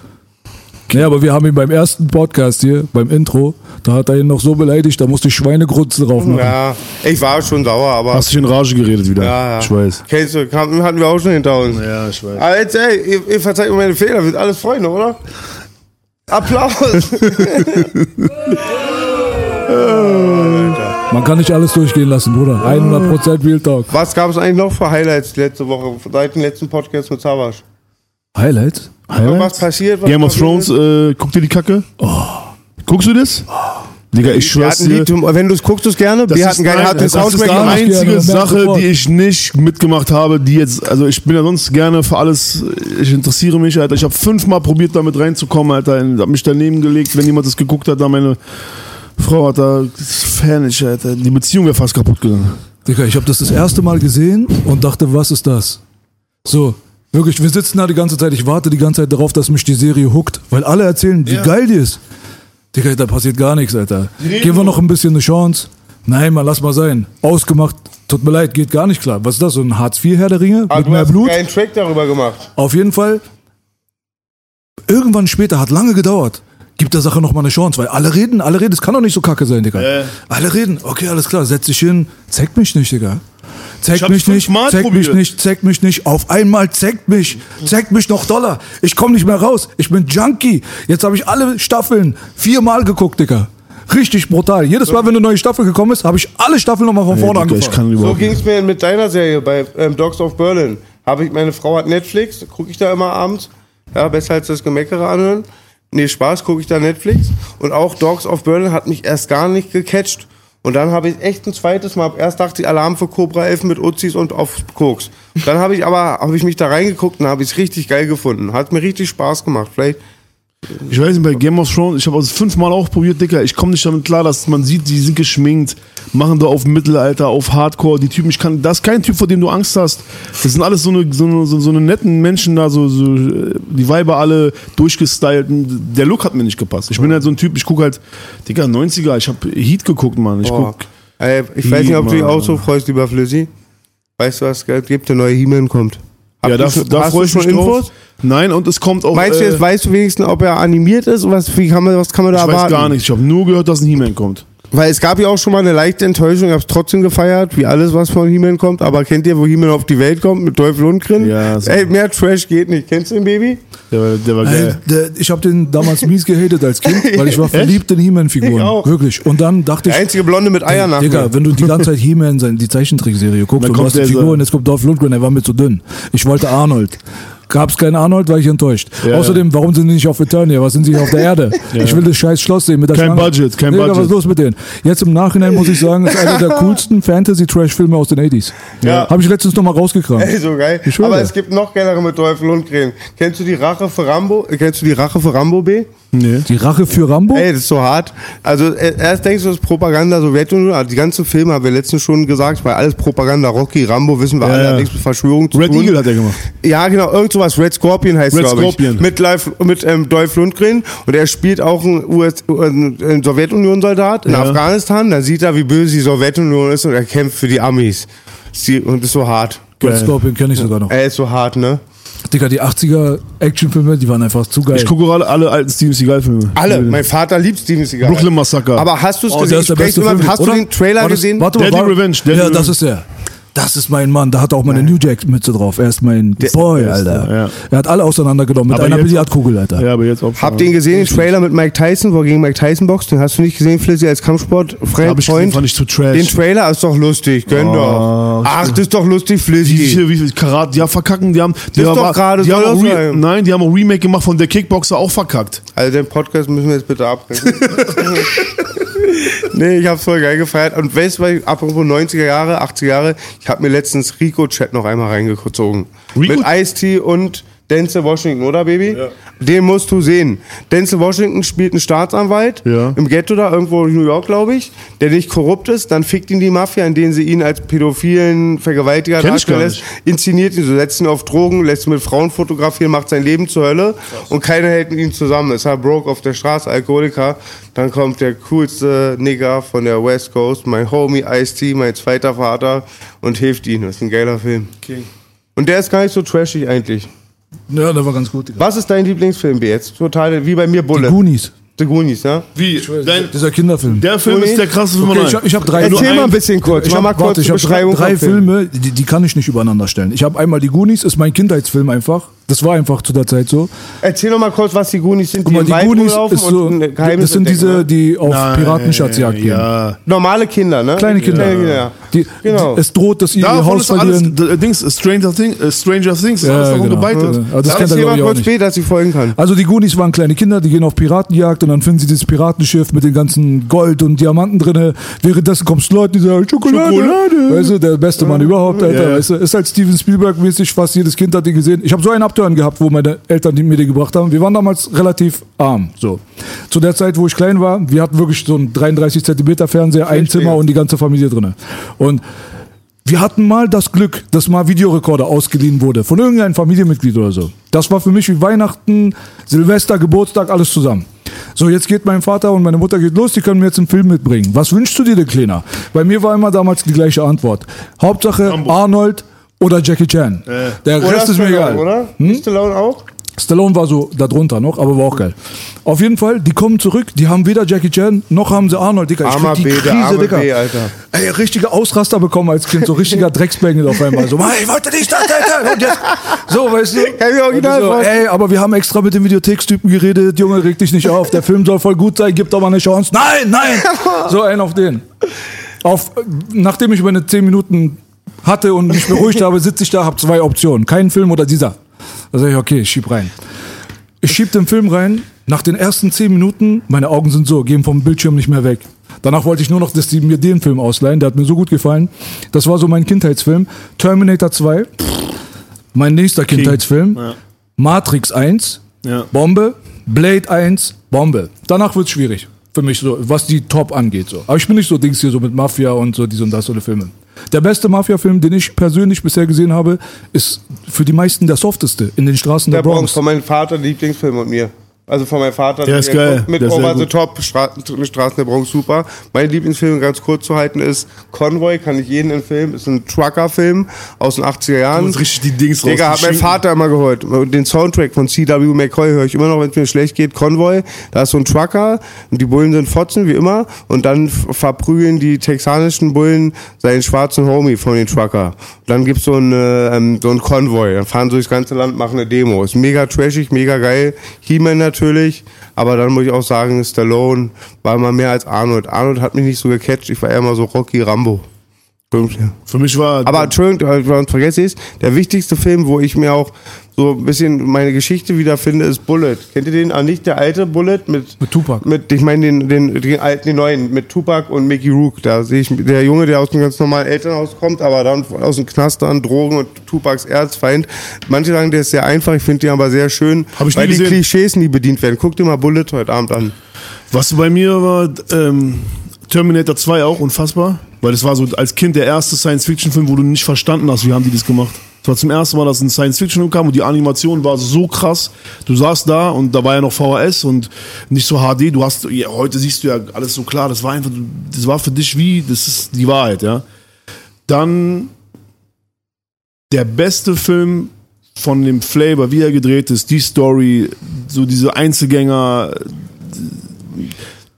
Ja, aber wir haben ihn beim ersten Podcast hier, beim Intro, da hat er ihn noch so beleidigt, da musste ich Schweinegrunzen drauf machen. Ja, ich war schon sauer, aber. Hast dich in Rage geredet wieder. Ja, ja. Ich weiß. Kennst du, hatten wir auch schon hinter uns. Ja, ich weiß. Aber jetzt, ey, ihr, ihr verzeiht mir meine Fehler, wir sind alles Freunde, oder? Applaus! Man kann nicht alles durchgehen lassen, Bruder. 100% Real Talk. Was gab es eigentlich noch für Highlights letzte Woche, seit dem letzten Podcast mit Savas? Highlights? Irgendwas passiert? Was Game of passiert Thrones, äh, guck dir die Kacke. Guckst du das? Digga, ich schwör's dir. wenn du es guckst, du es gerne. Das Wir ist, hatten geil, nein, hatten das ist Soundtrack die einzige Sache, die ich nicht mitgemacht habe, die jetzt, also ich bin ja sonst gerne für alles, ich interessiere mich, Alter. Ich habe fünfmal probiert, damit reinzukommen, Alter. Hab mich daneben gelegt, wenn jemand das geguckt hat, da meine Frau hat da, das ist Fan, ich, Alter. Die Beziehung wäre fast kaputt gegangen. Digga, ich habe das das erste Mal gesehen und dachte, was ist das? So, wirklich, wir sitzen da die ganze Zeit, ich warte die ganze Zeit darauf, dass mich die Serie huckt, weil alle erzählen, wie geil die ist. Digga, da passiert gar nichts, Alter. Geben wir noch ein bisschen eine Chance. Nein, mal lass mal sein. Ausgemacht, tut mir leid, geht gar nicht klar. Was ist das, so ein Hartz-IV-Herr der Ringe Ah, mit du mehr hast Blut? einen Track darüber gemacht. Auf jeden Fall, irgendwann später, hat lange gedauert, gibt der Sache noch mal eine Chance, weil alle reden, alle reden, es kann doch nicht so kacke sein, Digga. Äh. Alle reden, okay, alles klar, setz dich hin, zeig mich nicht, Digga. Zeig Ich hab's mich nicht, fünfmal zeig mich probiert. nicht, zeig mich nicht. Auf einmal zeigt mich, zeigt mich noch Dollar. Ich komme nicht mehr raus. Ich bin Junkie. Jetzt habe ich alle Staffeln viermal geguckt, Digga. Richtig brutal. Jedes Mal, wenn eine neue Staffel gekommen ist, habe ich alle Staffeln nochmal von vorne Digga, angefangen. So ging es mir mit deiner Serie bei ähm, Dogs of Berlin. Habe ich, meine Frau hat Netflix, gucke ich da immer abends. Ja, besser als das Gemeckere anhören. Nee, Spaß, gucke ich da Netflix. Und auch Dogs of Berlin hat mich erst gar nicht gecatcht. Und dann habe ich echt ein zweites Mal, erst dachte ich Alarm für Cobra 11 mit Uzis und auf Koks. Dann habe ich aber, habe ich mich da reingeguckt und habe ich es richtig geil gefunden. Hat mir richtig Spaß gemacht. Vielleicht, Ich weiß nicht, bei Game of Thrones, ich habe es fünfmal auch probiert, Dicker. Ich komme nicht damit klar, dass man sieht, die sind geschminkt, machen da auf Mittelalter, auf Hardcore. Die Typen, ich kann, das ist kein Typ, vor dem du Angst hast. Das sind alles so eine, so eine, so, so eine netten Menschen da, so, so, äh, die Weiber alle durchgestylt. Der Look hat mir nicht gepasst. Ich bin halt so ein Typ, ich gucke halt, Digga, 90er, ich habe Heat geguckt, Mann. Ich boah. guck, Ey, ich weiß nicht, ob du dich auch so freust, lieber Flüssi. Weißt du, was es gibt? Der neue He-Man kommt. Ja, da, da freue ich mich Infos? drauf. Nein, und es kommt auch. Meinst du äh, jetzt, weißt du wenigstens, ob er animiert ist? Was, wie kann man, was kann man da ich weiß erwarten? gar nicht. Ich habe nur gehört, dass ein He-Man kommt. Weil es gab ja auch schon mal eine leichte Enttäuschung, ich hab's trotzdem gefeiert, wie alles, was von He-Man kommt. Aber kennt ihr, wo He-Man auf die Welt kommt mit Teufel und Grin? Ja, so. Ey, mehr Trash geht nicht. Kennst du den Baby? Der war, der war Ey, geil. der, ich habe den damals mies gehatet als Kind, weil ich war verliebt in He-Man-Figuren. Wirklich. Und dann dachte ich, Der einzige Blonde mit Eiern nach Digga, wenn du die ganze Zeit He-Man, die Zeichentrickserie guckst Dann und du kommt hast die der Figur so- und jetzt kommt Dolph Lundgren, der war mir zu dünn. Ich wollte Arnold. Gab's keinen Arnold, war ich enttäuscht. Ja, Außerdem, warum sind die nicht auf Eternia? Was sind sie auf der Erde? Ich will das scheiß Schloss sehen mit der Kein Schlange. Budget, kein was Budget. ist los mit denen? Jetzt im Nachhinein muss ich sagen, ist einer der coolsten Fantasy-Trash-Filme aus den 80s. Ja. Habe ich letztens nochmal rausgekramt. Ey, so geil. Aber es gibt noch geilere mit Teufel und Grin. Kennst du die Rache für Rambo? Äh, Kennst du die Rache für Rambo B? Nee. Die Rache für Rambo? Ey, das ist so hart. Also äh, erst denkst du, das ist Propaganda Sowjetunion, die ganzen Filme haben wir letztens schon gesagt, weil alles Propaganda, Rocky, Rambo, wissen wir Ja, alle, ja. nichts mit Verschwörung zu Red tun. Eagle hat er gemacht. Ja, genau, irgend sowas, Red Scorpion heißt Red glaube ich. Scorpion. Mit, Live, mit ähm, Dolph Lundgren und er spielt auch einen, US, äh, einen Sowjetunion-Soldat in Ja. Afghanistan, da sieht er, wie böse die Sowjetunion ist und er kämpft für die Amis. Und ist so hart. Red Scorpion kenne ich sogar noch. Er ist so hart, ne? Digga, die 80er Actionfilme, die waren einfach zu geil. Ich gucke gerade alle alten Steven Seagal-Filme. Alle. Mein Vater liebt Steven Seagal. Brooklyn Massaker. Aber hast du es Oh, gesehen? der der sprech's beste immer- Film. Hast oder? du den Trailer das- gesehen? Warte mal, Daddy war, Revenge, Daddy ja, Revenge. das ist er. Das ist mein Mann. Da hat er auch meine New Jack-Mütze drauf. Er ist mein Boy, Beste, Alter. ja. Er hat alle auseinandergenommen mit Aber einer Billardkugel, Alter. Ja, aber jetzt auch. Habt ihr ihn gesehen, den Trailer mit Mike Tyson, wo er gegen Mike Tyson boxt? Den hast du nicht gesehen, Flizzy, als Kampfsport? Freund, Hab ich gesehen, fand ich zu trash. Den Trailer ist doch lustig, gönn Oh, doch. Ach, das ist doch lustig, Wie Flizzy. viel, wie viel Karat, ja, verkacken, die haben, die ist haben, doch gerade, die haben das Re nein, die haben auch Remake gemacht von der Kickboxer, auch verkackt. Also den Podcast müssen wir jetzt bitte abbrechen. nee, ich hab's voll geil gefeiert. Und weißt du, apropos 90er Jahre, 80er Jahre, ich habe mir letztens Rico-Chat noch einmal reingezogen. Rico- Mit Ice-T und Denzel Washington, oder Baby? Den musst du sehen. Denzel Washington spielt einen Staatsanwalt Ja. im Ghetto da, irgendwo in New York, glaube ich, der nicht korrupt ist. Dann fickt ihn die Mafia, indem sie ihn als pädophilen Vergewaltiger darstellen lässt. Inszeniert ihn, so setzt ihn auf Drogen, lässt ihn mit Frauen fotografieren, macht sein Leben zur Hölle und keiner hält mit ihm zusammen. Ist halt broke auf der Straße, Alkoholiker. Dann kommt der coolste Nigger von der West Coast, mein Homie Ice-T, mein zweiter Vater und hilft ihm. Das ist ein geiler Film. Und der ist gar nicht so trashig eigentlich. Ja, der war ganz gut. Digga. Was ist dein Lieblingsfilm B jetzt? Total, wie bei mir Die Bullet. Goonies. The Goonies, ja? Wie? Dein, Dieser Kinderfilm. der Film Uni? ist der krasseste Film okay, ich habe ich hab drei Erzähl mal ein bisschen kurz. Ich hab, mal kurz warte, ich die habe drei, drei. Filme, die, die kann ich nicht übereinander stellen. Ich habe einmal die Goonies, ist mein Kindheitsfilm einfach. Das war einfach zu der Zeit so. Erzähl noch mal kurz, was die Goonies sind, Guck mal, die Wald Goonies rumlaufen ist so, und das sind entdecken, diese, die auf Nein, Piratenschatzjagd gehen. Ja. Normale Kinder, ne? Kleine Kinder. Kleine Kinder, ja. Die, Genau. die, es droht, dass sie ihr Davon Haus alles, verlieren. d- Dings, Stranger, Thing, äh, Stranger Things, alles Ja, darum genau. gebeitet. Ja, das kennt er, kurz später, dass ich folgen kann. Also die Goonies waren kleine Kinder, die gehen auf Piratenjagd und dann finden sie dieses Piratenschiff mit den ganzen Gold und Diamanten drinne. Währenddessen kommst Leute, die sagen, Schokolade. Schokolade. Weißt du, der beste Mann überhaupt, Alter. Ja. Weißt du, ist halt Steven Spielberg-mäßig, fast jedes Kind hat die gesehen. Ich habe so einen Abtören gehabt, wo meine Eltern die mir die gebracht haben. Wir waren damals relativ arm, so. Zu der Zeit, wo ich klein war, wir hatten wirklich so einen 33 Zentimeter Fernseher, ein Zimmer und die ganze Familie drinne. Und wir hatten mal das Glück, dass mal Videorekorder ausgeliehen wurde von irgendeinem Familienmitglied oder so. Das war für mich wie Weihnachten, Silvester, Geburtstag, alles zusammen. So, jetzt geht mein Vater und meine Mutter geht los, die können mir jetzt einen Film mitbringen. Was wünschst du dir denn, Kleiner? Bei mir war immer damals die gleiche Antwort. Hauptsache Arnold oder Jackie Chan. Der Rest ist mir egal. Oder? Hm? Stallone auch? Stallone war so da drunter noch, aber war auch geil. Auf jeden Fall, die kommen zurück, die haben weder Jackie Chan, noch haben sie Arnold, Digga. Ich Armer die B, Krise, arme Digga. B, Alter. Ey, richtige Ausraster bekommen als Kind, so richtiger Drecksbengel auf einmal. So, ich wollte nicht das, Alter. Und jetzt, so, weißt du. Kann ich Und so, ey, aber wir haben extra mit dem Videothekstypen geredet, Junge, reg dich nicht auf, der Film soll voll gut sein, gib doch mal eine Chance. Nein, nein! So, einen auf den. Auf, nachdem ich meine 10 Minuten hatte und mich beruhigt habe, sitze ich da, habe zwei Optionen. Kein Film oder dieser. Da sage ich, okay, ich schieb rein. Ich schieb den Film rein. Nach den ersten zehn Minuten, meine Augen sind so, gehen vom Bildschirm nicht mehr weg. Danach wollte ich nur noch, dass die mir den Film ausleihen. Der hat mir so gut gefallen. Das war so mein Kindheitsfilm. Terminator 2. Mein nächster Kindheitsfilm. Ja. Matrix 1. Ja. Bombe. Blade 1. Bombe. Danach wird's schwierig. Für mich so, was die Top angeht. So. Aber ich bin nicht so Dings hier so mit Mafia und so dies und das so eine Filme. Der beste Mafia-Film, den ich persönlich bisher gesehen habe, ist für die meisten der softeste in den Straßen der, Der Bronx, Bronx. von meinem Vater, Lieblingsfilm und mir. Also von meinem Vater. Der ist geil. Mit Der Over the. Top, Stra Straßen der Bronx, super. Mein Lieblingsfilm, ganz kurz zu halten, ist Convoy, kann ich jeden empfehlen. Ist ein Trucker-Film aus den 80er Jahren. Du musst richtig die Dings Digga, hat mein. Vater immer gehört. Und Den Soundtrack von C.W. McCoy höre ich immer noch, wenn es mir schlecht geht. Convoy, da ist so ein Trucker und die Bullen sind Fotzen, wie immer. Und dann verprügeln die texanischen Bullen seinen schwarzen Homie von den Trucker. Und dann gibt's so einen, äh, ähm, so einen Konvoi. Dann fahren sie durchs ganze Land, machen eine Demo. Ist mega trashig, mega geil. He-Man natürlich. Aber dann muss ich auch sagen, Stallone war immer mehr als Arnold. Arnold hat mich nicht so gecatcht. Ich war eher mal so Rocky Rambo. Stimmt, ja. Für mich war. Aber Entschuldigung, äh, was vergesse ich, der wichtigste Film, wo ich mir auch so ein bisschen meine Geschichte wiederfinde, ist Bullet. Kennt ihr den? Ah, nicht der alte Bullet mit, Mit Tupac. Mit, ich meine den, den, den alten, den neuen, mit Tupac und Mickey Rook. Da sehe ich der Junge, der aus einem ganz normalen Elternhaus kommt, aber dann aus dem Knast an Drogen und Tupacs Erzfeind. Manche sagen, der ist sehr einfach, ich finde den aber sehr schön, Hab ich weil die gesehen. Klischees nie bedient werden. Guck dir mal Bullet heute Abend an. Was bei mir war, ähm, Terminator 2 auch unfassbar, weil es war so als Kind der erste Science-Fiction-Film, wo du nicht verstanden hast, wie haben die das gemacht. Es war zum ersten Mal, dass ein Science-Fiction-Film kam und die Animation war so krass. Du saßt da und da war ja noch VHS und nicht so HD. Du hast, ja, heute siehst du ja alles so klar. Das war einfach, das war für dich wie, das ist die Wahrheit, ja. Dann der beste Film von dem Flavor, wie er gedreht ist, die Story, so diese Einzelgänger,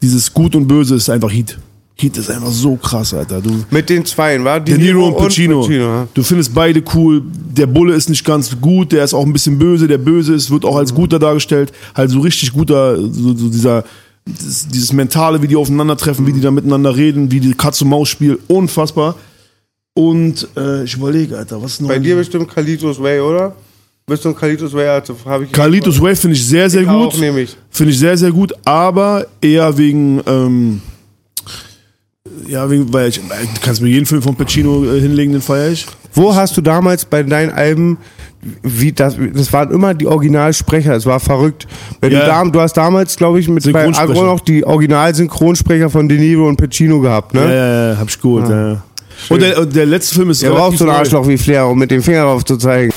dieses Gut und Böse ist einfach Heat. Heat ist einfach so krass, Alter. Du, Mit den Zweien, war De Niro und Pacino. ja. Du findest beide cool. Der Bulle ist nicht ganz gut, der ist auch ein bisschen böse. Der Böse ist, wird auch als guter dargestellt. Halt so richtig guter, so, so dieser, dieses, dieses Mentale, wie die aufeinandertreffen, wie die da miteinander reden, wie die Katz-und-Maus-Spiel. Unfassbar. Und äh, ich überlege, Alter, was ist noch? Bei dir bestimmt Kalitos Way, oder? Bist du ein Kalitos Way, also habe ich. Carlitos Way finde ich sehr, sehr Ich gut. Finde ich sehr, sehr gut, aber eher wegen, ähm, ja, weil ich, du kannst mir jeden Film von Pacino äh, hinlegen, den feiere ich. Wo hast du damals bei deinen Alben, wie das, das waren immer die Originalsprecher, es war verrückt. Wenn Ja. du, da, du hast damals, glaube ich, mit bei. Agro noch die Originalsynchronsprecher von De Niro und Pacino gehabt, ne? Ja, ja, ja, hab ich geholt, ja. ja. Und der, und der letzte Film ist Der braucht so ein neu. Arschloch wie Flair, um mit dem Finger drauf zu zeigen.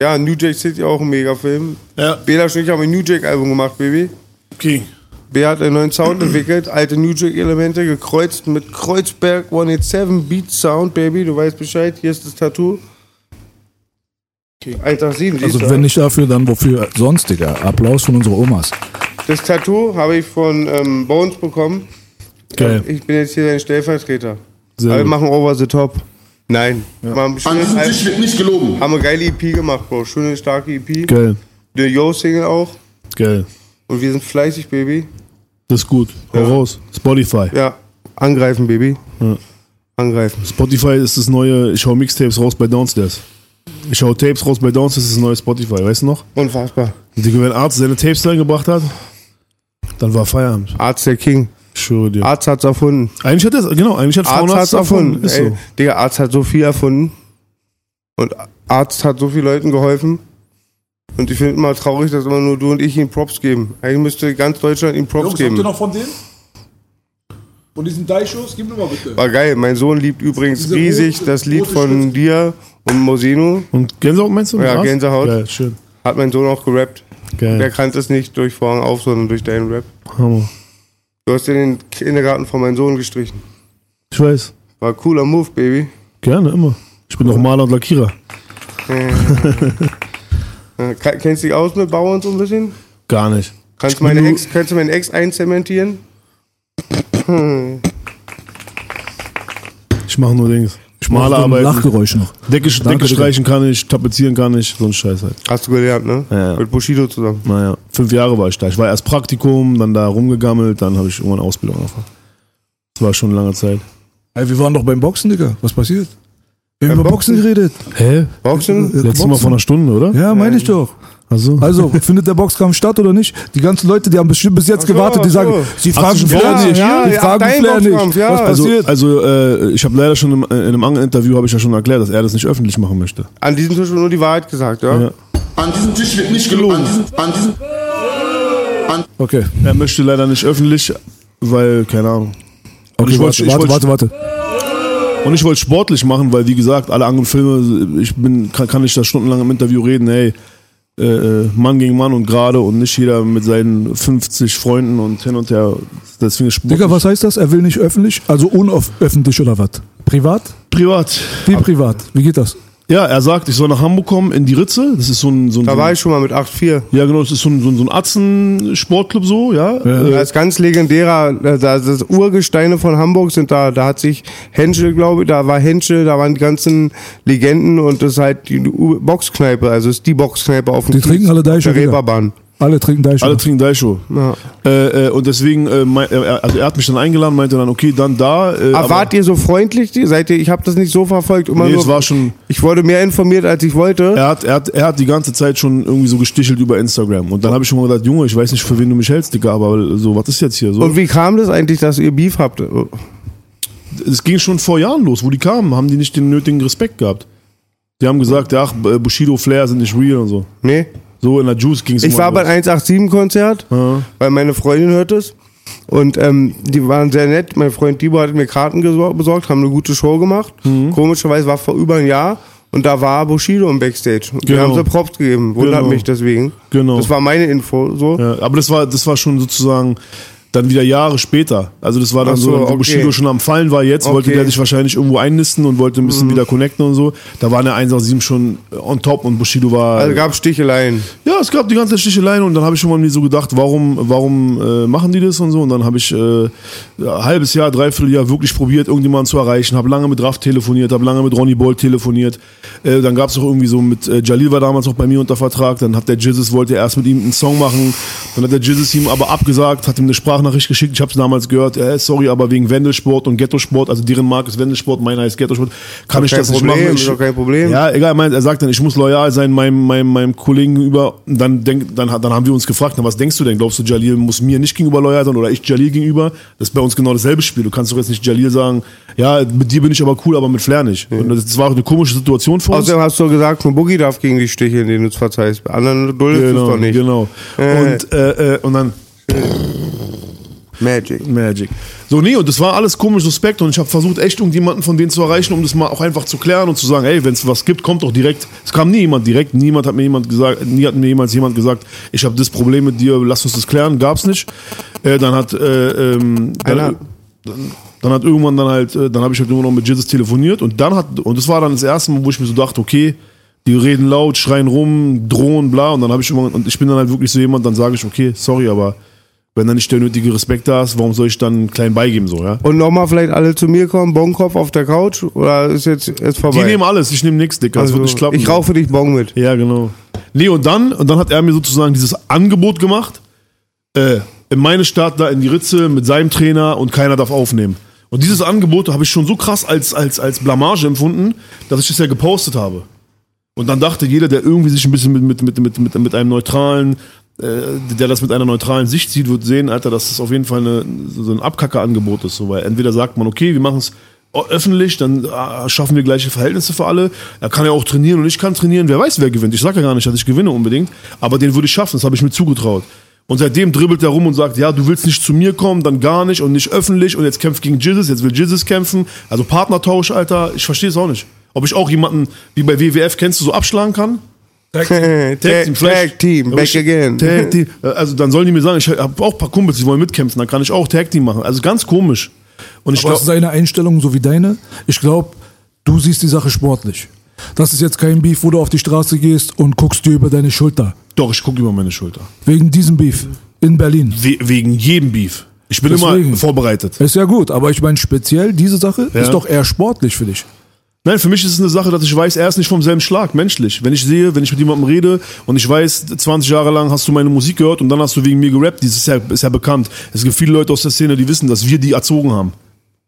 Ja, New Jack City auch ein Megafilm. Ja, Bela ich haben ein New Jack Album gemacht, Baby. Okay. Bea hat einen neuen Sound entwickelt, alte New Jack Elemente gekreuzt mit Kreuzberg 187 Beat Sound, Baby. Du weißt Bescheid, hier ist das Tattoo. Alter 7, Also wenn nicht dafür, dann wofür sonst, Digga. Applaus von unseren Omas. Das Tattoo habe ich von ähm, Bones bekommen. Geil. Ich bin jetzt hier dein Stellvertreter. Sehr Aber wir machen Over the Top. Nein. Wir haben, An Tisch wird nicht gelogen. haben eine geile EP gemacht, Bro. Schöne, starke EP. Geil, Der Yo-Single auch. geil. Und wir sind fleißig, Baby. Das ist gut. Hau raus. Spotify. Ja, angreifen, Baby. Ja. Angreifen. Spotify ist das neue, ich hau Mixtapes raus bei Downstairs. Ich hau Tapes raus bei Downstairs, das ist das neue Spotify, weißt du noch? Unfassbar. Digga, wenn Arzt seine Tapes reingebracht hat, dann war Feierabend. Arzt der King. Schwöre dir. Arzt hat's erfunden. Eigentlich hat das, genau, eigentlich hat Arzt hat's erfunden. Ist Ey, so. Digga, Arzt hat so viel erfunden. Und Arzt hat so vielen Leuten geholfen. Und ich finde immer traurig, dass immer nur du und ich ihm Props geben. Eigentlich müsste ganz Deutschland ihm Props Jungs, habt ihr geben. noch von denen? Von diesen Deichos? Gib mir mal bitte. War geil. Mein Sohn liebt übrigens Diese riesig rote- das Lied von Schrift. dir und Mosino. Und Gänsehaut meinst du? Ja, Arzt? Gänsehaut. Geil, schön. Hat mein Sohn auch gerappt. Der Geil. kannte es nicht durch Vorhang auf, sondern durch deinen Rap. Hammer. Du hast den Kindergarten von meinem Sohn gestrichen. Ich weiß. War cooler Move, Baby. Gerne, immer. Ich bin doch Maler und Lackierer. Äh, ka- Kennst du dich aus mit Bauern so ein bisschen? Gar nicht. Kannst, meine Ex, kannst du meinen Ex einzementieren? Ich mache nur Dings. Ich Mach male so ein arbeiten. Lachgeräusch noch. Decke, Danke, Decke streichen kann ich, tapezieren kann ich, so ein Scheiß halt. Hast du gelernt, ne? Ja, ja. Mit Bushido zusammen. Naja, fünf Jahre war ich da. Ich war erst Praktikum, dann da rumgegammelt, dann habe ich irgendwann Ausbildung angefangen. Das war schon eine lange Zeit. Ey, wir waren doch beim Boxen, Digga. Was passiert? Wir haben über Boxen geredet. Hä? Boxen? Letztes Mal vor einer Stunde, oder? Ja, meine ich doch. Also, Also, findet der Boxkampf statt oder nicht? Die ganzen Leute, die haben bestimmt bis jetzt so, gewartet, die sagen, so. sie fragen so, Flair ja, nicht. ja, die ja, fragen Flair nicht. Ja. Was also, passiert? also äh, ich habe leider schon im, in einem anderen Interview habe ich ja schon erklärt, dass er das nicht öffentlich machen möchte. An diesem Tisch wird nur die Wahrheit gesagt, ja? Ja. An diesem Tisch wird nicht gelogen. An diesem, an diesem, okay. Er möchte leider nicht öffentlich, weil, keine Ahnung. okay ich warte, wollte- ich warte, wollte- warte, warte. Und ich wollte sportlich machen, weil wie gesagt, alle anderen Filme, ich bin, kann, kann ich da stundenlang im Interview reden, hey, äh, äh, Mann gegen Mann und gerade und nicht jeder mit seinen 50 Freunden und hin und her. Deswegen sportlich. Digga, was heißt das? Er will nicht öffentlich? Also unöffentlich oder was? Privat? Privat. Wie privat? Wie geht das? Ja, er sagt, ich soll nach Hamburg kommen in die Ritze. Das ist so ein, so ein, Da so war ein ich schon mal mit 8-4. ja genau, das ist so ein, so ein, so ein Atzen-Sportclub so, ja. Äh, Das ist ganz legendärer, das das Urgesteine von Hamburg sind da. Da hat sich Henschel, glaube ich, da war Henschel, da waren die ganzen Legenden und das ist halt die Boxkneipe, also ist die Boxkneipe auf dem Die trinken alle auf der Deiche, Digga. Alle trinken Deichel. alle trinken Daisho. Ja. Äh, äh, und deswegen, äh, mein, er, also er hat mich dann eingeladen, meinte dann, okay, dann da. Äh, Aber wart ihr so freundlich? Seid ihr, ich habe das nicht so verfolgt. Immer Nee, nur, es war schon- Ich wurde mehr informiert, als ich wollte. Er hat, er, hat, er hat die ganze Zeit schon irgendwie so gestichelt über Instagram. Und dann habe ich schon mal gedacht, Junge, ich weiß nicht, für wen du mich hältst, Digga, aber so, was ist jetzt hier? So, Und wie kam das eigentlich, dass ihr Beef habt? es ging schon vor Jahren los, wo die kamen, haben die nicht den nötigen Respekt gehabt. Die haben gesagt, ja, ach, Bushido, Flair sind nicht real und so. Nee. So in der Juice ging es Ich war beim 187-Konzert, Ja. weil meine Freundin hört es. Und ähm, die waren sehr nett. Mein Freund Diebo hat mir Karten besorgt, haben eine gute Show gemacht. Mhm. Komischerweise war vor über ein Jahr und da war Bushido im Backstage. Und Die Genau. haben sie Props gegeben. Wundert Genau. mich deswegen. Genau. Das war meine Info. So. Ja, aber das war, das war schon sozusagen dann wieder Jahre später. Also das war dann Ach so, so, wo okay. Bushido schon am Fallen war jetzt, wollte Okay. Mhm. der sich wahrscheinlich irgendwo einnisten und wollte ein bisschen wieder connecten und so. Da war der 187 schon on top und Bushido war... Also gab Sticheleien. Ja, es gab die ganze Sticheleien und dann habe ich schon mal mir so gedacht, warum, warum äh, machen die das und so. Und dann habe ich äh, ja, ein halbes Jahr, dreiviertel Jahr wirklich probiert, irgendjemanden zu erreichen. Habe lange mit Raff telefoniert, habe lange mit Ronny Bolt telefoniert. Äh, dann gab es auch irgendwie so mit, äh, Jalil war damals noch bei mir unter Vertrag. Dann hat der Jizzes, wollte erst mit ihm einen Song machen. Dann hat der Jizzes ihm aber abgesagt, hat ihm eine Sprachnachricht geschickt. Ich habe es damals gehört, äh, sorry, aber wegen Wendelsport und Ghetto-Sport, also deren Marke ist Wendelsport, meiner heißt Ghetto-Sport, kann ich das nicht Problem, machen. ist Ich, doch kein Problem. Ja, egal, er, meint, er sagt dann, ich muss loyal sein meinem, meinem, meinem Kollegen gegenüber. Dann, denk, dann, dann haben wir uns gefragt, na, was denkst du denn? Glaubst du, Jalil muss mir nicht gegenüber loyal sein oder ich Jalil gegenüber? Das ist bei uns genau dasselbe Spiel. Du kannst doch jetzt nicht Jalil sagen, ja, mit dir bin ich aber cool, aber mit Flair nicht. Und das, war auch eine komische Situation für uns. Außerdem hast du gesagt, ein Boogie darf gegen dich sticheln, den du verzeihst. Bei anderen duldest du es genau, doch nicht. genau. Äh. Und, äh, äh, und dann Magic. Magic. So, nee, und das war alles komisch suspekt und ich habe versucht, echt irgendjemanden von denen zu erreichen, um das mal auch einfach zu klären und zu sagen, ey, wenn es was gibt, kommt doch direkt. Es kam nie jemand direkt, niemand hat mir jemand gesagt, nie hat mir jemals jemand gesagt, ich habe das Problem mit dir, lass uns das klären, gab's nicht. Äh, dann hat äh, ähm, dann, dann hat irgendwann dann halt, äh, dann habe ich halt immer noch mit Jesus telefoniert und dann hat, und das war dann das erste Mal, wo ich mir so dachte, okay, die reden laut, schreien rum, drohen, bla, und dann habe ich immer, und ich bin dann halt wirklich so jemand, dann sage ich, okay, sorry, aber Wenn da nicht der nötige Respekt da ist, warum soll ich dann einen kleinen beigeben, so, ja? Und nochmal vielleicht alle zu mir kommen, Bonkopf auf der Couch oder ist jetzt, jetzt vorbei? Die nehmen alles, ich nehme nichts, Dicker. das also, wird nicht klappen. ich rauche für dich Bon mit. Ja, genau. Nee, und dann, und dann hat er mir sozusagen dieses Angebot gemacht, äh, in meine Stadt, da in die Ritze mit seinem Trainer und keiner darf aufnehmen. Und dieses Angebot habe ich schon so krass als, als, als Blamage empfunden, dass ich das ja gepostet habe. Und dann dachte jeder, der irgendwie sich ein bisschen mit, mit, mit, mit, mit, mit einem neutralen, der das mit einer neutralen Sicht sieht, wird sehen, Alter, dass das auf jeden Fall eine, so ein Abkackerangebot ist. So, weil entweder sagt man, okay, wir machen es öffentlich, dann ah, schaffen wir gleiche Verhältnisse für alle. Er kann ja auch trainieren und ich kann trainieren. Wer weiß, wer gewinnt. Ich sage ja gar nicht, dass ich gewinne unbedingt, aber den würde ich schaffen. Das habe ich mir zugetraut. Und seitdem dribbelt er rum und sagt, ja, du willst nicht zu mir kommen, dann gar nicht und nicht öffentlich und jetzt kämpft gegen Jizzes, jetzt will Jizzes kämpfen. Also Partnertausch, Alter, ich verstehe es auch nicht. Ob ich auch jemanden, wie bei WWF, kennst du, so abschlagen kann? Tag, Team, vielleicht- Tag Team, back again. Tag Team. Äh, Also dann sollen die mir sagen, ich habe auch ein paar Kumpels, die wollen mitkämpfen, dann kann ich auch Tag Team machen. Also ganz komisch. Und ich Aber das ist glaube, seine Einstellung so wie deine. Ich glaube, du siehst die Sache sportlich. Das ist jetzt kein Beef, wo du auf die Straße gehst und guckst dir über deine Schulter. doch, ich gucke über meine Schulter. Wegen diesem Beef in Berlin. We wegen jedem Beef. Ich bin Deswegen. immer vorbereitet. Ist ja gut, aber ich meine speziell diese Sache Ja. ist doch eher sportlich für dich. Nein, für mich ist es eine Sache, dass ich weiß, er ist nicht vom selben Schlag, menschlich. Wenn ich sehe, wenn ich mit jemandem rede und ich weiß, 20 Jahre lang hast du meine Musik gehört und dann hast du wegen mir gerappt, das ist ja, ist ja bekannt. Es gibt viele Leute aus der Szene, die wissen, dass wir die erzogen haben.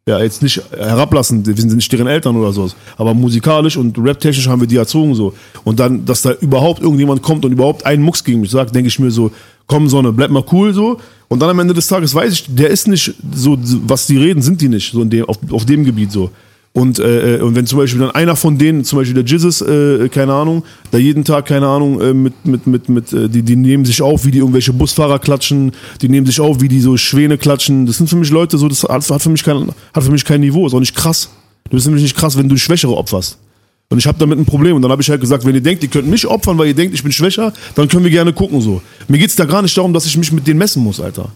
Ja, jetzt nicht herablassen, wir sind nicht deren Eltern oder so. Aber musikalisch und raptechnisch haben wir die erzogen so. Und dann, dass da überhaupt irgendjemand kommt und überhaupt einen Mucks gegen mich sagt, denke ich mir so, komm Sonne, bleib mal cool so. Und dann am Ende des Tages weiß ich, der ist nicht so, was die reden, sind die nicht, so dem, auf, auf dem Gebiet so. Und, äh, und wenn zum Beispiel dann einer von denen, zum Beispiel der Jizzes, äh, keine Ahnung, da jeden Tag, keine Ahnung, äh, mit, mit, mit, mit, äh, die, die nehmen sich auf, wie die irgendwelche Busfahrer klatschen, die nehmen sich auf, wie die so Schwäne klatschen. Das sind für mich Leute, so, das hat, hat, für, mich kein, hat für mich kein Niveau, ist auch nicht krass. Du bist nämlich nicht krass, wenn du Schwächere opferst. Und ich habe damit ein Problem. Und dann habe ich halt gesagt, wenn ihr denkt, ihr könnt mich opfern, weil ihr denkt, ich bin schwächer, dann können wir gerne gucken so. Mir geht's da gar nicht darum, dass ich mich mit denen messen muss, Alter.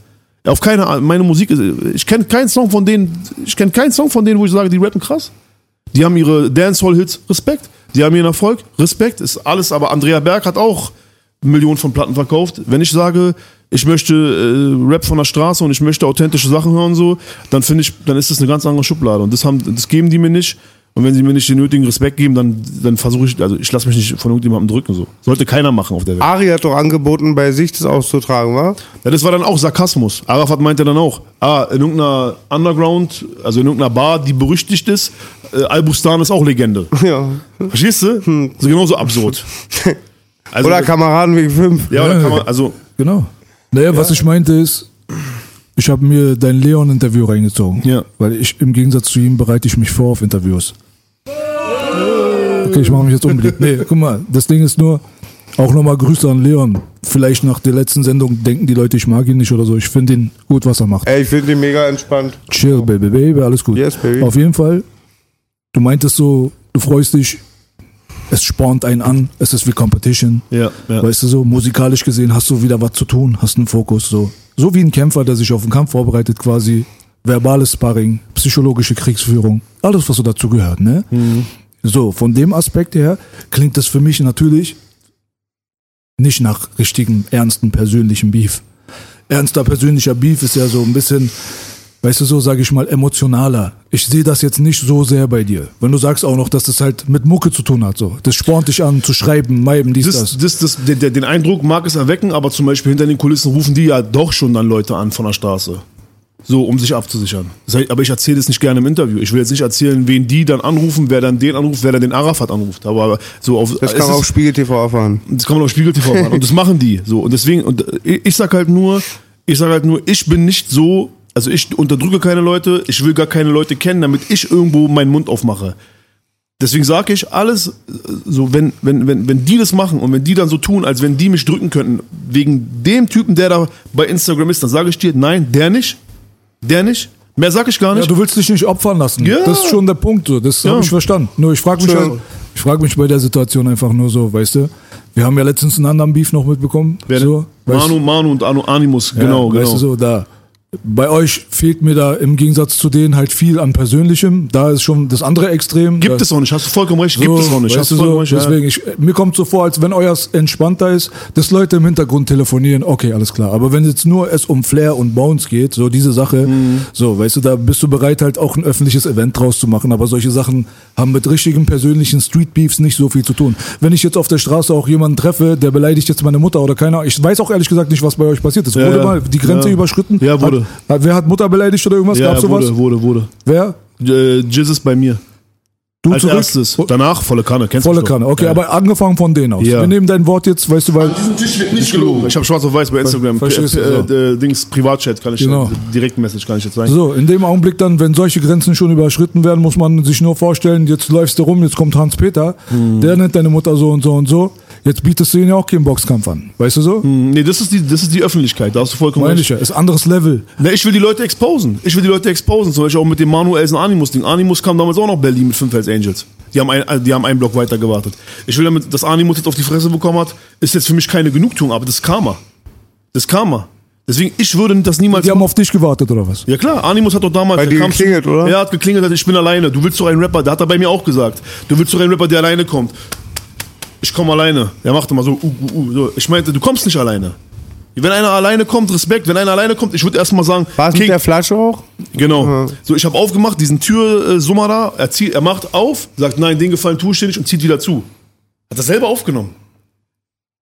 Auf keine Art- meine Musik, ist- ich kenne keinen Song von denen, ich kenne keinen Song von denen, wo ich sage, die rappen krass. Die haben ihre Dancehall-Hits, Respekt. Die haben ihren Erfolg, Respekt. Ist alles, aber Andrea Berg hat auch Millionen von Platten verkauft. Wenn ich sage, ich möchte äh, Rap von der Straße und ich möchte authentische Sachen hören, so, dann finde ich, dann ist das eine ganz andere Schublade. Und das haben, das geben die mir nicht. Und wenn sie mir nicht den nötigen Respekt geben, dann, dann versuche ich, also ich lasse mich nicht von irgendjemandem drücken, so. Sollte keiner machen auf der Welt. Ari hat doch angeboten, bei sich das auszutragen, wa? Ja, das war dann auch Sarkasmus. Arafat meinte dann auch, ah, in irgendeiner Underground, also in irgendeiner Bar, die berüchtigt ist, äh, Albustan ist auch Legende. Ja. Verstehst du? So genauso absurd. Also, Oder Kameradenweg 5. ja, oder man, also, Genau. Naja, was ich meinte ist, ich habe mir dein Leon-Interview reingezogen. Ja. Weil ich im Gegensatz zu ihm bereite ich mich vor auf Interviews. Okay, ich mache mich jetzt unbedingt. Nee, guck mal, das Ding ist nur, auch nochmal Grüße an Leon. Vielleicht nach der letzten Sendung denken die Leute, ich mag ihn nicht oder so. Ich finde ihn gut, was er macht. Ey, ich finde den mega entspannt. Chill, baby, baby, alles gut. Yes, baby. Auf jeden Fall, du meintest so, du freust dich, es spornt einen an, es ist wie Competition. ja, ja. Weißt du so, musikalisch gesehen hast du wieder was zu tun, hast einen Fokus so. So wie ein Kämpfer, der sich auf den Kampf vorbereitet quasi. Verbales Sparring, psychologische Kriegsführung, alles was so dazu gehört, ne? So, von dem Aspekt her klingt das für mich natürlich nicht nach richtigen, ernsten, persönlichen Beef. Ernster persönlicher Beef ist ja so ein bisschen, weißt du so, sage ich mal, emotionaler. Ich sehe das jetzt nicht so sehr bei dir. Wenn du sagst auch noch, dass das halt mit Mucke zu tun hat, so. Das spornt dich an, zu schreiben, meiben, dies, Das, das. das, das, der, den Eindruck mag es erwecken, aber zum Beispiel hinter den Kulissen rufen die ja doch schon dann Leute an von der Straße. So, um sich abzusichern. Das heißt, Aber ich erzähle das nicht gerne im Interview. Ich will jetzt nicht erzählen, wen die dann anrufen, wer dann den anruft, wer dann den Arafat anruft. Aber so auf, Das kann man auf Spiegel TV erfahren. Das kann man auf Spiegel TV machen. Und das machen die. So. Und deswegen, und äh, ich sag halt nur, ich sag halt nur, ich bin nicht so, also ich unterdrücke keine Leute, ich will gar keine Leute kennen, damit ich irgendwo meinen Mund aufmache. Deswegen sage ich, alles, äh, so, wenn, wenn, wenn, wenn die das machen und wenn die dann so tun, als wenn die mich drücken könnten, wegen dem Typen, der da bei Instagram ist, dann sage ich dir, nein, der nicht, der nicht, mehr sag ich gar Ja, nicht. du willst dich nicht opfern lassen. Ja. Das ist schon der Punkt. So. Das Ja. habe ich verstanden. Nur ich frage mich, halt, ich frag mich bei der Situation einfach nur so, weißt du, wir haben ja letztens einen anderen Beef noch mitbekommen. Wer so, Manu, Manu und Anu, Animus, ja, genau, weißt genau. du so, da. Bei euch fehlt mir da im Gegensatz zu denen halt viel an Persönlichem. Da ist schon das andere Extrem. Gibt es auch nicht, hast du vollkommen recht, gibt so, es auch nicht. Hast du so, recht, deswegen, ich, mir kommt so vor, als wenn euers entspannter ist, dass Leute im Hintergrund telefonieren, okay, alles klar. Aber wenn jetzt nur es um Flair und Bounce geht, so diese Sache, Mhm. so, weißt du, da bist du bereit halt auch ein öffentliches Event draus zu machen. Aber solche Sachen haben mit richtigen persönlichen Street Beefs nicht so viel zu tun. Wenn ich jetzt auf der Straße auch jemanden treffe, der beleidigt jetzt meine Mutter oder keiner, ich weiß auch ehrlich gesagt nicht, was bei euch passiert ist. Wurde ja. mal die Grenze Ja. überschritten? Ja, wurde. Hat, wer hat Mutter beleidigt oder irgendwas? Ja, Gab's sowas? wurde, wurde, wurde. Wer? Äh, Jizz ist bei mir. Du Als zurück? erstes. Danach volle Kanne, kennst Volle du schon. Kanne, okay, Ja. aber angefangen von denen aus. Ja. Wir nehmen dein Wort jetzt, weißt du, weil An diesem Tisch wird nicht gelogen. Ich habe schwarz auf weiß bei Instagram. verstehst du, Äh, so. äh, Dings, Privatchat kann ich Genau. direkt Message kann ich jetzt sagen. So, in dem Augenblick dann, wenn solche Grenzen schon überschritten werden, muss man sich nur vorstellen, jetzt läufst du rum, jetzt kommt Hans-Peter, Hm. der nennt deine Mutter so und so und so. Jetzt bietest du ihnen ja auch keinen Boxkampf an. Weißt du so? Hm, Nee, das ist die, das ist die Öffentlichkeit, da hast du vollkommen Meine recht. ich ja, ist anderes Level. Ne, ich will die Leute exposen. Ich will die Leute exposen. Zum Beispiel auch mit dem Manuelsen Animus-Ding. Animus kam damals auch nach Berlin mit 5 Hells Angels. Die haben, ein, die haben einen Block weiter gewartet. Ich will damit, dass Animus jetzt auf die Fresse bekommen hat, ist jetzt für mich keine Genugtuung, aber das ist Karma. Das ist Karma. Deswegen, ich würde das niemals Die haben auf dich gewartet oder was? Ja klar, Animus hat doch damals... Bei dir kam zu- geklingelt, oder? Er hat geklingelt, hat, ich bin alleine. Du willst doch einen Rapper, der hat er bei mir auch gesagt. Du willst doch einen Rapper, der alleine kommt. Ich komme alleine. Er macht immer so, uh, uh, uh, so. Ich meinte, du kommst nicht alleine. Wenn einer alleine kommt, Respekt. Wenn einer alleine kommt, ich würde erstmal sagen, War es mit der Flasche auch? Genau. So, ich habe aufgemacht, diesen Türsummer da, er, zieht, er macht auf, sagt, nein, den Gefallen tue ich dir nicht und zieht wieder zu. Hat das selber aufgenommen.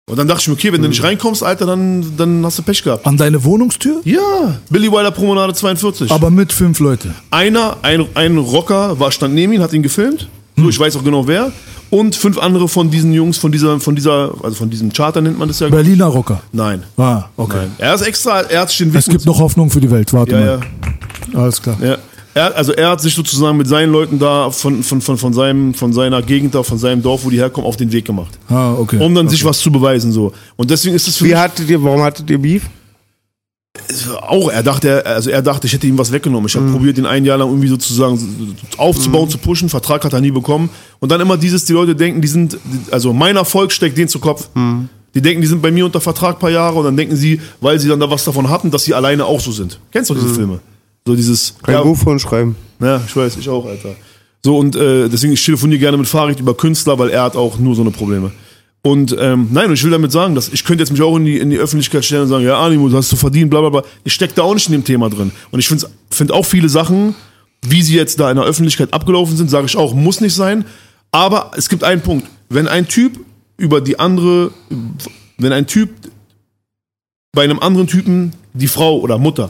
Und dann dachte ich mir, okay, wenn du nicht reinkommst, Alter, dann, dann hast du Pech gehabt. An deine Wohnungstür? Ja, Billy Wilder Promenade 42. Aber mit fünf Leute. Einer, ein, ein Rocker war, stand neben ihm, hat ihn gefilmt. So, ich weiß auch genau wer. Und fünf andere von diesen Jungs, von dieser, von dieser, also von diesem Charter nennt man das ja. Berliner Rocker. Nein. Ah, okay. Nein. Er ist extra, er hat sich den Es gibt noch Hoffnung für die Welt, warte Ja, mal. ja. Alles klar. Ja. Er, also er hat sich sozusagen mit seinen Leuten da von, von, von, von, seinem, von seiner Gegend da, von seinem Dorf, wo die herkommen, auf den Weg gemacht. Ah, okay. Um dann sich was zu beweisen. so. Und deswegen ist es für Wie mich hattet ihr, warum hattet ihr Beef? Auch, er dachte, er- also er dachte, ich hätte ihm was weggenommen. Ich habe probiert, ihn ein Jahr lang irgendwie sozusagen aufzubauen, zu pushen. Vertrag hat er nie bekommen. Und dann immer dieses, die Leute denken, die sind, also mein Erfolg steckt denen zu Kopf. Die denken, die sind bei mir unter Vertrag ein paar Jahre und dann denken sie, weil sie dann da was davon hatten, dass sie alleine auch so sind. Kennst du diese Filme? So dieses, Kein ja, Buch von schreiben. Ja, ich weiß, ich auch, Alter. So, und äh, deswegen, ich telefoniere gerne mit Farid über Künstler, weil er hat auch nur so eine Probleme. Und ähm, nein, und ich will damit sagen, dass ich könnte jetzt mich auch in die, in die Öffentlichkeit stellen und sagen, ja, Animo, das hast du verdient, bla bla bla. Ich stecke da auch nicht in dem Thema drin. Und ich finde find auch viele Sachen, wie sie jetzt da in der Öffentlichkeit abgelaufen sind, sage ich auch, muss nicht sein. Aber es gibt einen Punkt. Wenn ein Typ über die andere, wenn ein Typ bei einem anderen Typen die Frau oder Mutter,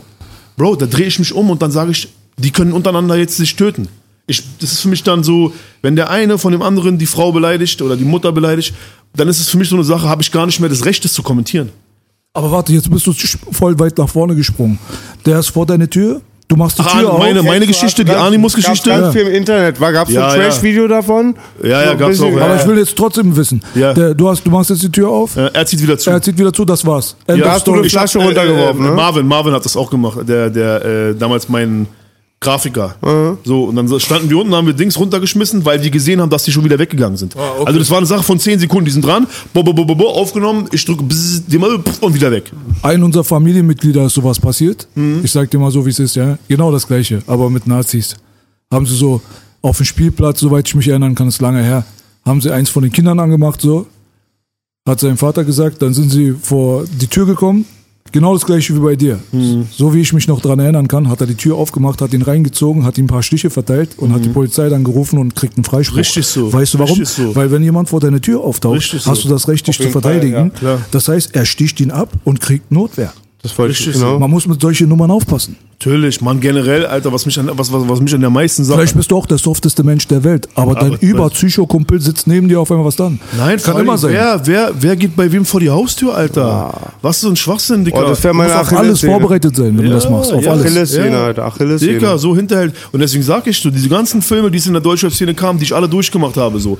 Bro, da drehe ich mich um und dann sage ich, die können untereinander jetzt sich töten. Ich, das ist für mich dann so, wenn der eine von dem anderen die Frau beleidigt oder die Mutter beleidigt, dann ist es für mich so eine Sache, habe ich gar nicht mehr das Recht, das zu kommentieren. Aber warte, jetzt bist du voll weit nach vorne gesprungen. Der ist vor deine Tür, du machst die Ach, Tür auf. meine, meine Geschichte, die Animus-Geschichte. ganz viel im Internet. Gab es Ja, ein ja. Trash-Video davon? Ja, ja, gab's bisschen- auch, ja. Aber ich will jetzt trotzdem wissen. Ja. Der, du, hast, du machst jetzt die Tür auf, Äh, er zieht wieder zu. er zieht wieder zu, das war's. End Ja, of hast du eine. Flasche hab, runtergeworfen, äh, ne? Marvin, Marvin hat das auch gemacht, der, der äh, damals mein Grafiker. So, und dann standen wir unten, haben wir Dings runtergeschmissen, weil wir gesehen haben, dass die schon wieder weggegangen sind. okay. Also das war eine Sache von 10 Sekunden, die sind dran, bo, bo, bo, bo, bo, aufgenommen, ich drücke bzz, und wieder weg. Ein unserer Familienmitglieder ist sowas passiert. Mhm. Ich sag dir mal so, wie es ist, ja. Genau das gleiche, aber mit Nazis. Haben sie so auf dem Spielplatz, soweit ich mich erinnern kann, ist lange her, haben sie eins von den Kindern angemacht, so. Hat sein Vater gesagt, dann sind sie vor die Tür gekommen. Genau das gleiche wie bei dir. Mhm. So wie ich mich noch dran erinnern kann, hat er die Tür aufgemacht, hat ihn reingezogen, hat ihm ein paar Stiche verteilt und hat die Polizei dann gerufen und kriegt einen Freispruch. Mhm. Richtig so. Weißt du warum? So. Weil wenn jemand vor deine Tür auftaucht, so. hast du das Recht, dich zu jeden Fall, verteidigen. ja. Das heißt, er sticht ihn ab und kriegt Notwehr. Das wollte ich Richtig genau. Man muss mit solchen Nummern aufpassen. Natürlich, man generell, Alter, was mich an, was, was, was mich an der meisten Sache. Vielleicht bist du auch der softeste Mensch der Welt, aber dein Aber- Überpsychokumpel sitzt neben dir auf einmal was dann. Nein, kann immer sein. Wer, wer, wer geht bei wem vor die Haustür, Alter? Was für ein Schwachsinn, Dicker. Oh, das wäre Du meine musst auf alles vorbereitet sein, wenn du das machst. Auf ja, alles. Achillessehne, Ja. Alter. Achillessehne. Dicker, so hinterhält. Und deswegen sag ich so, diese ganzen Filme, die es in der Deutschrap-Szene kamen, die ich alle durchgemacht habe, so.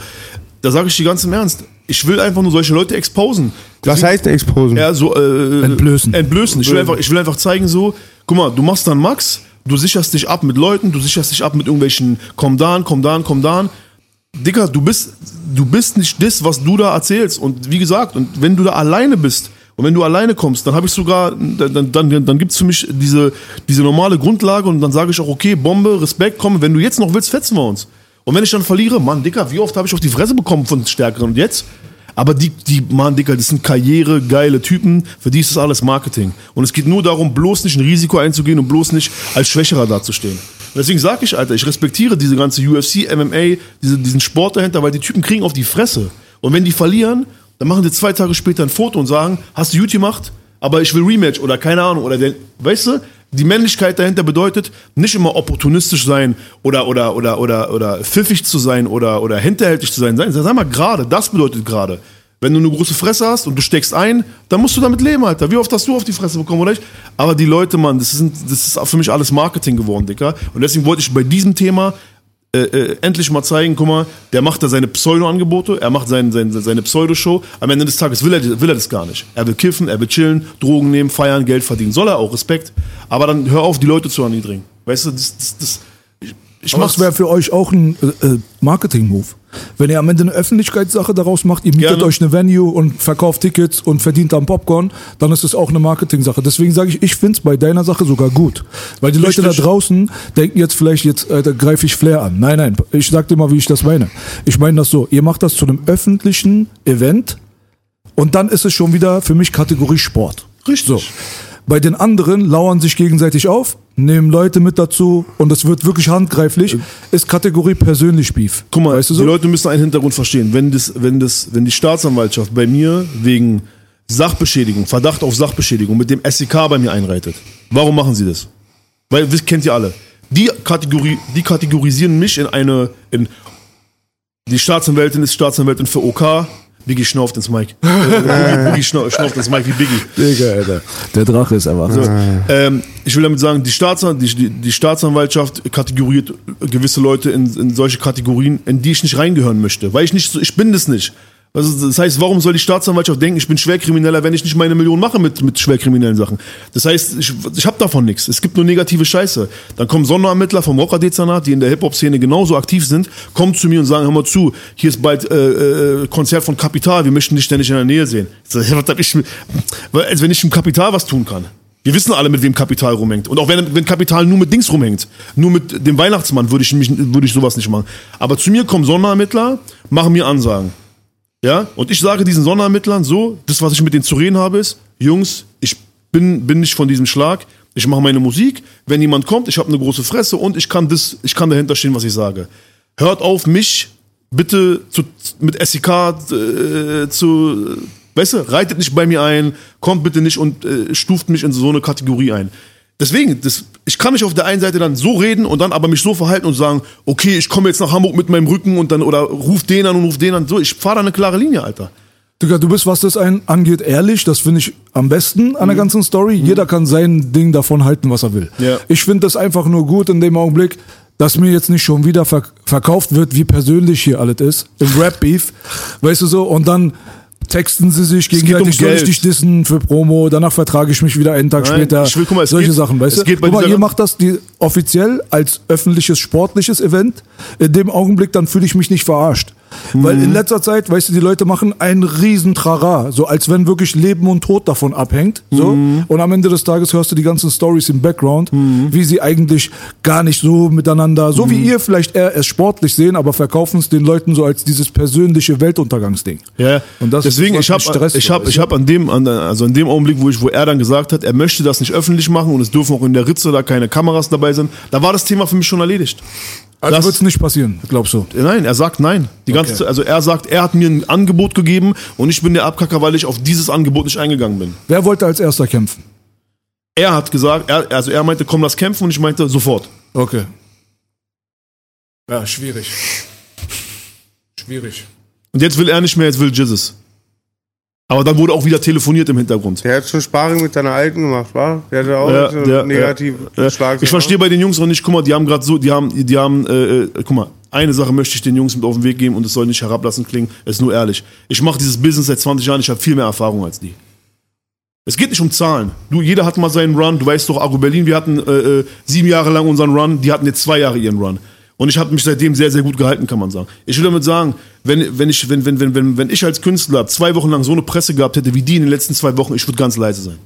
Da sage ich dir ganz im Ernst. Ich will einfach nur solche Leute exposen. Was Deswegen- heißt Exposen? Ja, so, äh, Entblößen. Entblößen. Ich will, einfach, ich will einfach zeigen, so, guck mal, du machst dann Max, du sicherst dich ab mit Leuten, du sicherst dich ab mit irgendwelchen, komm da, komm da, komm da. Dicker, du bist, du bist nicht das, was du da erzählst. Und wie gesagt, und wenn du da alleine bist Und wenn du alleine kommst, dann habe ich sogar, dann, dann, dann, dann gibt's für mich diese, diese normale Grundlage und dann sage ich auch, okay, Bombe, Respekt, komm, wenn du jetzt noch willst, fetzen wir uns. Und wenn ich dann verliere, Mann, Dicker, wie oft habe ich auf die Fresse bekommen von Stärkeren und jetzt? Aber die, die, Mann, Dicker, das sind Karriere, geile Typen, für die ist das alles Marketing. Und es geht nur darum, bloß nicht ein Risiko einzugehen und bloß nicht als Schwächerer dazustehen. Und deswegen sage ich, Alter, ich respektiere diese ganze UFC, MMA, diese, diesen Sport dahinter, weil die Typen kriegen auf die Fresse. Und wenn die verlieren, dann machen die zwei Tage später ein Foto und sagen, hast du gut gemacht, aber ich will Rematch oder keine Ahnung. Oder der, weißt du, die Männlichkeit dahinter bedeutet, nicht immer opportunistisch sein oder, oder, oder, oder, oder pfiffig zu sein oder, oder hinterhältig zu sein. Sag mal gerade, das bedeutet gerade. Wenn du eine große Fresse hast und du steckst ein, dann musst du damit leben, Alter. Wie oft hast du auf die Fresse bekommen, oder nicht? Aber die Leute, Mann, das, sind, das ist für mich alles Marketing geworden, Dicker. Und deswegen wollte ich bei diesem Thema äh, äh, endlich mal zeigen, guck mal, der macht da seine Pseudo-Angebote, er macht sein, sein, seine Pseudo-Show. Am Ende des Tages will er, will er das gar nicht. Er will kiffen, er will chillen, Drogen nehmen, feiern, Geld verdienen. Soll er auch, Respekt. Aber dann hör auf, die Leute zu erniedrigen. Weißt du, das, das, das ich, Aber das wäre für euch auch ein äh, äh, Marketing-Move. Wenn ihr am Ende eine Öffentlichkeitssache daraus macht, ihr mietet Gerne. euch eine Venue und verkauft Tickets und verdient dann Popcorn, dann ist es auch eine Marketing-Sache. Deswegen sage ich, ich finde es bei deiner Sache sogar gut. Weil die Leute Richtig. da draußen denken jetzt vielleicht, jetzt äh, da greife ich Flair an. Nein, nein, ich sag dir mal, wie ich das meine. Ich meine das so, ihr macht das zu einem öffentlichen Event und dann ist es schon wieder für mich Kategorie Sport. Richtig. So. Bei den anderen lauern sich gegenseitig auf, nehmen Leute mit dazu und es wird wirklich handgreiflich. Ist Kategorie persönlich Beef. Guck mal, weißt du so? die Leute müssen einen Hintergrund verstehen. Wenn, das, wenn, das, wenn die Staatsanwaltschaft bei mir wegen Sachbeschädigung, Verdacht auf Sachbeschädigung mit dem SEK bei mir einreitet, warum machen sie das? Weil, das kennt ihr alle. Die, Kategorie, die kategorisieren mich in eine, in, die Staatsanwältin ist Staatsanwältin für OK, Biggie schnauft ins Boogie schnau- schnauft ins Mic wie Biggie. Digga, Alter. Der Drache ist erwacht. Ähm, ich will damit sagen, die, Staatsan die, die, die Staatsanwaltschaft kategoriert gewisse Leute in, in solche Kategorien, in die ich nicht reingehören möchte. Weil ich nicht so, ich bin das nicht. Also das heißt, warum soll die Staatsanwaltschaft denken, ich bin Schwerkrimineller, wenn ich nicht meine Million mache mit, mit schwerkriminellen Sachen? Das heißt, ich, ich habe davon nichts. Es gibt nur negative Scheiße. Dann kommen Sonderermittler vom Rocker-Dezernat, die in der Hip-Hop-Szene genauso aktiv sind, kommen zu mir und sagen, hör mal zu, hier ist bald äh, äh, Konzert von Kapital, wir möchten dich ständig in der Nähe sehen. Ich sag, was hab ich, als wenn ich im Kapital was tun kann. Wir wissen alle, mit wem Kapital rumhängt. Und auch wenn, wenn Kapital nur mit Dings rumhängt, nur mit dem Weihnachtsmann, würde ich, mich, würde ich sowas nicht machen. Aber zu mir kommen Sonderermittler, machen mir Ansagen. Ja, und ich sage diesen Sonderermittlern so, das, was ich mit denen zu reden habe, ist, Jungs, ich bin, bin nicht von diesem Schlag, ich mache meine Musik, wenn jemand kommt, ich habe eine große Fresse und ich kann das, ich kann dahinter stehen, was ich sage. Hört auf, mich bitte zu, mit SEK äh, zu, weißt du, reitet nicht bei mir ein, kommt bitte nicht und äh, stuft mich in so eine Kategorie ein. Deswegen, das, ich kann mich auf der einen Seite dann so reden und dann aber mich so verhalten und sagen, okay, ich komme jetzt nach Hamburg mit meinem Rücken und dann oder ruf den an und ruf den an. So, ich fahre da eine klare Linie, Alter. Digga, du bist, was das ein, angeht, ehrlich. Das finde ich am besten an der ganzen Story. Jeder kann sein Ding davon halten, was er will. Ja. Ich finde das einfach nur gut in dem Augenblick, dass mir jetzt nicht schon wieder verk verkauft wird, wie persönlich hier alles ist. Im Rap-Beef. Weißt du so? Und dann texten sie sich gegenseitig, um dich dissen für Promo, danach vertrage ich mich wieder einen Tag Nein, später. ich will- guck mal, Solche geht- Sachen, weißt du? Guck mal, ihr macht das die, offiziell als öffentliches sportliches Event. In dem Augenblick, dann fühle ich mich nicht verarscht. Weil Mhm. in letzter Zeit, weißt du, die Leute machen einen riesen Trara, so als wenn wirklich Leben und Tod davon abhängt. So. Mhm. Und am Ende des Tages hörst du die ganzen Stories im Background, wie sie eigentlich gar nicht so miteinander, so Mhm. wie ihr vielleicht eher es sportlich sehen, aber verkaufen es den Leuten so als dieses persönliche Weltuntergangsding. Ja, Und das deswegen, ist, ich habe ich hab, ich hab an dem, an, also in dem Augenblick, wo ich, wo er dann gesagt hat, er möchte das nicht öffentlich machen und es dürfen auch in der Ritze da keine Kameras dabei sind, da war das Thema für mich schon erledigt. Also das- wird es nicht passieren, glaubst du? Nein, er sagt nein. Die ganze Okay. Zeit, also er sagt, er hat mir ein Angebot gegeben und ich bin der Abkacker, weil ich auf dieses Angebot nicht eingegangen bin. Wer wollte als erster kämpfen? Er hat gesagt, er, also er meinte, komm, lass kämpfen und ich meinte, sofort. Okay. Ja, schwierig. Schwierig. Und jetzt will er nicht mehr, jetzt will Jesus. Aber dann wurde auch wieder telefoniert im Hintergrund. Der hat schon Sparring mit deiner Alten gemacht, wa? Der hatte auch Ja, so der- negativ Ja, Schlag. ich verstehe bei den Jungs noch nicht, guck mal, die haben gerade so, die haben, die haben, äh, äh, guck mal, eine Sache möchte ich den Jungs mit auf den Weg geben und es soll nicht herablassend klingen, es ist nur ehrlich. Ich mache dieses Business seit 20 Jahren, ich habe viel mehr Erfahrung als die. Es geht nicht um Zahlen. Du, jeder hat mal seinen Run, du weißt doch, Agro Berlin, wir hatten äh, äh, sieben Jahre lang unseren Run, die hatten jetzt zwei Jahre ihren Run. Und ich habe mich seitdem sehr, sehr gut gehalten, kann man sagen. Ich will damit sagen, wenn, wenn, ich, wenn, wenn, wenn, wenn, ich als Künstler zwei Wochen lang so eine Presse gehabt hätte wie die in den letzten zwei Wochen, ich würde ganz leise sein.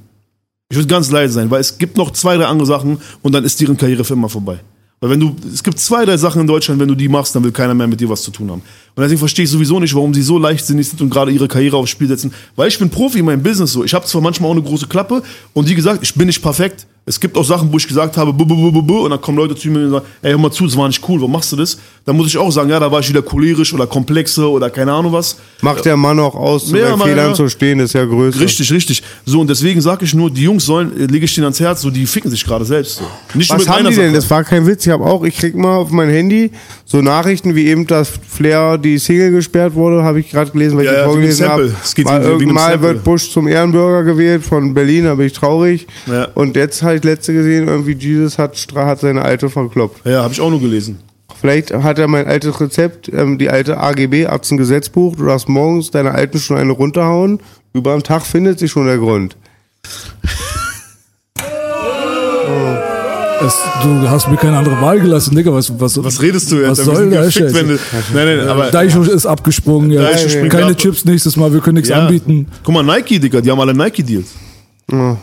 Ich würde ganz leise sein, weil es gibt noch zwei, drei andere Sachen und dann ist deren Karriere für immer vorbei. Weil wenn du, es gibt zwei, drei Sachen in Deutschland, wenn du die machst, dann will keiner mehr mit dir was zu tun haben. Und deswegen verstehe ich sowieso nicht, warum sie so leichtsinnig sind und gerade ihre Karriere aufs Spiel setzen. Weil ich bin Profi in meinem Business so. Ich habe zwar manchmal auch eine große Klappe und wie gesagt, ich bin nicht perfekt. Es gibt auch Sachen, wo ich gesagt habe, bu, bu, bu, bu, und dann kommen Leute zu mir und sagen, ey, hör mal zu, das war nicht cool, warum machst du das? Dann muss ich auch sagen, ja, da war ich wieder cholerisch oder komplexe oder keine Ahnung was. Macht der Mann auch aus, zu Ja, Fehlern ja. zu stehen, ist ja größer. Richtig, richtig. So, und deswegen sage ich nur, die Jungs sollen, äh, lege ich denen ans Herz, so, die ficken sich gerade selbst. So. Nicht Was mit haben die denn? Sache. Das war kein Witz. Ich habe auch, ich krieg mal auf mein Handy so Nachrichten wie eben, dass Flair die Single gesperrt wurde, habe ich gerade gelesen, weil Ja, ich ja, vorgelesen habe. Mal, irgendwann mal wird Bush zum Ehrenbürger gewählt von Berlin, da bin ich traurig. Ja. Und jetzt habe ich letzte gesehen, irgendwie Jesus hat, hat seine alte verkloppt. Ja, habe ich auch nur gelesen. Vielleicht hat er mein altes Rezept, ähm, die alte AGB, Arzengesetzbuch. Du darfst morgens deine alten schon eine runterhauen. Über den Tag findet sich schon der Grund. Es, du hast mir keine andere Wahl gelassen, Digga. Was, was, Was redest du jetzt? Was soll du, Nein, nein, aber. Daicho ist abgesprungen. Ja. Springt Keine ab. Chips nächstes Mal, wir können nichts ja. anbieten. Guck mal, Nike, Digga, die haben alle Nike-Deals.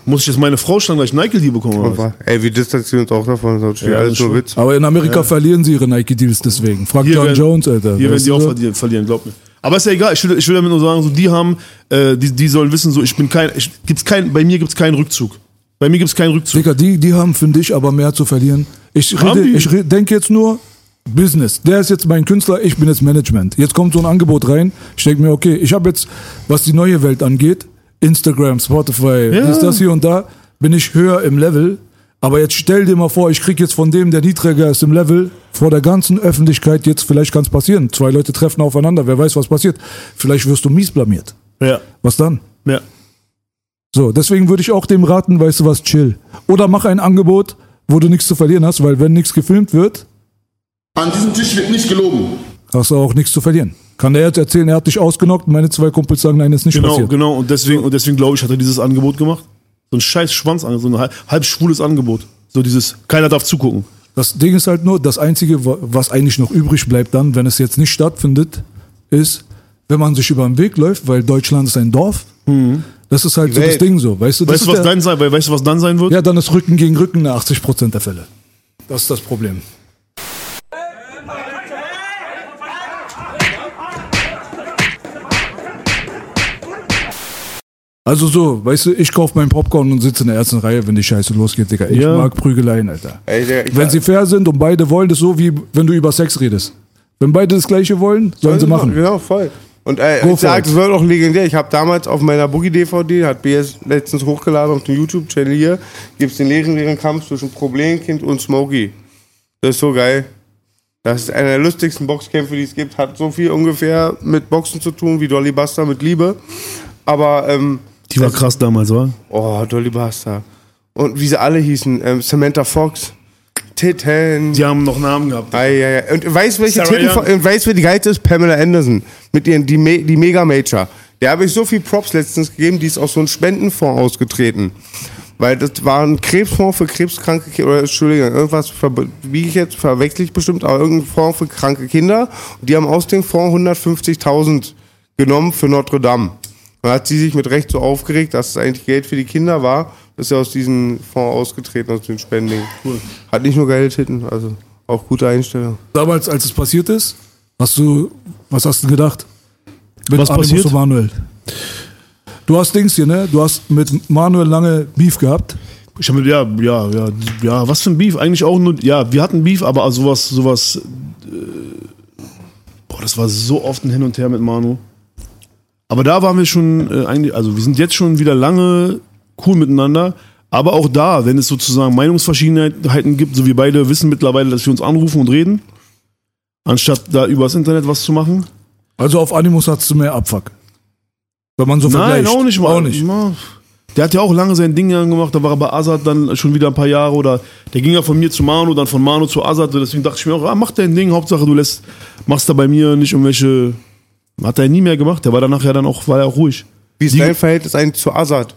Muss ich jetzt meine Frau schlagen, weil ich Nike-Deal bekomme? Oder? Ey, wir distanzieren uns auch davon. Das ist Ja, alles nur schon. Witz. Aber in Amerika verlieren sie ihre Nike-Deals deswegen. Frag Hier John werden- Jones, Alter. Hier werden die du auch so? verlieren, verlieren, glaub mir. Aber ist ja egal, ich will, ich will damit nur sagen, so, die haben, äh, die, die sollen wissen, so, ich bin kein, ich, gibt's kein, bei mir gibt's keinen Rückzug. Bei mir gibt's keinen Rückzug. Digga, die, die haben, finde ich, aber mehr zu verlieren. Ich, rede, ich re- denke jetzt nur, Business. Der ist jetzt mein Künstler, ich bin jetzt Management. Jetzt kommt so ein Angebot rein. Ich denke mir, okay, ich habe jetzt, was die neue Welt angeht, Instagram, Spotify, Ja. ist das hier und da, bin ich höher im Level. Aber jetzt stell dir mal vor, ich krieg jetzt von dem, der niedriger ist im Level, vor der ganzen Öffentlichkeit, jetzt vielleicht kann es passieren. Zwei Leute treffen aufeinander, wer weiß, was passiert. Vielleicht wirst du mies blamiert. Ja, Was dann? ja. So, deswegen würde ich auch dem raten, weißt du was, chill. Oder mach ein Angebot, wo du nichts zu verlieren hast, weil wenn nichts gefilmt wird, An diesem Tisch wird nicht gelogen. hast du auch nichts zu verlieren. Kann der jetzt erzählen, er hat dich ausgenockt, meine zwei Kumpels sagen, nein, ist nicht Genau, passiert. genau. Und deswegen, und deswegen glaube ich, hat er dieses Angebot gemacht. So ein scheiß Schwanz, so ein halb, halb schwules Angebot. So dieses, keiner darf zugucken. Das Ding ist halt nur, das Einzige, wa- was eigentlich noch übrig bleibt dann, wenn es jetzt nicht stattfindet, ist, wenn man sich über den Weg läuft, weil Deutschland ist ein Dorf. Das ist halt so das. Ding so, weißt du? Das Weißt was der, dann sein, weil, weißt du, was dann sein wird? Ja, dann ist Rücken gegen Rücken in 80% der Fälle. Das ist das Problem. Also so, weißt du, ich kauf meinen Popcorn und sitze in der ersten Reihe, wenn die Scheiße losgeht, Digga. Ich Ja. mag Prügeleien, Alter. Ey, der, ich Wenn sie fair sind und beide wollen, das ist so wie wenn du über Sex redest. Wenn beide das gleiche wollen, sollen sie machen. Genau, voll. Und Go ich for sag, it. es wird auch legendär. Ich habe damals auf meiner Boogie-DVD, hat BS letztens hochgeladen auf dem YouTube-Channel hier, gibt's den legendären Kampf zwischen Problemkind und Smokey. Das ist so geil. Das ist einer der lustigsten Boxkämpfe, die es gibt. Hat so viel ungefähr mit Boxen zu tun wie Dolly Buster mit Liebe. Aber, ähm, Die war krass damals, war? oh, Dolly Buster. Und wie sie alle hießen, ähm, Samantha Fox, Titten. Die haben noch Namen gehabt. Ei, ei, ei. Und weißt welche Titten, und weißt wer die geilste ist? Pamela Anderson. Mit ihren, die, Me die Mega Major. Der habe ich so viel Props letztens gegeben, die ist aus so einem Spendenfonds ausgetreten. Weil das war ein Krebsfonds für krebskranke Kinder, oder Entschuldigung, irgendwas wie ich jetzt, verwechsel ich bestimmt, aber irgendein Fonds für kranke Kinder. Und die haben aus dem Fonds 150.000 genommen für Notre Dame. Dann hat sie sich mit Recht so aufgeregt, dass es eigentlich Geld für die Kinder war, ist ja aus diesem Fonds ausgetreten, aus dem Spending. Hat nicht nur geile Titten, also auch gute Einstellung. Damals, als es passiert ist, hast du, was hast du gedacht? Mit Was Animus passiert? und Manuel. Du hast Dings hier, ne? Du hast mit Manuel lange Beef gehabt. Ich habe ja, ja, ja, ja, was für ein Beef? Eigentlich auch nur, ja, wir hatten Beef, aber sowas, sowas, äh, boah, das war so oft ein Hin und Her mit Manu. Aber da waren wir schon äh, eigentlich, also wir sind jetzt schon wieder lange cool miteinander. Aber auch da, wenn es sozusagen Meinungsverschiedenheiten gibt, so wir beide wissen mittlerweile, dass wir uns anrufen und reden, anstatt da übers Internet was zu machen. Also auf Animus hattest du mehr Abfuck. Wenn man so Nein, vergleicht. auch nicht mal. Auch nicht. Na, Der hat ja auch lange sein Ding gemacht, da war er bei Azad dann schon wieder ein paar Jahre oder der ging ja von mir zu Manu, dann von Manu zu Azad, deswegen dachte ich mir auch, ah, mach dein Ding, Hauptsache du lässt, machst da bei mir nicht irgendwelche, hat er nie mehr gemacht, der war danach ja dann auch, war ja auch ruhig. Wie ist Die- dein Verhältnis eigentlich zu Azad?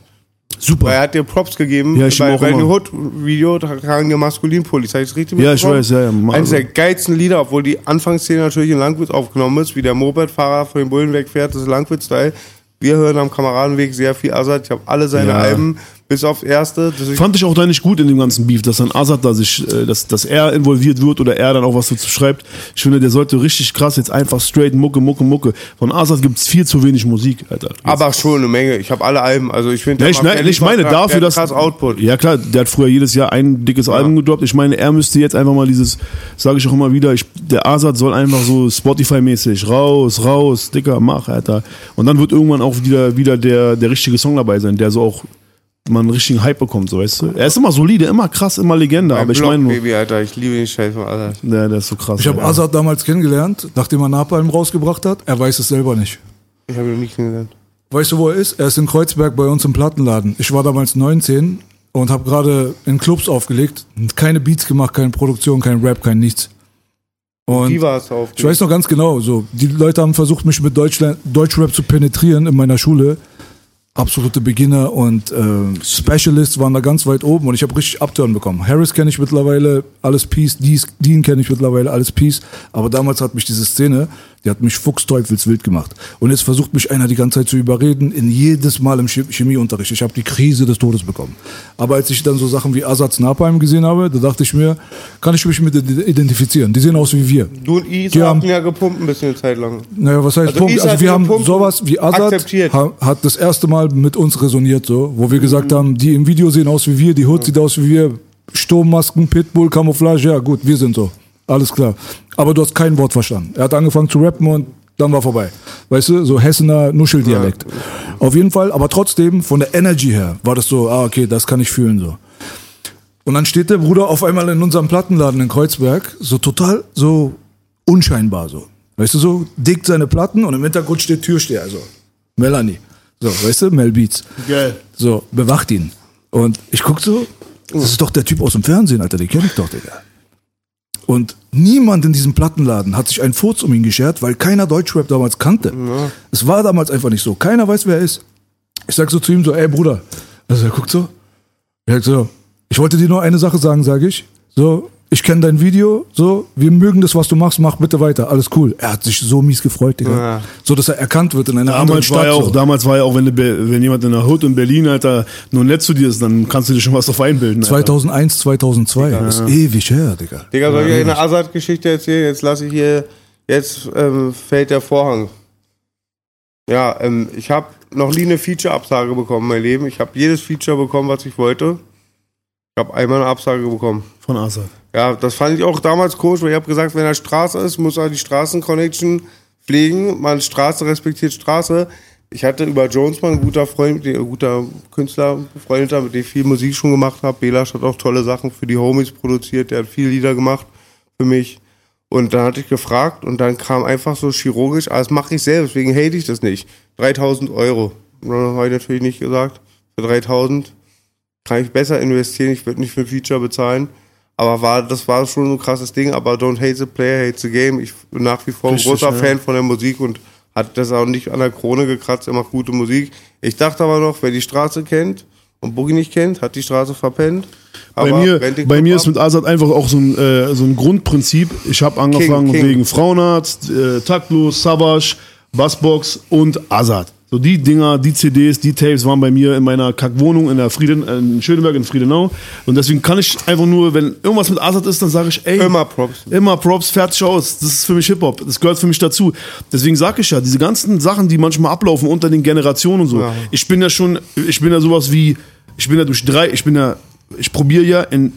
Super. Weil er hat dir Props gegeben. Ja, ich bei, auch bei dem Hood-Video tragen die Maskulinpulli. Das richtig Ja, ich weiß, ja, ja. Mach- Eines der geilsten Lieder, obwohl die Anfangsszene natürlich in Langwitz aufgenommen ist, wie der Moped-Fahrer von den Bullen wegfährt, das ist Langwitz-Style. Wir hören am Kameradenweg sehr viel Azad. Ich habe alle seine Ja. Alben, bis aufs erste. Fand ich auch da nicht gut in dem ganzen Beef, dass dann Azad da sich, äh, dass, dass er involviert wird oder er dann auch was dazu schreibt. Ich finde, der sollte richtig krass jetzt einfach straight Mucke, Mucke, Mucke. Von Azad gibt's viel zu wenig Musik, Alter. aber schon eine Menge. Ich habe alle Alben. Also ich finde, Ja, ich, ne, ich meine dafür, dass krass Output. ja klar, der hat früher jedes Jahr ein dickes Album gedroppt. Ich meine, er müsste jetzt einfach mal dieses, sage ich auch immer wieder, ich, der Azad soll einfach so Spotify-mäßig raus, raus, dicker, mach, Alter. Und dann wird irgendwann auch wieder wieder der der richtige Song dabei sein, der so auch man einen richtigen Hype bekommt, so weißt du. Er ist immer solide, immer krass, immer Legende, Mein aber ich meine, nur- Baby, Alter. Ich liebe den Scheiß von Azad. der, der ist so krass. Ich habe ja. Azad damals kennengelernt, nachdem er Napalm rausgebracht hat. Er weiß es selber nicht. Ich habe ihn nicht kennengelernt. Weißt du, wo er ist? Er ist in Kreuzberg bei uns im Plattenladen. Ich war damals 19 und habe gerade in Clubs aufgelegt. Keine Beats gemacht, keine Produktion, kein Rap, kein nichts. Und Wie war es auf? ich weiß noch ganz genau, so die Leute haben versucht, mich mit Deutschland, Deutschrap zu penetrieren in meiner Schule. Absolute Beginner und äh, Specialists waren da ganz weit oben und ich habe richtig Upturn bekommen. Harris kenne ich mittlerweile, alles Peace. Dean kenne ich mittlerweile, alles Peace. Aber damals hat mich diese Szene, die hat mich fuchsteufelswild gemacht. Und jetzt versucht mich einer die ganze Zeit zu überreden, in jedes Mal im Chemie- Chemieunterricht. Ich habe die Krise des Todes bekommen. Aber als ich dann so Sachen wie Asatz Napalm gesehen habe, da dachte ich mir, kann ich mich mit identifizieren. Die sehen aus wie wir. Du und Is Die haben- ja gepumpt ein bisschen Zeit lang. Naja, was heißt Also Punkt? Isa Also wir haben Punkte sowas wie ha, hat das erste Mal mit uns resoniert, so, wo wir gesagt haben, die im Video sehen aus wie wir, die Hood sieht aus wie wir, Sturmmasken, Pitbull, Camouflage, ja gut, wir sind so. Alles klar. Aber du hast kein Wort verstanden. Er hat angefangen zu rappen und dann war vorbei. Weißt du, so Hessener Nuscheldialekt. Auf jeden Fall, aber trotzdem, von der Energy her, war das so, ah, okay, das kann ich fühlen, so. Und dann steht der Bruder auf einmal in unserem Plattenladen in Kreuzberg, so total, so unscheinbar so. Weißt du, so dickt seine Platten und im Hintergrund steht Türsteher, also Melanie. So, weißt du, Mel Beats. Geil. So, bewacht ihn. Und ich guck so, das ist doch der Typ aus dem Fernsehen, Alter, den kenne ich doch, Digga. Und niemand in diesem Plattenladen hat sich einen Furz um ihn geschert, weil keiner Deutschrap damals kannte. Es war damals einfach nicht so. Keiner weiß, wer er ist. Ich sag so zu ihm so, ey Bruder. Also er guckt so. Er sagt so, ich wollte dir nur eine Sache sagen, sage ich. So, ich kenne dein Video, so, wir mögen das, was du machst, mach bitte weiter, alles cool. Er hat sich so mies gefreut, Digga. Ja. So, dass er erkannt wird in einer anderen Damals war, Stadt. ja auch, so. damals war ja auch, wenn, du, wenn jemand in der Hood in Berlin, Alter, nur nett zu dir ist, dann kannst du dir schon was auf einbilden. Alter. 2001, 2002, das ist ewig her, Digga. Digga, soll ich euch eine Azad-Geschichte erzählen? Jetzt lasse ich hier, jetzt ähm, fällt der Vorhang. Ja, ähm, ich habe noch nie eine Feature-Absage bekommen in meinem Leben. Ich habe jedes Feature bekommen, was ich wollte. Ich habe einmal eine Absage bekommen. Von Asa. Ja, das fand ich auch damals komisch, weil ich habe gesagt, wenn er Straße ist, muss er die Straßenconnection pflegen. Man Straße respektiert Straße. Ich hatte über Jonesman, ein guter Freund, ein guter Künstler, Befreundeter, mit dem ich viel Musik schon gemacht habe. Belasch hat auch tolle Sachen für die Homies produziert. Der hat viele Lieder gemacht für mich. Und dann hatte ich gefragt und dann kam einfach so chirurgisch, ah, das mache ich selbst, deswegen hate ich das nicht. 3000 Euro. Dann habe ich natürlich nicht gesagt, für 3000 kann ich besser investieren, ich würde nicht für ein Feature bezahlen. Aber war, das war schon ein krasses Ding, aber don't hate the player, hate the game. Ich bin nach wie vor ein Richtig, großer ja. Fan von der Musik und hat das auch nicht an der Krone gekratzt, er macht gute Musik. Ich dachte aber noch, wer die Straße kennt und Boogie nicht kennt, hat die Straße verpennt. Bei Aber mir, rennt den bei mir ab. ist mit Azad einfach auch so ein, äh, so ein Grundprinzip. Ich habe angefangen King. wegen Frauenarzt, äh, Taktlos, Savage, Bassbox und Azad. So die Dinger, die CDs, die Tapes waren bei mir in meiner Kackwohnung in der Frieden, äh, in Schöneberg in Friedenau. Und deswegen kann ich einfach nur, wenn irgendwas mit Azad ist, dann sage ich, ey, Immer Props. Immer Props, fertig aus. Das ist für mich Hip-Hop. Das gehört für mich dazu. Deswegen sage ich ja, diese ganzen Sachen, die manchmal ablaufen unter den Generationen und so. Ja. Ich bin ja schon, ich bin ja sowas wie, ich bin ja durch drei, ich bin ja, ich probiere ja in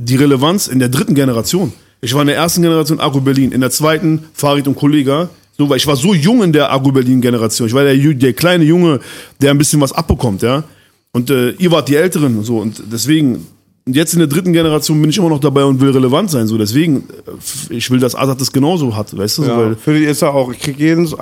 die Relevanz in der dritten Generation. Ich war in der ersten Generation Agro Berlin, in der zweiten Farid und Kollega. So, weil ich war so jung in der Agro Berlin Generation. Ich war der, der kleine Junge, der ein bisschen was abbekommt, ja. Und äh, ihr wart die Älteren, und so und deswegen. Jetzt in der dritten Generation bin ich immer noch dabei und will relevant sein. So deswegen, äh, ich will, dass Azad das genauso hat, weißt du? Ja, weil, für die ist er auch. Ich kriege jeden,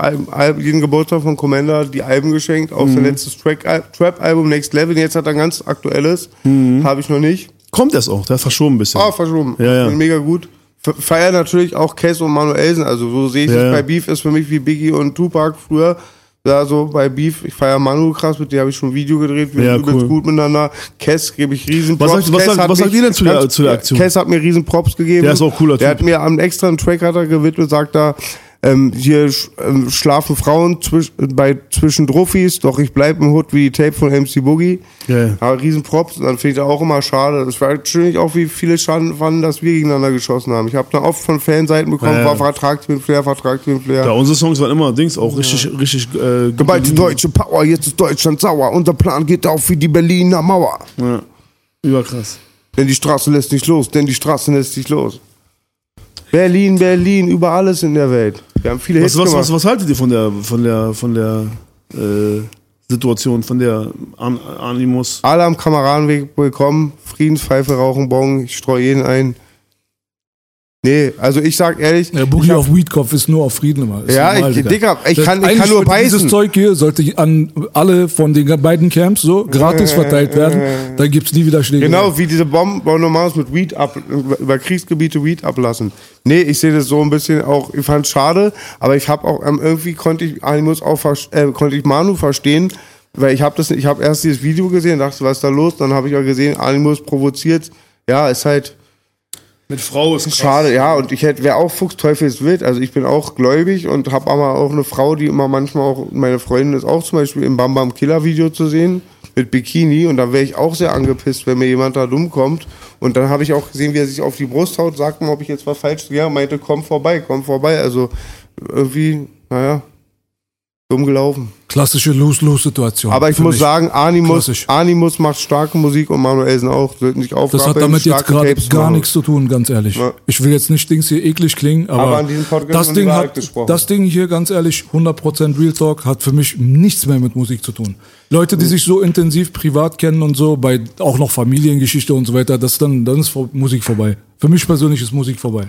jeden Geburtstag von Commander die Alben geschenkt. Auch Mhm. sein letztes Trap-Album Next Level. Jetzt hat er ein ganz aktuelles. Mhm. Habe ich noch nicht. kommt erst auch, der ist verschoben ein bisschen. Ah, verschoben. Ja, ja. Mega gut. F- Feier natürlich auch Cass und Manuelsen. Also so sehe ich Ja, es bei Beef ist für mich wie Biggie und Tupac früher. da so bei Beef. Ich feiere Manu krass, mit dem habe ich schon ein Video gedreht. Wir Ja, sind cool. gut miteinander. Kess gebe ich riesen Was Props. sagt- was sagt- hat was sagt ihr denn zu der- zu der Aktion? Kess hat mir riesen Props gegeben. Der ist auch cooler Der Typ. hat mir einen extra einen Track hat er gewidmet, sagt er, ähm, hier sch ähm, schlafen Frauen zwisch bei zwischen Druffis, doch ich bleib im Hood wie die Tape von MC Boogie. Geil. Aber riesen Props, und dann finde ich das auch immer schade. Es war schön auch, wie viele Schaden fanden, dass wir gegeneinander geschossen haben. Ich habe da oft von Fanseiten bekommen, Ja, ja. war vertragt mit Flair, vertragt mit Flair. Ja, unsere Songs waren immer Dings auch richtig, richtig. Äh, Geballte deutsche Power, jetzt ist Deutschland sauer. Unser Plan geht auf wie die Berliner Mauer. Ja. Überkrass. Denn die Straße lässt nicht los, denn die Straße lässt nicht los. Berlin, Berlin, über alles in der Welt. Wir haben viele Was, Hits was, gemacht. was, was haltet ihr von der, von der, von der äh, Situation, von der An Animus? Alle am Kameradenweg willkommen. Friedenspfeife, rauchen, Bon. Ich streue jeden ein. Nee, also ich sag ehrlich. Der Boogie auf Weedkopf ist nur auf Frieden immer. Ist Ja, normal, ich- Digga. Ich Das- kann- ich kann nur beißen. Dieses Zeug hier sollte an alle von den beiden Camps so gratis verteilt werden. Dann gibt's nie wieder Schläge. Genau, wie diese Bomben Bonnemans mit Weed ab, über Kriegsgebiete Weed ablassen. Nee, ich sehe das so ein bisschen auch, ich fand schade, aber ich habe auch, ähm, irgendwie konnte ich Animus auch, äh, konnte ich Manu verstehen, weil ich habe das, ich habe erst dieses Video gesehen, dachte, was ist da los? Dann habe ich auch gesehen, Animus provoziert. Ja, ist halt Mit Frau ist schade, ja, und ich hätte, wäre auch Fuchsteufelswild, also ich bin auch gläubig und habe aber auch eine Frau, die immer manchmal auch, meine Freundin ist auch zum Beispiel im Bam Bam Killer Video zu sehen, mit Bikini. Und da wäre ich auch sehr angepisst, wenn mir jemand da dumm kommt. Und dann habe ich auch gesehen, wie er sich auf die Brust haut, sagt mal, ob ich jetzt was falsch ja, meinte, komm vorbei, komm vorbei. Also irgendwie, naja, dumm gelaufen. Klassische Lose-Lose-Situation. Aber ich muss mich. sagen, Animus, Klassisch. Animus macht starke Musik und Manuelsen auch. Sollten sich Das aufrappeln, hat damit jetzt gerade gar nichts zu tun, ganz ehrlich. Ja. Ich will jetzt nicht Dings hier eklig klingen, aber, Aber an diesem Podcast das Ding hat, das Ding hier, ganz ehrlich, 100% Real Talk, hat für mich nichts mehr mit Musik zu tun. Leute, die sich so intensiv privat kennen und so, bei auch noch Familiengeschichte und so weiter, das dann, dann ist Musik vorbei. Für mich persönlich ist Musik vorbei.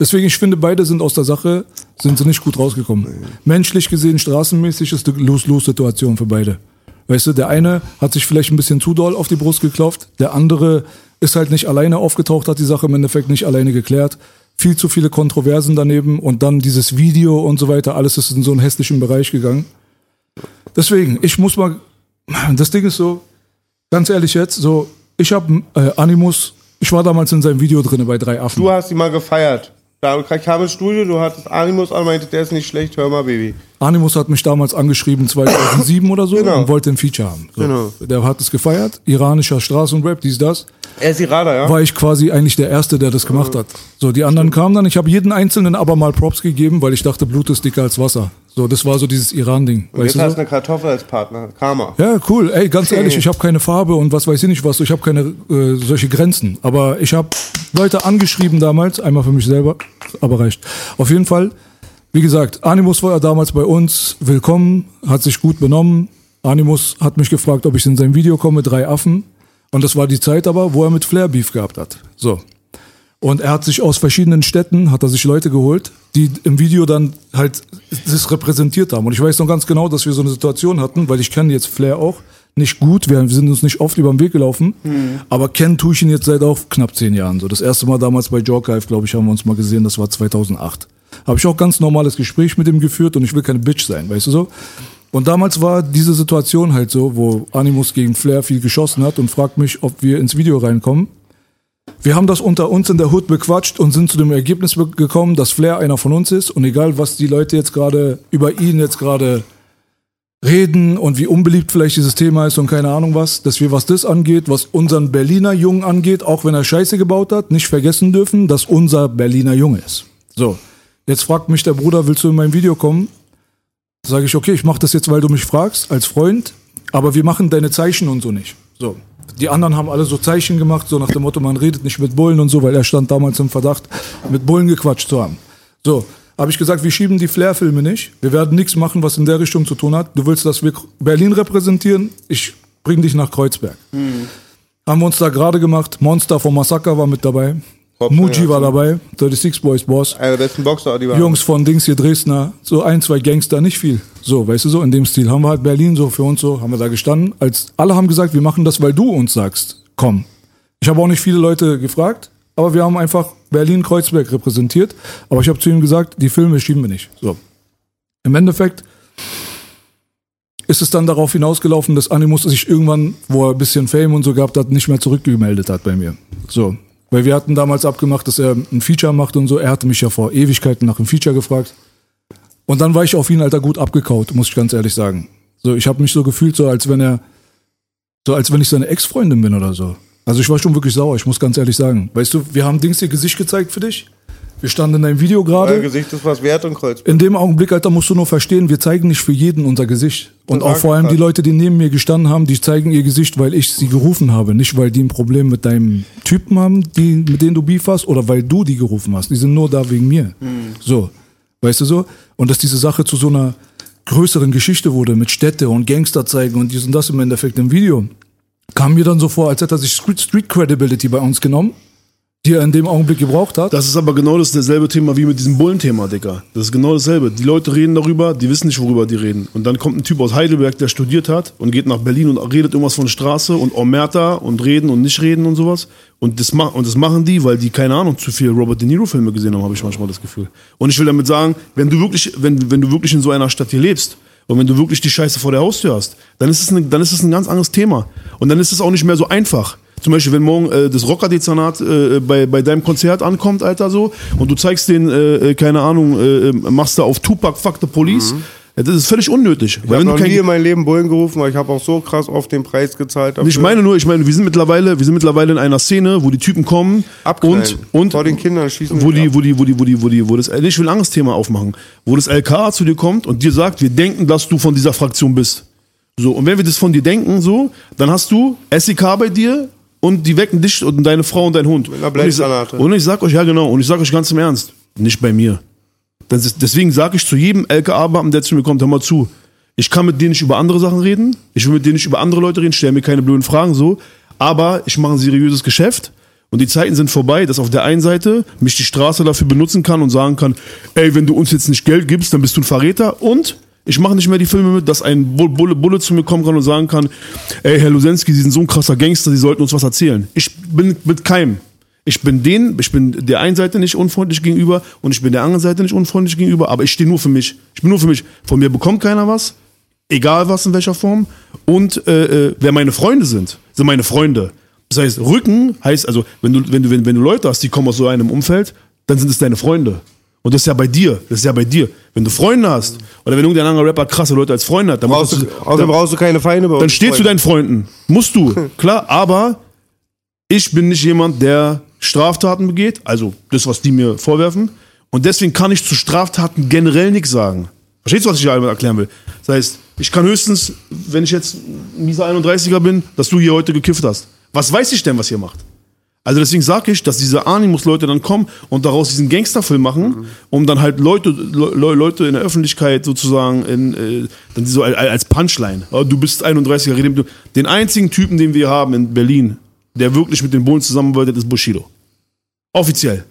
Deswegen, ich finde, beide sind aus der Sache, sind sie nicht gut rausgekommen. Menschlich gesehen, straßenmäßig ist eine Lose-Lose-Situation für beide. Weißt du, der eine hat sich vielleicht ein bisschen zu doll auf die Brust geklopft, der andere ist halt nicht alleine aufgetaucht, hat die Sache im Endeffekt nicht alleine geklärt. Viel zu viele Kontroversen daneben und dann dieses Video und so weiter, alles ist in so einen hässlichen Bereich gegangen. Deswegen, ich muss mal, das Ding ist so, ganz ehrlich jetzt, so, ich habe äh, Animus, ich war damals in seinem Video drinne bei drei Affen. Du hast die mal gefeiert. Da kam ins Studio, du hattest Animus an, meinte, der ist nicht schlecht, hör mal, Baby. Animus hat mich damals angeschrieben, 2007 oder so, Genau. und wollte ein Feature haben. So. Genau. Der hat es gefeiert, iranischer Straßenrap, dies, das. Er ist Iraner, ja? War ich quasi eigentlich der Erste, der das gemacht hat. So, die anderen kamen dann, ich habe jeden Einzelnen aber mal Props gegeben, weil ich dachte, Blut ist dicker als Wasser. So, das war so dieses Iran-Ding. Und jetzt du hast so? du eine Kartoffel als Partner. Karma. Ja, cool. Ey, ganz ehrlich, ich habe keine Farbe und was weiß ich nicht was. Ich habe keine äh, solche Grenzen. Aber ich habe Leute angeschrieben damals, einmal für mich selber, aber reicht. Auf jeden Fall, wie gesagt, Animus war ja damals bei uns willkommen, hat sich gut benommen. Animus hat mich gefragt, ob ich in sein Video komme, drei Affen. Und das war die Zeit aber, wo er mit Flair Beef gehabt hat. So. Und er hat sich aus verschiedenen Städten, hat er sich Leute geholt, die im Video dann halt das repräsentiert haben. Und ich weiß noch ganz genau, dass wir so eine Situation hatten, weil ich kenne jetzt Flair auch nicht gut, wir sind uns nicht oft über den Weg gelaufen, aber kennen tue ich ihn jetzt seit auch knapp zehn Jahren. So das erste Mal damals bei Jorkive, glaube ich, haben wir uns mal gesehen, das war 2008. Habe ich auch ganz normales Gespräch mit ihm geführt und ich will keine Bitch sein, weißt du so? Und damals war diese Situation halt so, wo Animus gegen Flair viel geschossen hat und fragt mich, ob wir ins Video reinkommen. Wir haben das unter uns in der Hood bequatscht und sind zu dem Ergebnis gekommen, dass Flair einer von uns ist und egal was die Leute jetzt gerade über ihn jetzt gerade reden und wie unbeliebt vielleicht dieses Thema ist und keine Ahnung was, dass wir was das angeht, was unseren Berliner Jungen angeht, auch wenn er Scheiße gebaut hat, nicht vergessen dürfen, dass unser Berliner Junge ist. So, jetzt fragt mich der Bruder, willst du in mein Video kommen? Sage ich, okay, ich mache das jetzt, weil du mich fragst, als Freund, aber wir machen deine Zeichen und so nicht. So. Die anderen haben alle so Zeichen gemacht, so nach dem Motto, man redet nicht mit Bullen und so, weil er stand damals im Verdacht, mit Bullen gequatscht zu haben. So, habe ich gesagt, wir schieben die Flair-Filme nicht. Wir werden nichts machen, was in der Richtung zu tun hat. Du willst, dass wir Berlin repräsentieren? Ich bring dich nach Kreuzberg. Haben wir uns da gerade gemacht. Monster vom Massaker war mit dabei. Hopp, Muji war dabei. 36 Boys Boss. Einer der besten Boxer, die waren. Jungs von Dings hier Dresdner, so ein, zwei Gangster, nicht viel. So, weißt du so, in dem Stil. Haben wir halt Berlin so für uns so, haben wir da gestanden. Als alle haben gesagt, wir machen das, weil du uns sagst, komm. Ich habe auch nicht viele Leute gefragt, aber wir haben einfach Berlin-Kreuzberg repräsentiert. Aber ich habe zu ihm gesagt, die Filme schieben wir nicht. So. Im Endeffekt ist es dann darauf hinausgelaufen, dass Animus sich irgendwann, wo er ein bisschen Fame und so gehabt hat, nicht mehr zurückgemeldet hat bei mir. So. Weil wir hatten damals abgemacht, dass er ein Feature macht und so. Er hatte mich ja vor Ewigkeiten nach einem Feature gefragt. Und dann war ich auf ihn, Alter, gut abgekaut, muss ich ganz ehrlich sagen. So, ich habe mich so gefühlt, so als wenn er, so als wenn ich seine Ex-Freundin bin oder so. Also ich war schon wirklich sauer, ich muss ganz ehrlich sagen. Weißt du, wir haben Dings ihr Gesicht gezeigt für dich. Wir standen in deinem Video Euer gerade. Gesicht ist was wert und Kreuz. In dem Augenblick, Alter, musst du nur verstehen, wir zeigen nicht für jeden unser Gesicht. Und auch vor allem die. Leute, die neben mir gestanden haben, die zeigen ihr Gesicht, weil ich sie gerufen habe. Nicht, weil die ein Problem mit deinem Typen haben, die, mit denen du Beef hast, oder weil du die gerufen hast. Die sind nur da wegen mir. So. Weißt du so? Und dass diese Sache zu so einer größeren Geschichte wurde, mit Städte und Gangster zeigen und dies und das im Endeffekt im Video, kam mir dann so vor, als hätte er sich Street, Street Credibility bei uns genommen, die er in dem Augenblick gebraucht hat. Das ist aber genau das dasselbe Thema wie mit diesem Bullenthema, Dicker. Das ist genau dasselbe. Die Leute reden darüber, die wissen nicht, worüber die reden. Und dann kommt ein Typ aus Heidelberg, der studiert hat und geht nach Berlin und redet irgendwas von Straße und Omerta und reden und nicht reden und sowas. Und das, und das machen die, weil die, keine Ahnung, zu viel Robert De Niro-Filme gesehen haben, habe ich manchmal das Gefühl. Und ich will damit sagen, wenn du wirklich, wenn, wenn du wirklich in so einer Stadt hier lebst, und wenn du wirklich die Scheiße vor der Haustür hast, dann ist es ein ganz anderes Thema. Und dann ist es auch nicht mehr so einfach. Zum Beispiel, wenn morgen äh, das Rocker-Dezernat äh, bei, bei deinem Konzert ankommt, Alter, so, und du zeigst den, äh, äh, keine Ahnung, äh, äh, machst da auf Tupac, fuck the police, ja, das ist völlig unnötig. Ich habe noch nie in meinem Leben Bullen gerufen, weil ich habe auch so krass oft den Preis gezahlt. Dafür. ich meine nur, ich meine, wir sind mittlerweile, wir sind mittlerweile in einer Szene, wo die Typen kommen Abknallen. und, und vor den Kindern schießen. wo die, wo die, wo die, wo die, wo die, wo das, äh, ich will ein anderes Thema aufmachen, wo das LKA zu dir kommt und dir sagt, wir denken, dass du von dieser Fraktion bist. So, und wenn wir das von dir denken, so, dann hast du SEK bei dir und die wecken dich und deine Frau und dein Hund. einer und, ich, und ich sag euch, ja genau, und ich sag euch ganz im Ernst, nicht bei mir. Ist, deswegen sage ich zu jedem LKA-Beamten, der zu mir kommt, hör mal zu, ich kann mit denen nicht über andere Sachen reden, ich will mit denen nicht über andere Leute reden, stell mir keine blöden Fragen so, aber ich mache ein seriöses Geschäft. Und die Zeiten sind vorbei, dass auf der einen Seite mich die Straße dafür benutzen kann und sagen kann, ey, wenn du uns jetzt nicht Geld gibst, dann bist du ein Verräter. Und ich mache nicht mehr die Filme mit, dass ein Bu- Bulle, Bulle zu mir kommen kann und sagen kann, ey, Herr Lusensky, Sie sind so ein krasser Gangster, Sie sollten uns was erzählen. Ich bin mit keinem. Ich bin denen, ich bin der einen Seite nicht unfreundlich gegenüber und ich bin der anderen Seite nicht unfreundlich gegenüber, aber ich stehe nur für mich. Ich bin nur für mich. Von mir bekommt keiner was, egal was in welcher Form. Und äh, äh, wer meine Freunde sind, sind meine Freunde. Das heißt, Rücken heißt, also wenn du, wenn du, wenn, wenn du Leute hast, die kommen aus so einem Umfeld, dann sind es deine Freunde. Und das ist ja bei dir. Das ist ja bei dir. Wenn du Freunde hast, oder wenn irgendein anderer Rapper krasse Leute als Freunde hat, dann, Brauchst musst du, du, außerdem dann, brauchst du keine Feinde bei dann uns, stehst du Freunde. deinen Freunden. Musst du, klar, aber ich bin nicht jemand, der Straftaten begeht, also das, was die mir vorwerfen. Und deswegen kann ich zu Straftaten generell nichts sagen. Verstehst du, was ich hier erklären will? Das heißt, ich kann höchstens, wenn ich jetzt ein mieser 31er bin, dass du hier heute gekifft hast. Was weiß ich denn, was ihr macht? Also deswegen sage ich, dass diese Animus-Leute dann kommen und daraus diesen Gangsterfilm machen, um dann halt Leute, Le Leute in der Öffentlichkeit sozusagen in, äh, dann so als- Punchline. Oh, du bist 31er, rede mit du. Den einzigen Typen, den wir haben in Berlin, der wirklich mit den Bullen zusammenarbeitet, ist Bushido. Offiziell.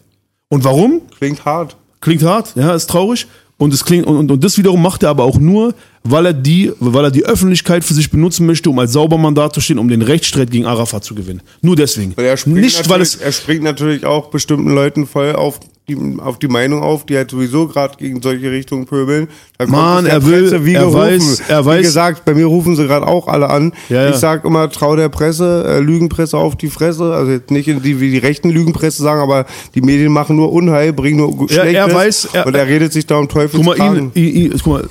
Und warum? Klingt hart. Klingt hart, ja, ist traurig. Und es klingt, und, und, und das wiederum macht er aber auch nur, weil er die, weil er die Öffentlichkeit für sich benutzen möchte, um als Saubermann dazustehen, um den Rechtsstreit gegen Arafat zu gewinnen. Nur deswegen. Nicht, weil es, er springt natürlich auch bestimmten Leuten voll auf die, auf die Meinung auf, die halt sowieso gerade gegen solche Richtungen pöbeln. Da kommt Mann, er will- Presse wie er gerufen. weiß- er weiß- Wie gesagt, bei mir rufen sie gerade auch alle an. Ja, ja. Ich sag immer, trau der Presse, äh, Lügenpresse auf die Fresse. Also jetzt nicht in die, wie die rechten Lügenpresse sagen, aber die Medien machen nur Unheil, bringen nur Er- Schlechtes. er weiß- er- und er redet sich da um Teufels guck mal, ihn, ihn, ihn, guck mal,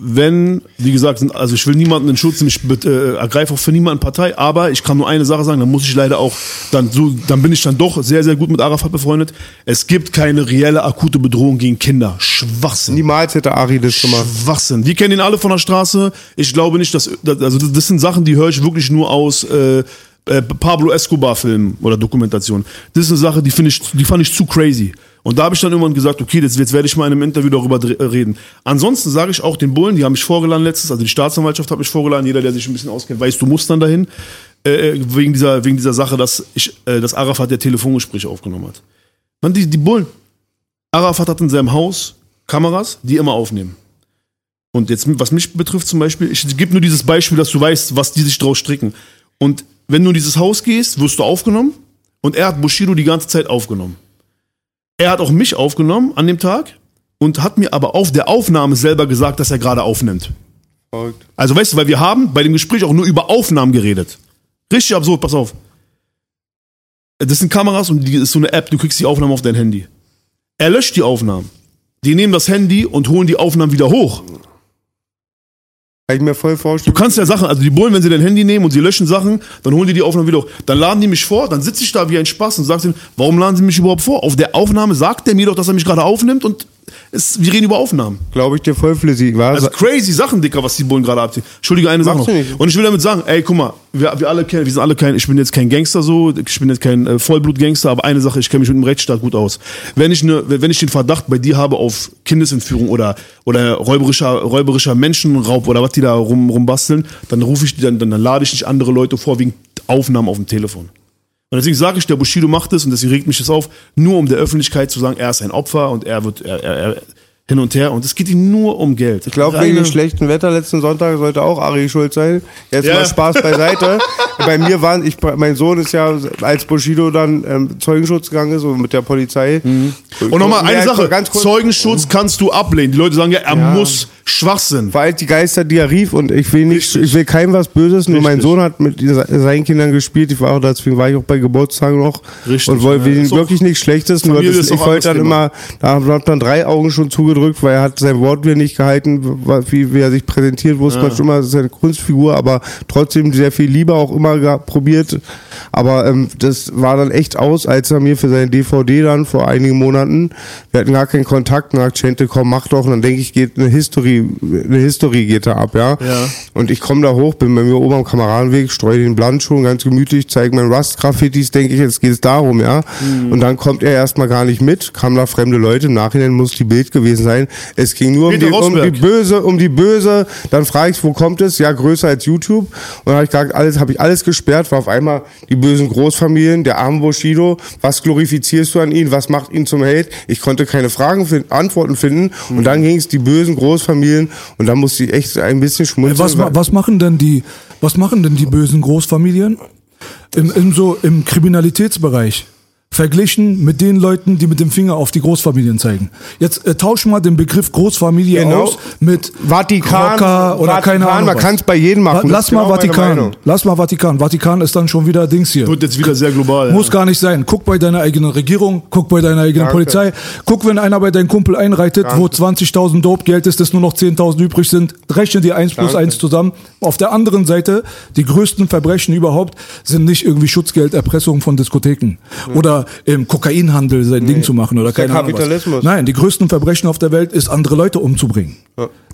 wenn, wie gesagt, sind- also ich will niemanden in Schutz ich äh, ergreife auch für niemanden Partei, aber ich kann nur eine Sache sagen, dann muss ich leider auch, dann so, dann bin ich dann doch sehr, sehr gut mit Arafat befreundet. Es gibt keine reelle akute Bedrohung gegen Kinder. Schwachsinn. Niemals hätte Ari das gemacht. Schwachsinn. Wir kennen ihn alle von der Straße. Ich glaube nicht, dass, also das, sind Sachen, die höre ich wirklich nur aus äh, äh, Pablo Escobar Filmen oder Dokumentationen. Das ist eine Sache, die finde ich, die fand ich zu crazy. Und da habe ich dann irgendwann gesagt, okay, jetzt, jetzt werde ich mal in einem Interview darüber äh, reden. Ansonsten sage ich auch den Bullen, die haben mich vorgeladen letztens, also die Staatsanwaltschaft hat mich vorgeladen, jeder, der sich ein bisschen auskennt, weiß, du musst dann dahin, äh, wegen dieser, wegen dieser Sache, dass ich, äh, dass Arafat der Telefongespräche aufgenommen hat. Man, die, die Bullen. Arafat hat in seinem Haus Kameras, die immer aufnehmen. Und jetzt, was mich betrifft zum Beispiel, ich gebe nur dieses Beispiel, dass du weißt, was die sich draus stricken. Und wenn du in dieses Haus gehst, wirst du aufgenommen und er hat Bushido die ganze Zeit aufgenommen. Er hat auch mich aufgenommen an dem Tag und hat mir aber auf der Aufnahme selber gesagt, dass er gerade aufnimmt. Verrückt. Also weißt du, weil wir haben bei dem Gespräch auch nur über Aufnahmen geredet. Richtig absurd, pass auf. Das sind Kameras und die ist so eine App, du kriegst die Aufnahmen auf dein Handy. Er löscht die Aufnahmen. Die nehmen das Handy und holen die Aufnahmen wieder hoch. Kann ich mir voll Du vorstellen. kannst ja Sachen, also die Bullen, wenn sie dein Handy nehmen und sie löschen Sachen, dann holen die die Aufnahmen wieder hoch. Dann laden die mich vor, dann sitze ich da wie ein Spaß und sag ihnen, warum laden sie mich überhaupt vor? Auf der Aufnahme sagt er mir doch, dass er mich gerade aufnimmt und es, wir reden über Aufnahmen. Glaube ich dir voll flüssig. War Also crazy Sachen, Dicker, was die Bullen gerade abziehen. Entschuldige, eine Sache noch. Und ich will damit sagen, ey, guck mal, wir, wir alle kennen, wir sind alle kein, ich bin jetzt kein Gangster so, ich bin jetzt kein äh, Vollblutgangster, aber eine Sache, ich kenne mich mit dem Rechtsstaat gut aus. Wenn ich ne, wenn ich den Verdacht bei dir habe auf Kindesentführung oder oder räuberischer räuberischer Menschenraub oder was die da rum rumbasteln, dann rufe ich die, dann, dann, dann lade ich nicht andere Leute vor wegen Aufnahmen auf dem Telefon. Und deswegen sage ich, der Bushido macht es und deswegen regt mich das auf, nur um der Öffentlichkeit zu sagen, er ist ein Opfer und er wird er, er, er hin und her und es geht ihm nur um Geld. Ich glaube, wegen dem schlechten Wetter letzten Sonntag sollte auch Ari schuld sein. Jetzt Ja. mal Spaß beiseite. Bei mir waren, ich, mein Sohn ist ja, als Bushido dann ähm, Zeugenschutz gegangen ist und mit der Polizei. Mhm. Und nochmal eine Sache, Zeugenschutz kannst du ablehnen. Die Leute sagen ja, er Ja. muss Schwachsinn. Halt die Geister, die er rief und ich will nicht, ich will keinem was Böses, nur mein Richtig. Sohn hat mit seinen Kindern gespielt, ich war auch, deswegen war ich auch bei Geburtstagen noch Richtig, und wollte ja. will Ist auch- wirklich nichts Schlechtes, nur Familie das, ist ich wollte dann anderes immer, da hat man dann drei Augen schon zugedrückt, weil er hat sein Wort wieder nicht gehalten, wie, wie er sich präsentiert, wusste man schon immer, das ist eine Kunstfigur, aber trotzdem sehr viel Liebe auch immer ge- probiert, aber ähm, das war dann echt aus, als er mir für seine DVD dann vor einigen Monaten, wir hatten gar keinen Kontakt, und sagt, Chente, komm, mach doch, und dann denke ich, geht eine History, eine History geht da ab, ja. Ja. Und ich komme da hoch, bin bei mir oben am Kameradenweg, streue den Blunt schon ganz gemütlich, zeige meinen Rust-Graffitis, denke ich, jetzt geht es darum, ja. Mhm. Und dann kommt er erstmal gar nicht mit, kamen da fremde Leute, im Nachhinein muss die Bild gewesen sein. Es ging nur um die, um die böse, um die böse. Dann frage ich, wo kommt es? Ja, größer als YouTube. Und dann habe ich gesagt, alles, habe ich alles gesperrt, war auf einmal die bösen Großfamilien, der arme Bushido. Was glorifizierst du an ihn? Was macht ihn zum Held? Ich konnte keine Fragen finden, Antworten finden. Und Mhm. dann ging es die bösen Großfamilien. Und dann musste ich echt ein bisschen schmunzeln. Was, was machen denn die, was machen denn die bösen Großfamilien im, im, so, im Kriminalitätsbereich? Verglichen mit den Leuten, die mit dem Finger auf die Großfamilien zeigen. Jetzt äh, tausch mal den Begriff Großfamilie Genau. aus mit Vatikan, Rocker oder Vatikan, keine Ahnung. man was. kann's bei jedem machen. Lass mal genau Vatikan. Lass mal Vatikan. Vatikan ist dann schon wieder Dings hier. Wird jetzt wieder sehr global. Muss ja. gar nicht sein. Guck bei deiner eigenen Regierung, guck bei deiner eigenen Danke. Polizei, guck, wenn einer bei deinem Kumpel einreitet, wo 20.000 Dope Geld ist, dass nur noch 10.000 übrig sind, rechne die 1 plus Danke. 1 zusammen. Auf der anderen Seite, die größten Verbrechen überhaupt sind nicht irgendwie Schutzgelderpressung von Diskotheken oder im Kokainhandel sein Ding zu machen oder ist der keine Ahnung was. Kapitalismus. Nein, die größten Verbrechen auf der Welt ist, andere Leute umzubringen.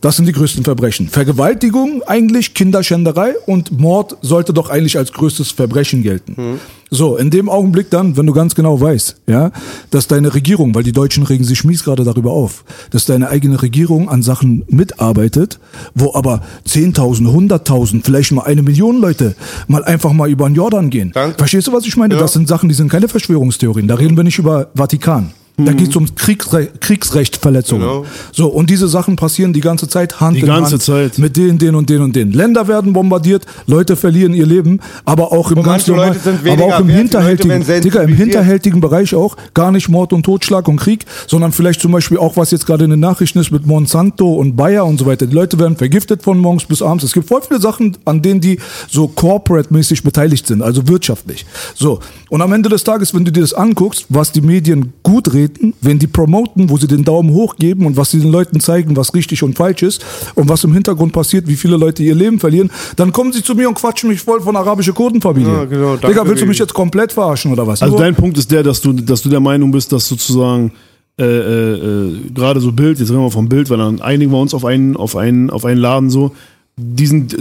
Das sind die größten Verbrechen. Vergewaltigung eigentlich, Kinderschänderei und Mord sollte doch eigentlich als größtes Verbrechen gelten. So, in dem Augenblick dann, wenn du ganz genau weißt, ja, dass deine Regierung, weil die Deutschen regen sich mies gerade darüber auf, dass deine eigene Regierung an Sachen mitarbeitet, wo aber 10.000, 100.000, vielleicht mal eine Million Leute mal einfach mal über den Jordan gehen. Danke. Verstehst du, was ich meine? Ja. Das sind Sachen, die sind keine Verschwörungstheorien. Da reden wir nicht über Vatikan. Da geht es um Kriegsre Kriegsrechtverletzungen. Genau. So, und diese Sachen passieren die ganze Zeit Hand Die in ganze Hand Zeit. mit den, den und den und den. Länder werden bombardiert, Leute verlieren ihr Leben, aber auch im Und ganz normal, aber auch im hinterhältigen, Digga, im hinterhältigen Bereich auch gar nicht Mord und Totschlag und Krieg, sondern vielleicht zum Beispiel auch, was jetzt gerade in den Nachrichten ist mit Monsanto und Bayer und so weiter. Die Leute werden vergiftet von morgens bis abends. Es gibt voll viele Sachen, an denen die so corporate-mäßig beteiligt sind, also wirtschaftlich. So. Und am Ende des Tages, wenn du dir das anguckst, was die Medien gut reden, wenn die promoten, wo sie den Daumen hoch geben und was sie den Leuten zeigen, was richtig und falsch ist und was im Hintergrund passiert, wie viele Leute ihr Leben verlieren, dann kommen sie zu mir und quatschen mich voll von arabische Kurdenfamilie. Ja, genau, danke, Digga, willst du mich jetzt komplett verarschen oder was? Also Nur- dein Punkt ist der, dass du, dass du der Meinung bist, dass sozusagen äh, äh, äh, gerade so Bild, jetzt reden wir vom Bild, weil dann einigen wir uns auf einen, auf einen, auf einen Laden so. Die sind,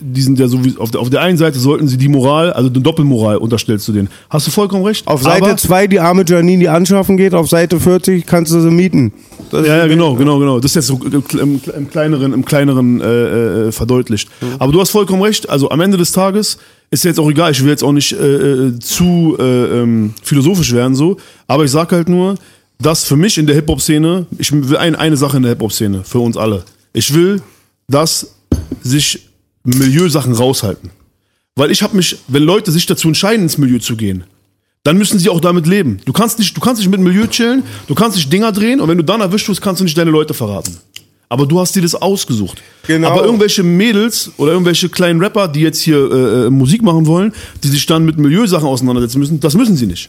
die sind ja so auf der, auf der einen Seite sollten sie die Moral, also eine Doppelmoral unterstellst du denen. Hast du vollkommen recht. Auf Seite Aber- 2 die arme Janine, die anschaffen geht, auf Seite 40 kannst du sie mieten. Das Ja, ja, genau, genau, genau. Das ist jetzt so im, im kleineren, im kleineren äh, äh, verdeutlicht. Aber du hast vollkommen recht. Also am Ende des Tages ist jetzt auch egal. Ich will jetzt auch nicht äh, äh, zu äh, ähm, philosophisch werden so. Aber ich sag halt nur, dass für mich in der Hip Hop Szene, ich will ein, eine Sache in der Hip Hop Szene für uns alle. Ich will, dass sich Milieusachen raushalten. Weil ich habe mich, wenn Leute sich dazu entscheiden, ins Milieu zu gehen, dann müssen sie auch damit leben. Du kannst nicht, du kannst nicht mit Milieu chillen, du kannst nicht Dinger drehen und wenn du dann erwischt wirst, kannst du nicht deine Leute verraten. Aber du hast dir das ausgesucht. Genau. Aber irgendwelche Mädels oder irgendwelche kleinen Rapper, die jetzt hier äh, äh, Musik machen wollen, die sich dann mit Milieusachen auseinandersetzen müssen, das müssen sie nicht.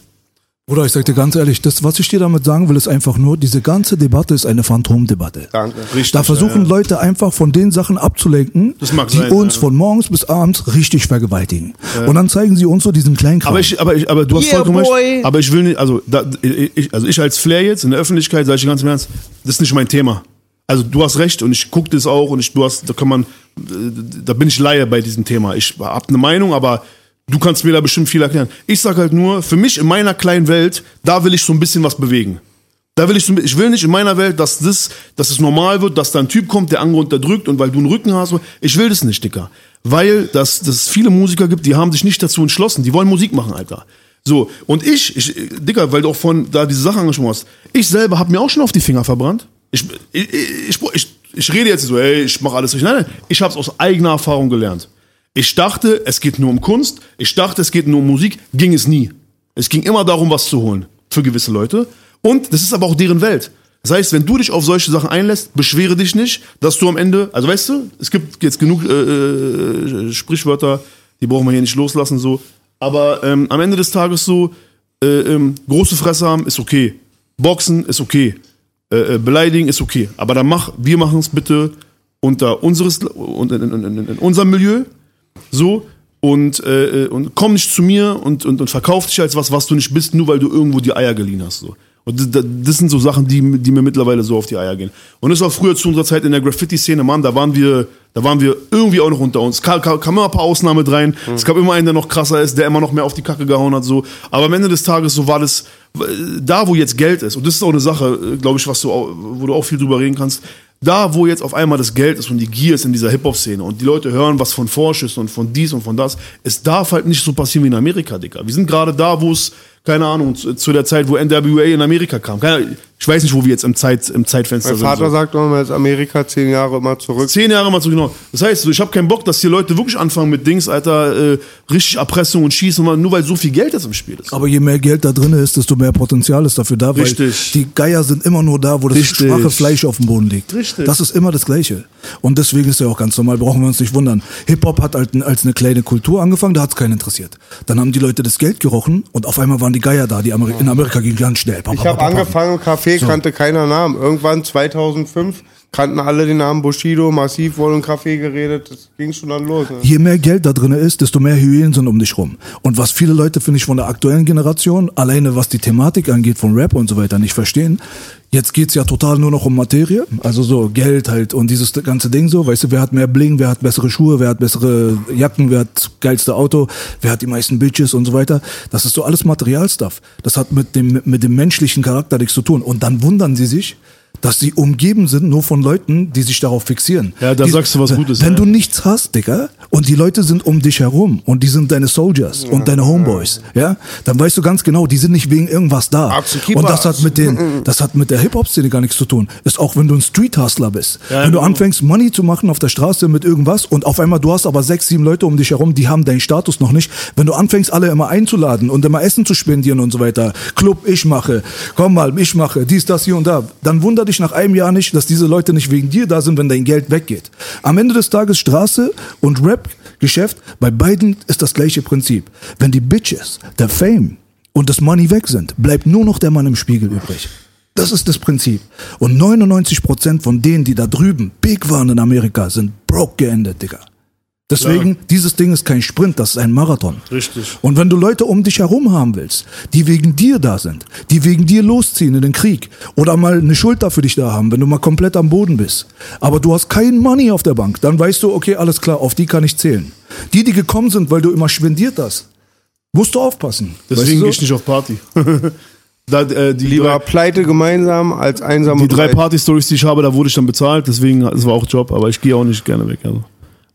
Bruder, ich sag dir ganz ehrlich, das, was ich dir damit sagen will, ist einfach nur, diese ganze Debatte ist eine Phantomdebatte. Danke. Richtig. Da versuchen Leute einfach von den Sachen abzulenken, Das mag die sein, uns ja. von morgens bis abends richtig vergewaltigen. Und dann zeigen sie uns so diesen kleinen Kram. Aber ich, aber ich, aber du hast Yeah, vollkommen recht. Aber ich will nicht, also, da, ich, also ich als Flair jetzt in der Öffentlichkeit, sage ich dir ganz im Ernst, das ist nicht mein Thema. Also du hast recht und ich gucke das auch und ich, du hast, da kann man, äh, da bin ich Laie bei diesem Thema. Ich habe eine Meinung, aber du kannst mir da bestimmt viel erklären. Ich sag halt nur, für mich in meiner kleinen Welt, da will ich so ein bisschen was bewegen. Da will ich, so, ich will nicht in meiner Welt, dass das, dass es normal wird, dass da ein Typ kommt, der andere unterdrückt und weil du einen Rücken hast. Ich will das nicht, Dicker. Weil das, dass es viele Musiker gibt, die haben sich nicht dazu entschlossen. Die wollen Musik machen, Alter. So, und ich, ich, Dicker, weil du auch von da diese Sache angesprochen hast, ich selber habe mir auch schon auf die Finger verbrannt. Ich, ich, ich, ich, ich rede jetzt so, ey, ich mache alles richtig. Nein, nein, ich habe es aus eigener Erfahrung gelernt. Ich dachte, es geht nur um Kunst. Ich dachte, es geht nur um Musik. Ging es nie. Es ging immer darum, was zu holen für gewisse Leute. Und das ist aber auch deren Welt. Das heißt, wenn du dich auf solche Sachen einlässt, beschwere dich nicht, dass du am Ende, also weißt du, es gibt jetzt genug äh, äh, Sprichwörter, die brauchen wir hier nicht loslassen so. Aber ähm, am Ende des Tages so, äh, ähm, große Fresse haben ist okay, Boxen ist okay, äh, äh, beleidigen ist okay. Aber dann mach, wir machen es bitte unter unseres, in, in, in, in unserem Milieu, so und, äh, äh, und komm nicht zu mir und, und, und verkauf dich als was, was du nicht bist, nur weil du irgendwo die Eier geliehen hast. So. Und das, das- sind so Sachen, die, die mir mittlerweile so auf die Eier gehen. Und das war früher zu unserer Zeit in der Graffiti-Szene, Mann, da waren wir, da waren wir irgendwie auch noch unter uns. Kam, kam, kam immer ein paar Ausnahmen rein. Es gab immer einen, der noch krasser ist, der immer noch mehr auf die Kacke gehauen hat. So. Aber am Ende des Tages, so war das, äh, da wo jetzt Geld ist, und das ist auch eine Sache, glaube ich, was du, wo du auch viel drüber reden kannst, da, wo jetzt auf einmal das Geld ist und die Gier ist in dieser Hip-Hop-Szene und die Leute hören was von Vorschüssen und von dies und von das, es darf halt nicht so passieren wie in Amerika, Dicker. Wir sind gerade da, wo es, keine Ahnung, zu, zu der Zeit, wo NWA in Amerika kam. Keine, ich weiß nicht, wo wir jetzt im, Zeit, im Zeitfenster Mein sind. Vater so. sagt immer, ist Amerika zehn Jahre immer zurück. Zehn Jahre mal so genau. Das heißt, ich habe keinen Bock, dass hier Leute wirklich anfangen mit Dings, Alter, äh, richtig Erpressung und Schießen, nur weil so viel Geld jetzt im Spiel ist. Aber je mehr Geld da drin ist, desto mehr Potenzial ist dafür da, weil Richtig. die Geier sind immer nur da, wo das Richtig. schwache Fleisch auf dem Boden liegt. Richtig. Das ist immer das Gleiche. Und deswegen ist ja auch ganz normal, brauchen wir uns nicht wundern. Hip-Hop hat halt als eine kleine Kultur angefangen, da hat es keinen interessiert. Dann haben die Leute das Geld gerochen und auf einmal waren die Geier da. Die Ameri in Amerika ging ganz schnell. Pa, Ich habe angefangen im Café, kannte keiner Namen. Irgendwann 2005 kannten alle den Namen Bushido, massiv wurde im Café geredet. Das ging schon dann los. Ne? Je mehr Geld da drin ist, desto mehr Hyänen sind um dich rum. Und was viele Leute, finde ich, von der aktuellen Generation, alleine was die Thematik angeht, von Rap und so weiter, nicht verstehen. Jetzt geht's ja total nur noch um Materie, also so Geld halt und dieses ganze Ding so, weißt du, wer hat mehr Bling, wer hat bessere Schuhe, wer hat bessere Jacken, wer hat das geilste Auto, wer hat die meisten Bitches und so weiter. Das ist so alles Materialstuff. Das hat mit dem, mit dem menschlichen Charakter nichts zu tun. Und dann wundern sie sich, dass sie umgeben sind nur von Leuten, die sich darauf fixieren. Ja, da die, sagst du was Gutes, Wenn ja. du nichts hast, Digga, und die Leute sind um dich herum und die sind deine Soldiers und deine Homeboys, ja, dann weißt du ganz genau, die sind nicht wegen irgendwas da. Absolut. Und das hat mit den, das hat mit der Hip-Hop-Szene gar nichts zu tun. Ist auch, wenn du ein Street-Hustler bist. Ja, wenn du anfängst, Money zu machen auf der Straße mit irgendwas und auf einmal du hast aber sechs, sieben Leute um dich herum, die haben deinen Status noch nicht. Wenn du anfängst, alle immer einzuladen und immer Essen zu spendieren und so weiter, Club, ich mache, komm mal, ich mache, dies, das, hier und da, dann wunder dich nach einem Jahr nicht, dass diese Leute nicht wegen dir da sind, wenn dein Geld weggeht. Am Ende des Tages Straße und Rap-Geschäft, bei beiden ist das gleiche Prinzip. Wenn die Bitches, der Fame und das Money weg sind, bleibt nur noch der Mann im Spiegel übrig. Das ist das Prinzip. Und 99% von denen, die da drüben big waren in Amerika, sind broke geendet, Digga. Deswegen, dieses Ding ist kein Sprint, das ist ein Marathon. Richtig. Und wenn du Leute um dich herum haben willst, die wegen dir da sind, die wegen dir losziehen in den Krieg oder mal eine Schulter für dich da haben, wenn du mal komplett am Boden bist, aber du hast kein Money auf der Bank, dann weißt du, okay, alles klar, auf die kann ich zählen. Die, die gekommen sind, weil du immer schwendiert hast, musst du aufpassen. Deswegen weißt du gehe ich nicht auf Party. da, äh, die Lieber drei, pleite gemeinsam als einsam die drei. Party-Stories, die ich habe, da wurde ich dann bezahlt, deswegen, das war auch Job, aber ich gehe auch nicht gerne weg. Also.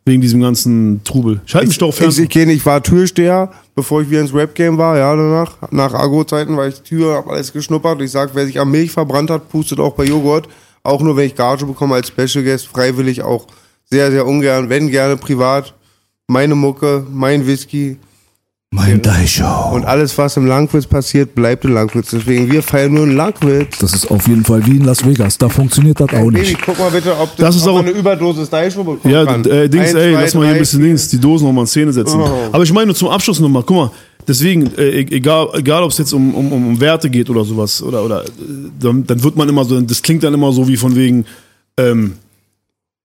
Wegen diesem ganzen Trubel. Ich halte mich doch fern. Ich, ich, kenn, ich war Türsteher, bevor ich wieder ins Rap-Game war, ja, danach. Nach Agro-Zeiten war ich Tür, hab alles geschnuppert. Ich sag, wer sich am Milch verbrannt hat, pustet auch bei Joghurt. Auch nur, wenn ich Gage bekomme als Special Guest, freiwillig auch sehr, sehr ungern, wenn gerne privat. Meine Mucke, mein Whisky, Mein Deichau. Und alles, was im Langwitz passiert, bleibt im Langwitz. Deswegen, wir feiern nur einen Langwitz. Das ist auf jeden Fall wie in Las Vegas. Da funktioniert das auch Baby, nicht. guck mal bitte, ob Das das, ist auch- eine Überdosis Deichau bekommen Ja, kann. äh, Dings, Eins, ey, zwei, lass mal hier ein bisschen vier. links, die Dosen nochmal in Szene setzen. Oh. Aber ich meine nur zum Abschluss nochmal, guck mal, deswegen, äh, e- egal, egal ob es jetzt um, um, um Werte geht oder sowas, oder, oder äh, dann, dann wird man immer so, das klingt dann immer so wie von wegen, ähm,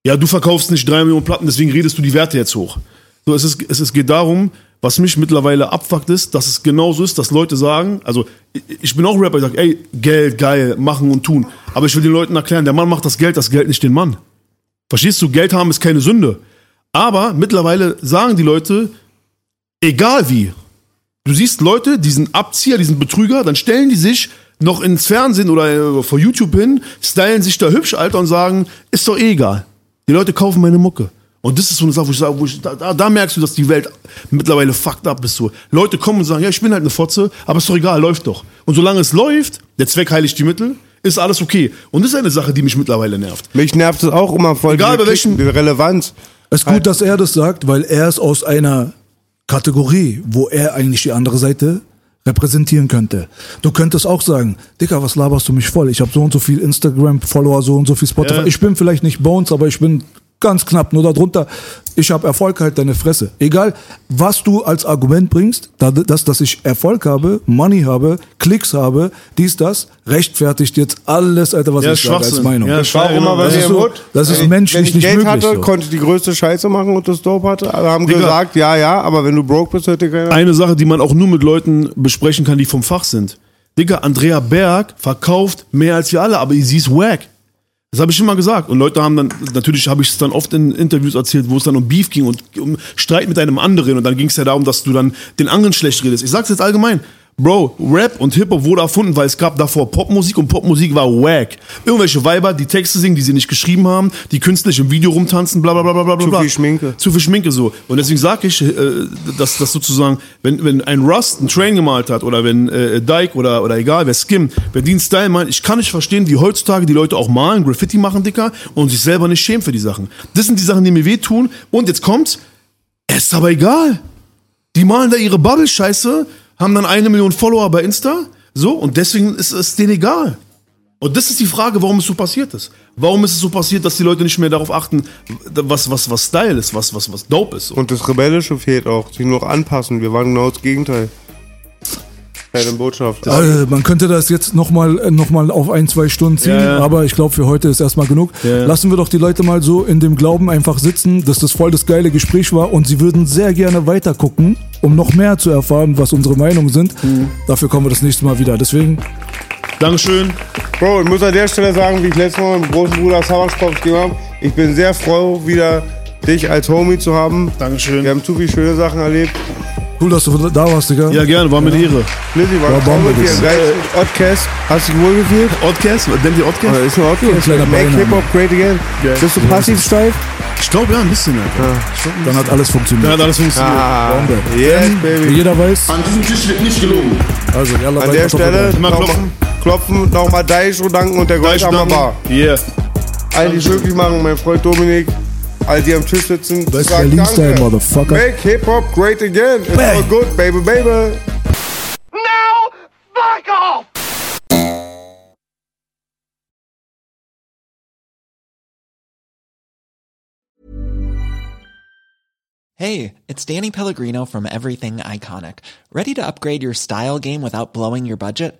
ja, du verkaufst nicht drei Millionen Platten, deswegen redest du die Werte jetzt hoch. So, es, ist, es, es geht darum, was mich mittlerweile abfuckt ist, dass es genauso ist, dass Leute sagen, also ich- ich bin auch Rapper, ich sag, ey, Geld, geil, machen und tun. Aber ich will den Leuten erklären, der Mann macht das Geld, das Geld nicht den Mann. Verstehst du, Geld haben ist keine Sünde. Aber mittlerweile sagen die Leute, egal wie, du siehst Leute, die sind Abzieher, die sind Betrüger, dann stellen die sich noch ins Fernsehen oder äh, vor YouTube hin, stylen sich da hübsch, Alter, und sagen, ist doch eh egal. Die Leute kaufen meine Mucke. Und das ist so eine Sache, wo ich sage, wo ich, da, da, da merkst du, dass die Welt mittlerweile fucked up ist. So. Leute kommen und sagen, ja, ich bin halt eine Fotze, aber ist doch egal, läuft doch. Und solange es läuft, der Zweck heiligt die Mittel, ist alles okay. Und das ist eine Sache, die mich mittlerweile nervt. Mich nervt es auch immer voll. Egal, bei die Relevanz. Es ist gut, dass er das sagt, weil er ist aus einer Kategorie, wo er eigentlich die andere Seite repräsentieren könnte. Du könntest auch sagen, Dicker, was laberst du mich voll? Ich habe so und so viel Instagram-Follower, so und so viel Spotify. Ja. Ich bin vielleicht nicht Bones, aber ich bin ganz knapp nur darunter. Ich habe Erfolg, halt deine Fresse. Egal, was du als Argument bringst, da- dass, dass ich Erfolg habe, Money habe, Klicks habe, dies, das, rechtfertigt jetzt alles, Alter, was Ja, ich sage als. Meinung. Ja, Das war auch immer Das ist so- das ist Wenn ich- menschlich wenn ich nicht Geld möglich, hatte, so. konnte ich die größte Scheiße machen und das Dope hatte. Aber haben Digga. gesagt, ja, ja, aber wenn du broke bist, dir keiner. Eine Sache, die man auch nur mit Leuten besprechen kann, die vom Fach sind. Digga, Andrea Berg verkauft mehr als wir alle, aber sie ist wack. Das habe ich immer gesagt. Und Leute haben dann, natürlich habe ich es dann oft in Interviews erzählt, wo es dann um Beef ging und um Streit mit einem anderen. Und dann ging es ja darum, dass du dann den anderen schlecht redest. Ich sag's jetzt allgemein. Bro, Rap und Hip-Hop wurde erfunden, weil es gab davor Popmusik und Popmusik war wack. Irgendwelche Weiber, die Texte singen, die sie nicht geschrieben haben, die künstlich im Video rumtanzen, bla bla bla bla bla. Zu viel Schminke. Zu viel Schminke so. Und deswegen sage ich, äh, dass das sozusagen, wenn, wenn ein Rust einen Train gemalt hat oder wenn äh, Dyke oder, oder egal, wer Skim, wer den Style meint, ich kann nicht verstehen, wie heutzutage die Leute auch malen, Graffiti machen, Dicker, und sich selber nicht schämen für die Sachen. Das sind die Sachen, die mir wehtun. Und jetzt kommt's, es ist aber egal. Die malen da ihre Bubble-Scheiße, haben dann eine Million Follower bei Insta, so, und deswegen ist es denen egal. Und das ist die Frage, warum es so passiert ist. Warum ist es so passiert, dass die Leute nicht mehr darauf achten, was, was, was Style ist, was, was, was dope ist. Und das Rebellische fehlt auch. Sich nur noch anpassen. Wir waren genau das Gegenteil. Keine Botschaft. Äh, man könnte das jetzt nochmal noch mal auf ein, zwei Stunden ziehen, Ja, ja. aber ich glaube, für heute ist erstmal genug. Ja, ja. Lassen wir doch die Leute mal so in dem Glauben einfach sitzen, dass das voll das geile Gespräch war und sie würden sehr gerne weiter gucken, um noch mehr zu erfahren, was unsere Meinungen sind. Mhm. Dafür kommen wir das nächste Mal wieder. Deswegen, Dankeschön. Bro, ich muss an der Stelle sagen, wie ich letztes Mal mit meinem großen Bruder Sabachsport gegeben habe, ich bin sehr froh, wieder dich als Homie zu haben. Dankeschön. Wir haben zu viele schöne Sachen erlebt. Cool, dass du da warst, Digga. Ja, gerne, war mir eine Ehre. Lizzie war Ja, toll Bombe, mit. Oddcast. Hast du dich wohl gefühlt? Oddcast, nennt ihr Oddcast? Oder ist ein Oddcast? ein kleiner Make. Hip-Hop great again. Geil. Bist du passiv steif? Ich glaube ja, ein bisschen, Alter. Dann hat alles Ja, funktioniert. hat alles funktioniert. Ah, Bombe. yes, Wie baby. jeder weiß, An diesem Tisch wird nicht gelogen. also yalla, An der Stelle nochmal klopfen. klopfen, nochmal Daisho danken und der Goldhammer Bar. Yeah. Die möglich machen, mein Freund Dominik, all die am Tisch sitzen. Das ist sagen Berlin-Style, danke. Motherfucker. Make Hip-Hop great again. It's Bang. all good, baby, baby. Now, fuck off! Hey, it's Danny Pellegrino from Everything Iconic. Ready to upgrade your style game without blowing your budget?